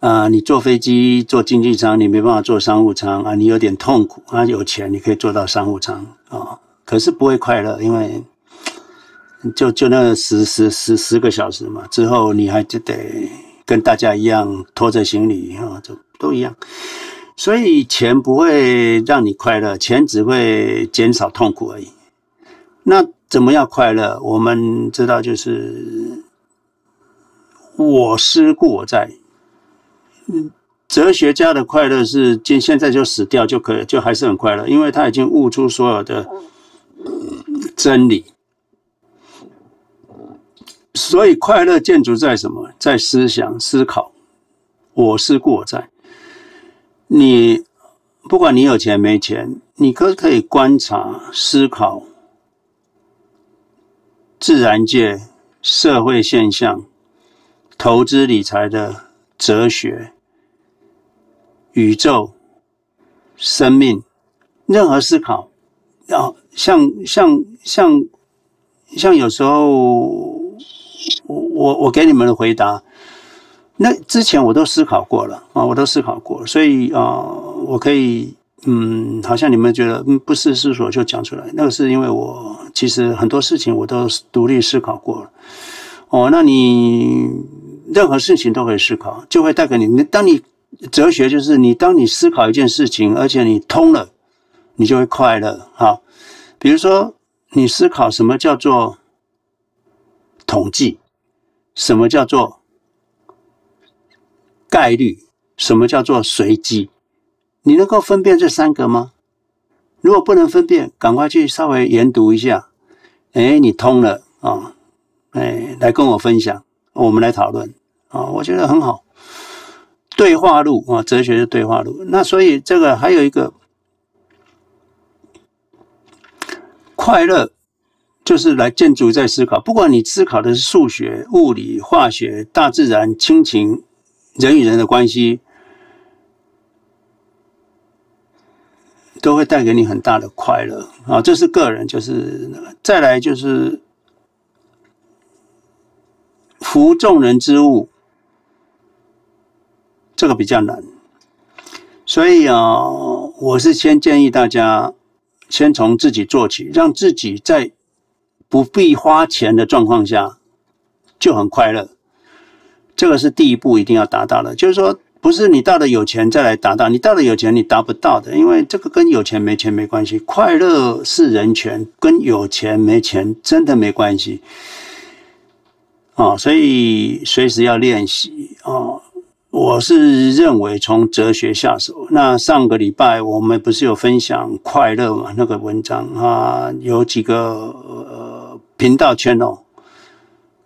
啊、你坐飞机坐经济舱，你没办法坐商务舱啊，你有点痛苦啊。有钱你可以坐到商务舱啊、可是不会快乐，因为就就那十十十十个小时嘛，之后你还就得跟大家一样拖着行李啊，就都一样。所以钱不会让你快乐，钱只会减少痛苦而已。那怎么样快乐？我们知道就是我思故我在。哲学家的快乐是今现在就死掉就可以，就还是很快乐，因为他已经悟出所有的真理。所以快乐建筑在什么？在思想思考。我思故我在。你不管你有钱没钱，你可可以观察、思考自然界、社会现象、投资理财的哲学、宇宙、生命，任何思考，要像像像像有时候我我我给你们的回答。那之前我都思考过了啊，我都思考过，所以啊，我可以嗯，好像你们觉得嗯，不是思索就讲出来，那个是因为我其实很多事情我都独立思考过了。哦，那你任何事情都可以思考，就会带给你。当你哲学就是你，当你思考一件事情，而且你通了，你就会快乐。好，比如说你思考什么叫做统计，什么叫做概率，什么叫做随机，你能够分辨这三个吗？如果不能分辨，赶快去稍微研读一下。哎，你通了啊！哎，来跟我分享，我们来讨论啊！我觉得很好。对话录啊，哲学的对话录。那所以这个还有一个快乐，就是来建筑在思考。不管你思考的是数学、物理、化学、大自然、亲情、人与人的关系。都会带给你很大的快乐啊！这是个人，就是再来就是服众人之物，这个比较难。所以啊，我是先建议大家先从自己做起，让自己在不必花钱的状况下就很快乐。这个是第一步，一定要达到的，就是说。不是你到了有钱再来达到，你到了有钱你达不到的，因为这个跟有钱没钱没关系。快乐是人权，跟有钱没钱真的没关系。啊，所以随时要练习啊。我是认为从哲学下手。那上个礼拜我们不是有分享快乐嘛？那个文章啊，有几个呃频道圈哦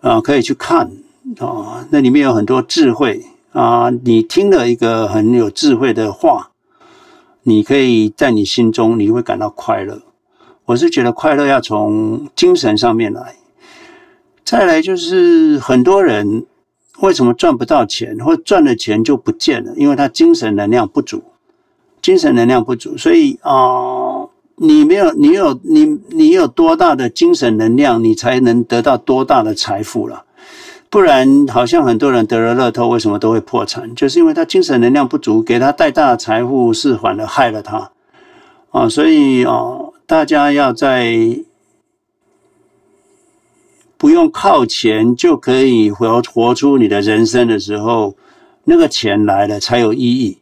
啊，可以去看哦，那里面有很多智慧。啊，你听了一个很有智慧的话，你可以在你心中你会感到快乐。我是觉得快乐要从精神上面来。再来就是很多人为什么赚不到钱，或赚了钱就不见了？因为他精神能量不足，精神能量不足。所以啊，你没有，你有，你你有多大的精神能量，你才能得到多大的财富了。不然，好像很多人得了乐透，为什么都会破产？就是因为他精神能量不足，给他带大的财富，是反而害了他啊！所以啊，大家要在不用靠钱就可以活活出你的人生的时候，那个钱来了才有意义。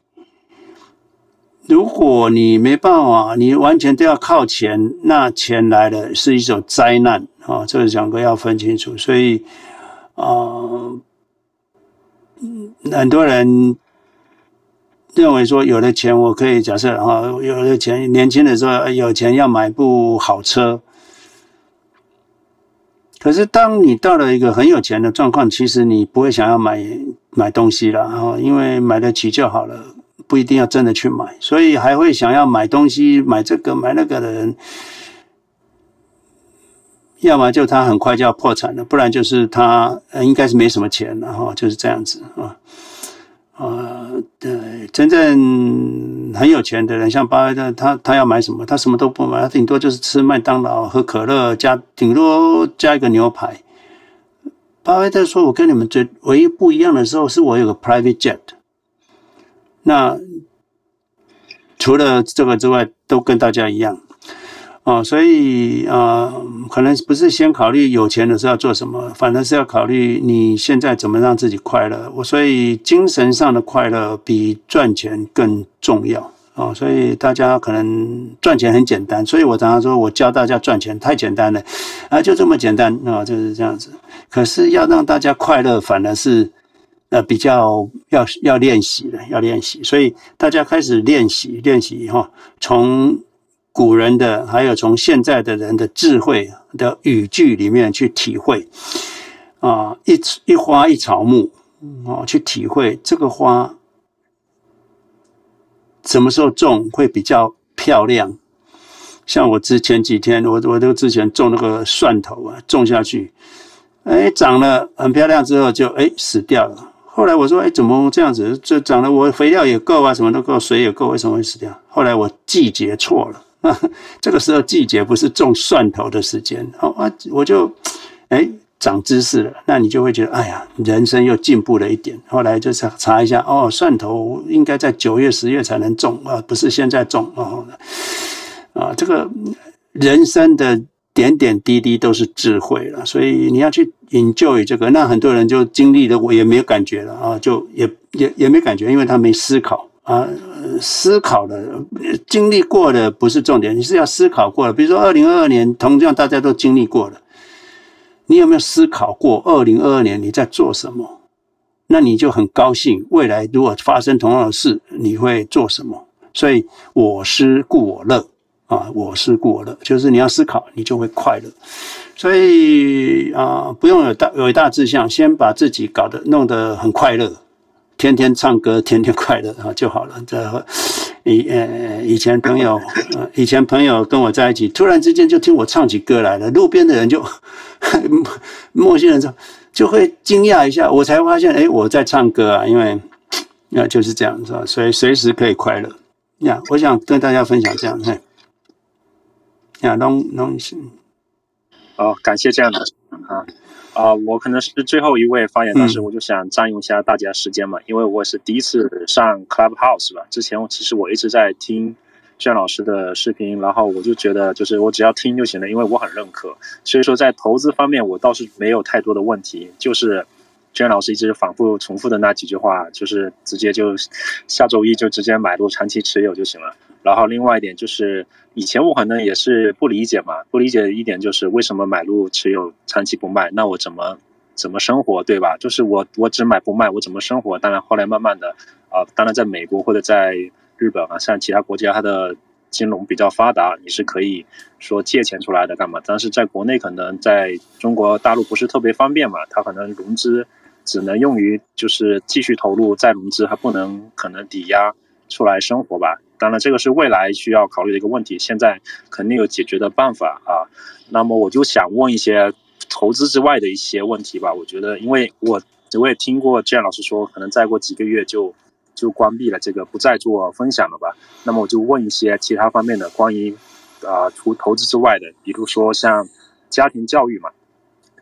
如果你没办法，你完全都要靠钱，那钱来了是一种灾难啊！这个两个要分清楚，所以。啊、呃，很多人认为说有了钱我可以假设哈，有了钱年轻的时候有钱要买部好车，可是当你到了一个很有钱的状况，其实你不会想要买买东西了哈，因为买得起就好了，不一定要真的去买，所以还会想要买东西买这个买那个的人。要么就他很快就要破产了，不然就是他应该是没什么钱了哈，就是这样子啊啊，对，真正很有钱的人，像巴菲特，他他要买什么？他什么都不买，他顶多就是吃麦当劳、喝可乐，加顶多加一个牛排。巴菲特说：“我跟你们最唯一不一样的时候，是我有个 private jet。那除了这个之外，都跟大家一样。”哦，所以啊、可能不是先考虑有钱的时候要做什么，反正是要考虑你现在怎么让自己快乐。我所以精神上的快乐比赚钱更重要啊、所以大家可能赚钱很简单，所以我常常说我教大家赚钱太简单了啊，就这么简单啊、就是这样子。可是要让大家快乐，反而是呃比较要要练习的，要练习。所以大家开始练习练习以后，从。古人的，还有从现在的人的智慧的语句里面去体会啊，一一花一草木啊，去体会这个花什么时候种会比较漂亮。像我之前几天，我我都之前种那个蒜头啊，种下去，哎，长了很漂亮，之后就哎死掉了。后来我说，哎，怎么这样子？这长得我肥料也够啊，什么都够，水也够，为什么会死掉？后来我季节错了。这个时候季节不是种蒜头的时间，哦啊，我就哎长知识了。那你就会觉得，哎呀，人生又进步了一点。后来就查查一下，哦，蒜头应该在九月、十月才能种啊，不是现在种哦。啊，这个人生的点点滴滴都是智慧了，所以你要去 enjoy 这个，那很多人就经历了，我也没有感觉了啊，就也也也没感觉，因为他没思考啊，思考的经历过的不是重点，你是要思考过的。比如说二零二二年，同样大家都经历过了，你有没有思考过二零二二年你在做什么？那你就很高兴，未来如果发生同样的事，你会做什么？所以我思故我乐啊，我思故我乐，就是你要思考，你就会快乐。所以啊，不用有大伟大志向，先把自己搞得弄得很快乐，天天唱歌，天天快乐啊就好了。这以呃以前朋友，以前朋友跟我在一起，突然之间就听我唱起歌来了，路边的人就 陌生人就就会惊讶一下，我才发现，哎，我在唱歌啊，因为那就是这样，是吧？所以随时可以快乐。呀，我想跟大家分享这样，嘿，呀，龙龙行，哦，感谢这样的啊啊，我可能是最后一位发言，但是我就想占用一下大家时间嘛，嗯、因为我是第一次上 Clubhouse 吧，之前我其实我一直在听卷老师的视频，然后我就觉得就是我只要听就行了，因为我很认可，所以说在投资方面我倒是没有太多的问题，就是。娟老师一直反复重复的那几句话，就是直接就下周一就直接买入长期持有就行了。然后另外一点就是，以前我可能也是不理解嘛，不理解一点就是为什么买入持有长期不卖，那我怎么怎么生活，对吧？就是我我只买不卖，我怎么生活？当然后来慢慢的啊、当然在美国或者在日本啊，像其他国家它的。金融比较发达，你是可以说借钱出来的干嘛？但是在国内可能在中国大陆不是特别方便嘛，它可能融资只能用于就是继续投入再融资，还不能可能抵押出来生活吧。当然这个是未来需要考虑的一个问题，现在肯定有解决的办法啊。那么我就想问一些投资之外的一些问题吧。我觉得，因为我我也听过这样老师说，可能再过几个月就。就关闭了这个，不再做分享了吧。那么我就问一些其他方面的关于，啊、除投资之外的，比如说像家庭教育嘛。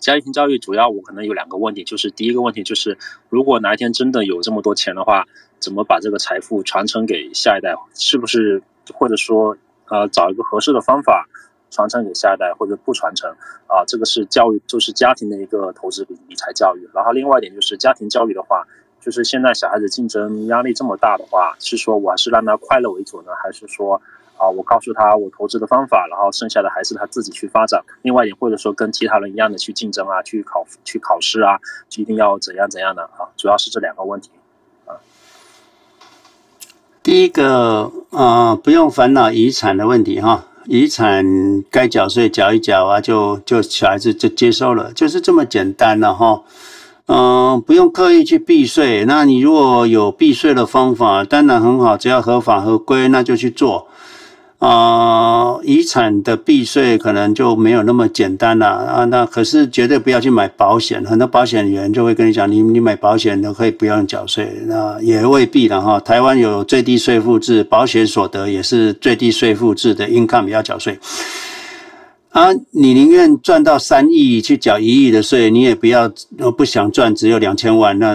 家庭教育主要我可能有两个问题，就是第一个问题就是，如果哪一天真的有这么多钱的话，怎么把这个财富传承给下一代？是不是或者说，呃，找一个合适的方法传承给下一代，或者不传承？啊、这个是教育，就是家庭的一个投资理理财教育。然后另外一点就是家庭教育的话。就是现在小孩子竞争压力这么大的话，是说我还是让他快乐为主呢，还是说啊，我告诉他我投资的方法，然后剩下的还是他自己去发展？另外一点，或者说跟其他人一样的去竞争啊，去考去考试啊，就一定要怎样怎样的啊？主要是这两个问题。第一个啊、不用烦恼遗产的问题哈，遗产该缴税缴一缴啊，就就小孩子就接收了，就是这么简单了哈。嗯，不用刻意去避税。那你如果有避税的方法，当然很好，只要合法合规，那就去做。啊、呃，遗产的避税可能就没有那么简单了啊。那可是绝对不要去买保险，很多保险员就会跟你讲，你你买保险都可以不用缴税，那也未必了哈。台湾有最低税负制，保险所得也是最低税负制的，income 要缴税。啊，你宁愿赚到三亿去缴一亿的税，你也不要不想赚只有两千万，那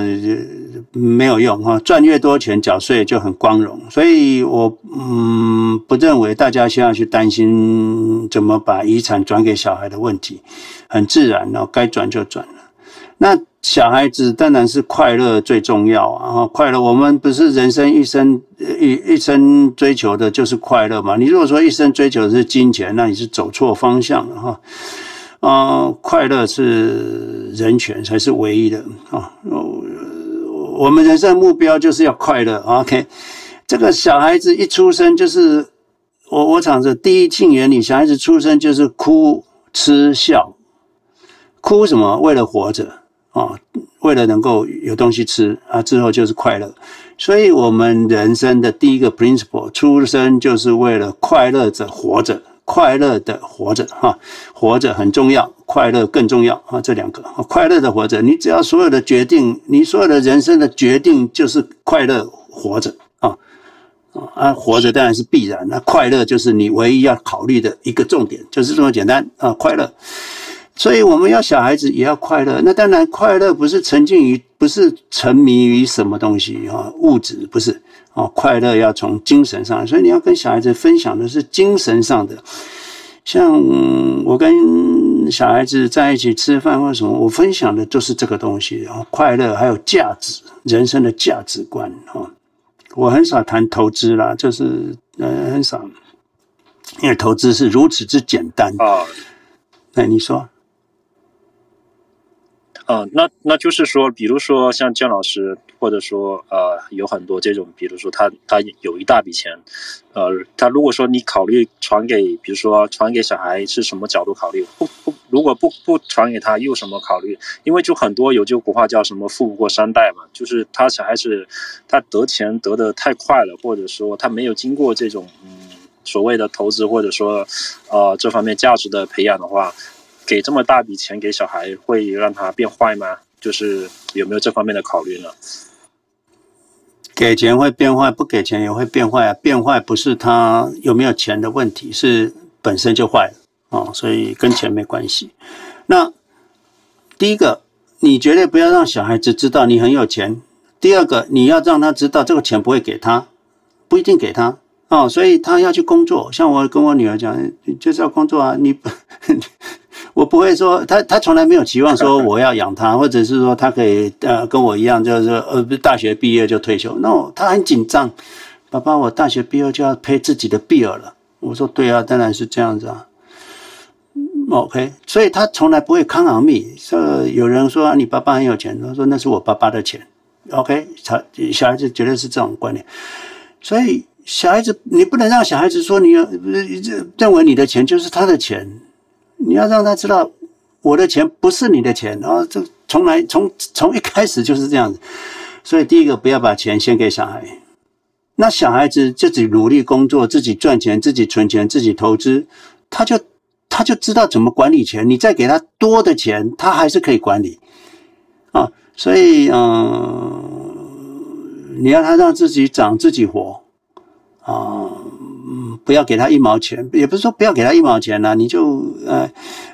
没有用哈。赚越多钱缴税就很光荣，所以我嗯不认为大家需要去担心怎么把遗产转给小孩的问题，很自然哦，该转就转了。那。小孩子当然是快乐最重要啊！快乐，我们不是人生一生一一生追求的就是快乐嘛？你如果说一生追求的是金钱，那你是走错方向了哈！啊，快乐是人权才是唯一的啊！我们人生的目标就是要快乐。OK，这个小孩子一出生就是我我讲的第一性原理，小孩子出生就是哭、吃、笑。哭什么？为了活着。啊，为了能够有东西吃啊，之后就是快乐。所以，我们人生的第一个 principle，出生就是为了快乐着活着，快乐的活着哈，活着很重要，快乐更重要啊，这两个，快乐的活着，你只要所有的决定，你所有的人生的决定就是快乐活着啊啊，活着当然是必然，那快乐就是你唯一要考虑的一个重点，就是这么简单啊，快乐。所以我们要小孩子也要快乐，那当然快乐不是沉浸于，不是沉迷于什么东西啊，物质不是啊，快乐要从精神上，所以你要跟小孩子分享的是精神上的。像我跟跟小孩子在一起吃饭或什么，我分享的就是这个东西啊，快乐还有价值，人生的价值观啊。我很少谈投资啦，就是呃很少，因为投资是如此之简单啊。那你说？嗯、呃，那那就是说，比如说像姜老师，或者说呃，有很多这种，比如说他他有一大笔钱，呃，他如果说你考虑传给，比如说传给小孩是什么角度考虑？不不，如果不不传给他，又什么考虑？因为就很多有句古话叫什么“富不过三代”嘛，就是他小孩子他得钱得的太快了，或者说他没有经过这种嗯所谓的投资，或者说呃这方面价值的培养的话。给这么大笔钱给小孩，会让他变坏吗？就是有没有这方面的考虑呢？给钱会变坏，不给钱也会变坏啊！变坏不是他有没有钱的问题，是本身就坏了哦，所以跟钱没关系。那第一个，你绝对不要让小孩子知道你很有钱。第二个，你要让他知道这个钱不会给他，不一定给他哦，所以他要去工作。像我跟我女儿讲，就是要工作啊，你。我不会说他，他从来没有期望说 我要养他，或者是说他可以呃跟我一样，就是说呃大学毕业就退休。No，他很紧张，爸爸，我大学毕业就要 pay 自己的 bill 了。我说对啊，当然是这样子啊。OK，所以他从来不会 count on me。说有人说你爸爸很有钱，他说那是我爸爸的钱。OK，他小孩子绝对是这种观念。所以小孩子你不能让小孩子说你有认为你的钱就是他的钱。你要让他知道，我的钱不是你的钱，然后这从来从从一开始就是这样子。所以第一个不要把钱先给小孩，那小孩子自己努力工作，自己赚钱，自己存钱，自己投资，他就他就知道怎么管理钱。你再给他多的钱，他还是可以管理啊。所以嗯，你要他让自己长，自己活啊。嗯，不要给他一毛钱，也不是说不要给他一毛钱了，你就呃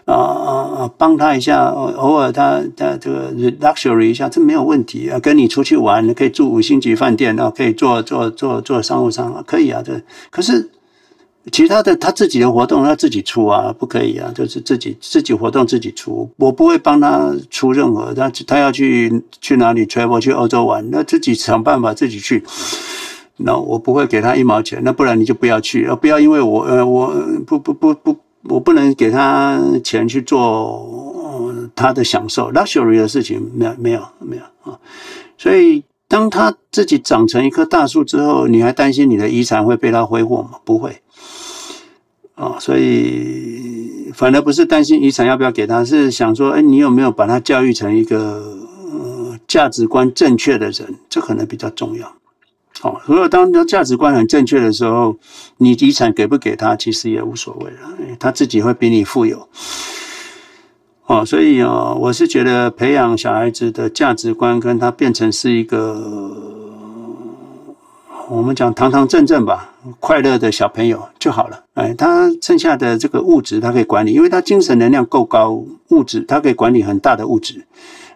啊啊帮他一下，偶尔他他这个 luxury 一下，这没有问题啊。跟你出去玩，可以住五星级饭店啊，可以做做做做商务舱啊，可以啊。这可是其他的他自己的活动他自己出啊，不可以啊，就是自己自己活动自己出，我不会帮他出任何。他他要去去哪里 travel 去欧洲玩，那自己想办法自己去。那我不会给他一毛钱，那不然你就不要去，不要因为我呃我不不不不，我不能给他钱去做他的享受 luxury 的事情，没有没有没有啊，所以当他自己长成一棵大树之后，你还担心你的遗产会被他挥霍吗？不会啊，所以反而不是担心遗产要不要给他，是想说，哎，你有没有把他教育成一个呃价值观正确的人，这可能比较重要。哦，如果当他价值观很正确的时候，你遗产给不给他，其实也无所谓了，他自己会比你富有。哦，所以啊，我是觉得培养小孩子的价值观，跟他变成是一个我们讲堂堂正正吧，快乐的小朋友就好了。哎，他剩下的这个物质，他可以管理，因为他精神能量够高，物质他可以管理很大的物质。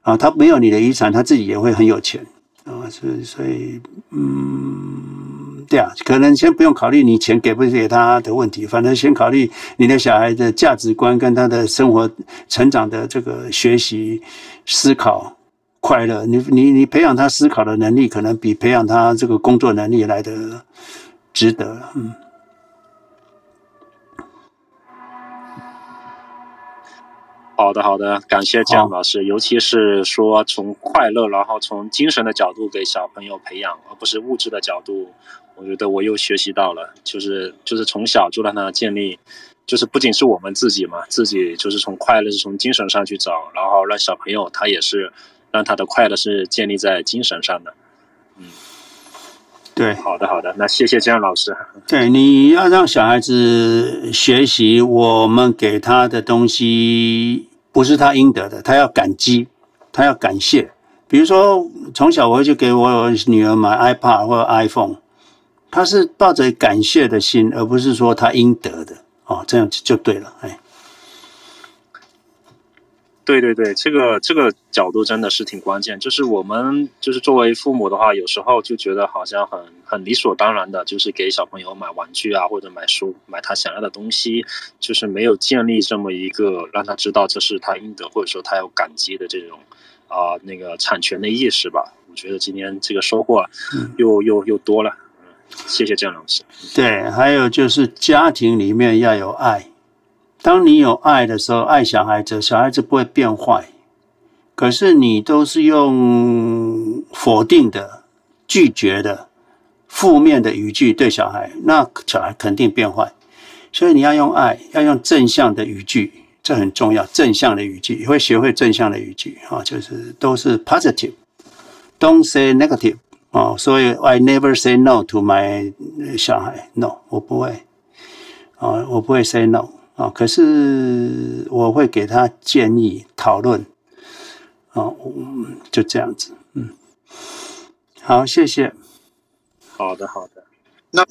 啊，他没有你的遗产，他自己也会很有钱。啊，所以所以，嗯，对啊，可能先不用考虑你钱给不给他的问题，反正先考虑你的小孩的价值观跟他的生活成长的这个学习、思考、快乐。你你你培养他思考的能力，可能比培养他这个工作能力来的值得，嗯。好的，好的，感谢江老师。尤其是说从快乐，然后从精神的角度给小朋友培养，而不是物质的角度。我觉得我又学习到了，就是就是从小就让他建立，就是不仅是我们自己嘛，自己就是从快乐是从精神上去找，然后让小朋友他也是让他的快乐是建立在精神上的。嗯。对，好的好的，那谢谢江老师。对，你要让小孩子学习，我们给他的东西不是他应得的，他要感激，他要感谢。比如说，从小我就给我女儿买 iPad 或者 iPhone，他是抱着感谢的心，而不是说他应得的。哦，这样子就对了，哎。对对对，这个这个角度真的是挺关键。就是我们就是作为父母的话，有时候就觉得好像很很理所当然的，就是给小朋友买玩具啊，或者买书，买他想要的东西，就是没有建立这么一个让他知道这是他应得，或者说他有感激的这种啊、呃、那个产权的意识吧。我觉得今天这个收获又、嗯、又又多了。嗯，谢谢郑老师。对，还有就是家庭里面要有爱。当你有爱的时候，爱小孩子，小孩子不会变坏。可是你都是用否定的、拒绝的、负面的语句对小孩，那小孩肯定变坏。所以你要用爱，要用正向的语句，这很重要。正向的语句，会学会正向的语句啊，就是都是 positive，don't say negative 啊。所以 I never say no to my 小孩，no，我不会啊，我不会 say no。啊，可是我会给他建议讨论，啊，就这样子，嗯，好，谢谢。好的，好的，那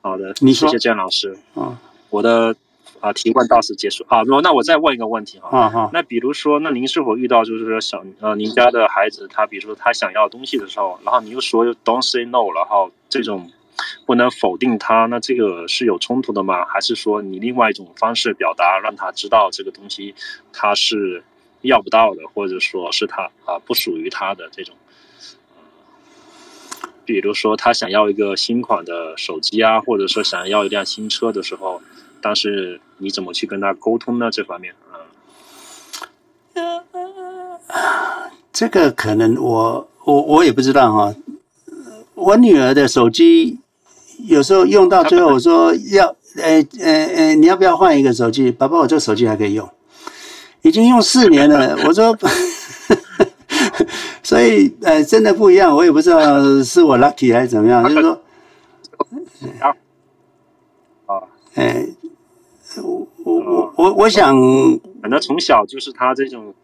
好的，你说，谢谢郑老师。啊，我的啊提问到此结束。好，那那我再问一个问题哈。啊哈。那比如说，那您是否遇到就是说小呃，您家的孩子他比如说他想要东西的时候，然后你又说 don't say no，然后这种。不能否定他，那这个是有冲突的吗？还是说你另外一种方式表达，让他知道这个东西他是要不到的，或者说是他啊不属于他的这种？比如说他想要一个新款的手机啊，或者说想要一辆新车的时候，但是你怎么去跟他沟通呢？这方面啊，这个可能我我我也不知道哈。我女儿的手机。有时候用到最后，我说要，呃呃呃，你要不要换一个手机？爸爸，我这手机还可以用，已经用四年了。我说，所以呃，真的不一样。我也不知道是我 lucky 还是怎么样，就是说，啊，哎，我我我我想，反正从小就是他这种，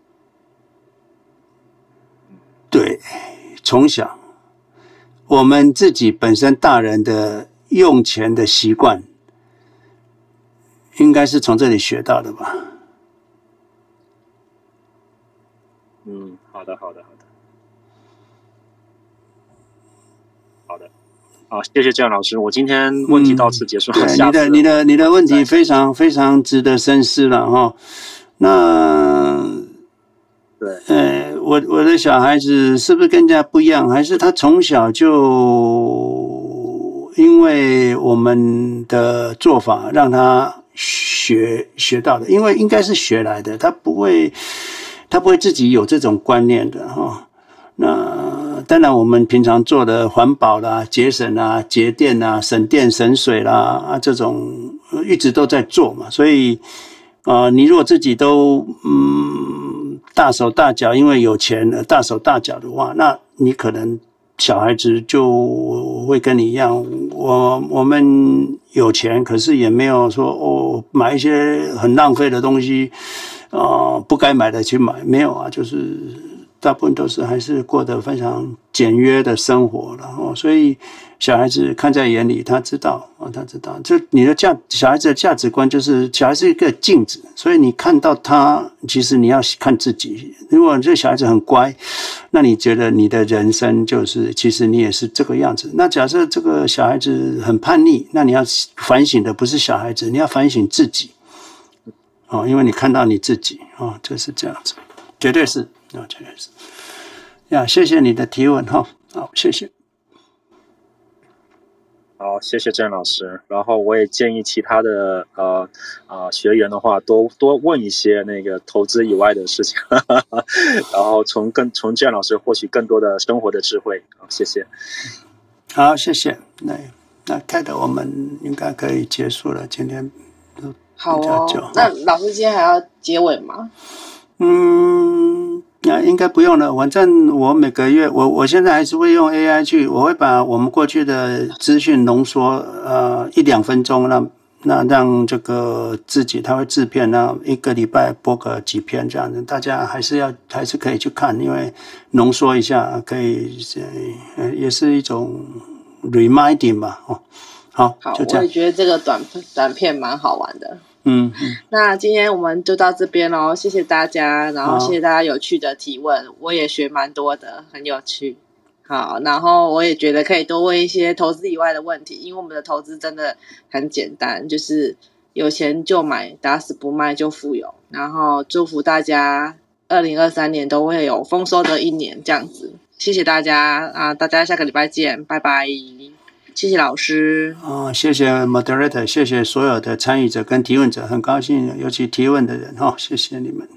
对，从小。我们自己本身大人的用钱的习惯，应该是从这里学到的吧？嗯，好的，好的，好的，好的，好，谢谢郑老师。我今天问题到此结束。嗯、你的、你的、你的问题非常非常值得深思了哈。那。对，呃，我我的小孩子是不是跟人家不一样？还是他从小就因为我们的做法让他学学到的？因为应该是学来的，他不会，他不会自己有这种观念的哈。那当然，我们平常做的环保啦、节省啦、节电啦、省电省水啦啊，这种一直都在做嘛。所以啊、呃，你如果自己都嗯。大手大脚，因为有钱而大手大脚的话，那你可能小孩子就会跟你一样。我我们有钱，可是也没有说哦买一些很浪费的东西啊、呃，不该买的去买，没有啊，就是大部分都是还是过得非常简约的生活，然后所以。小孩子看在眼里，他知道啊，他知道。就你的价，小孩子的价值观就是小孩子一个镜子，所以你看到他，其实你要看自己。如果这小孩子很乖，那你觉得你的人生就是，其实你也是这个样子。那假设这个小孩子很叛逆，那你要反省的不是小孩子，你要反省自己。哦，因为你看到你自己啊，就是这样子，绝对是啊，绝对是。呀，谢谢你的提问哈，好，谢谢。好，谢谢郑老师。然后我也建议其他的呃啊、呃、学员的话，多多问一些那个投资以外的事情，哈哈哈，然后从更从郑老师获取更多的生活的智慧。好，谢谢。好，谢谢。那那看来我们应该可以结束了，今天都好哦。那老师今天还要结尾吗？嗯。那应该不用了，反正我每个月，我我现在还是会用 AI 去，我会把我们过去的资讯浓缩，呃，一两分钟，那那让这个自己他会制片，那一个礼拜播个几篇这样子，大家还是要还是可以去看，因为浓缩一下可以，呃，也是一种 reminding 吧，哦，好，好，就这样。我也觉得这个短短片蛮好玩的。嗯，那今天我们就到这边喽，谢谢大家，然后谢谢大家有趣的提问，我也学蛮多的，很有趣。好，然后我也觉得可以多问一些投资以外的问题，因为我们的投资真的很简单，就是有钱就买，打死不卖就富有。然后祝福大家二零二三年都会有丰收的一年，这样子。谢谢大家啊，大家下个礼拜见，拜拜。谢谢老师。啊，谢谢 moderator，谢谢所有的参与者跟提问者，很高兴，尤其提问的人哈，谢谢你们。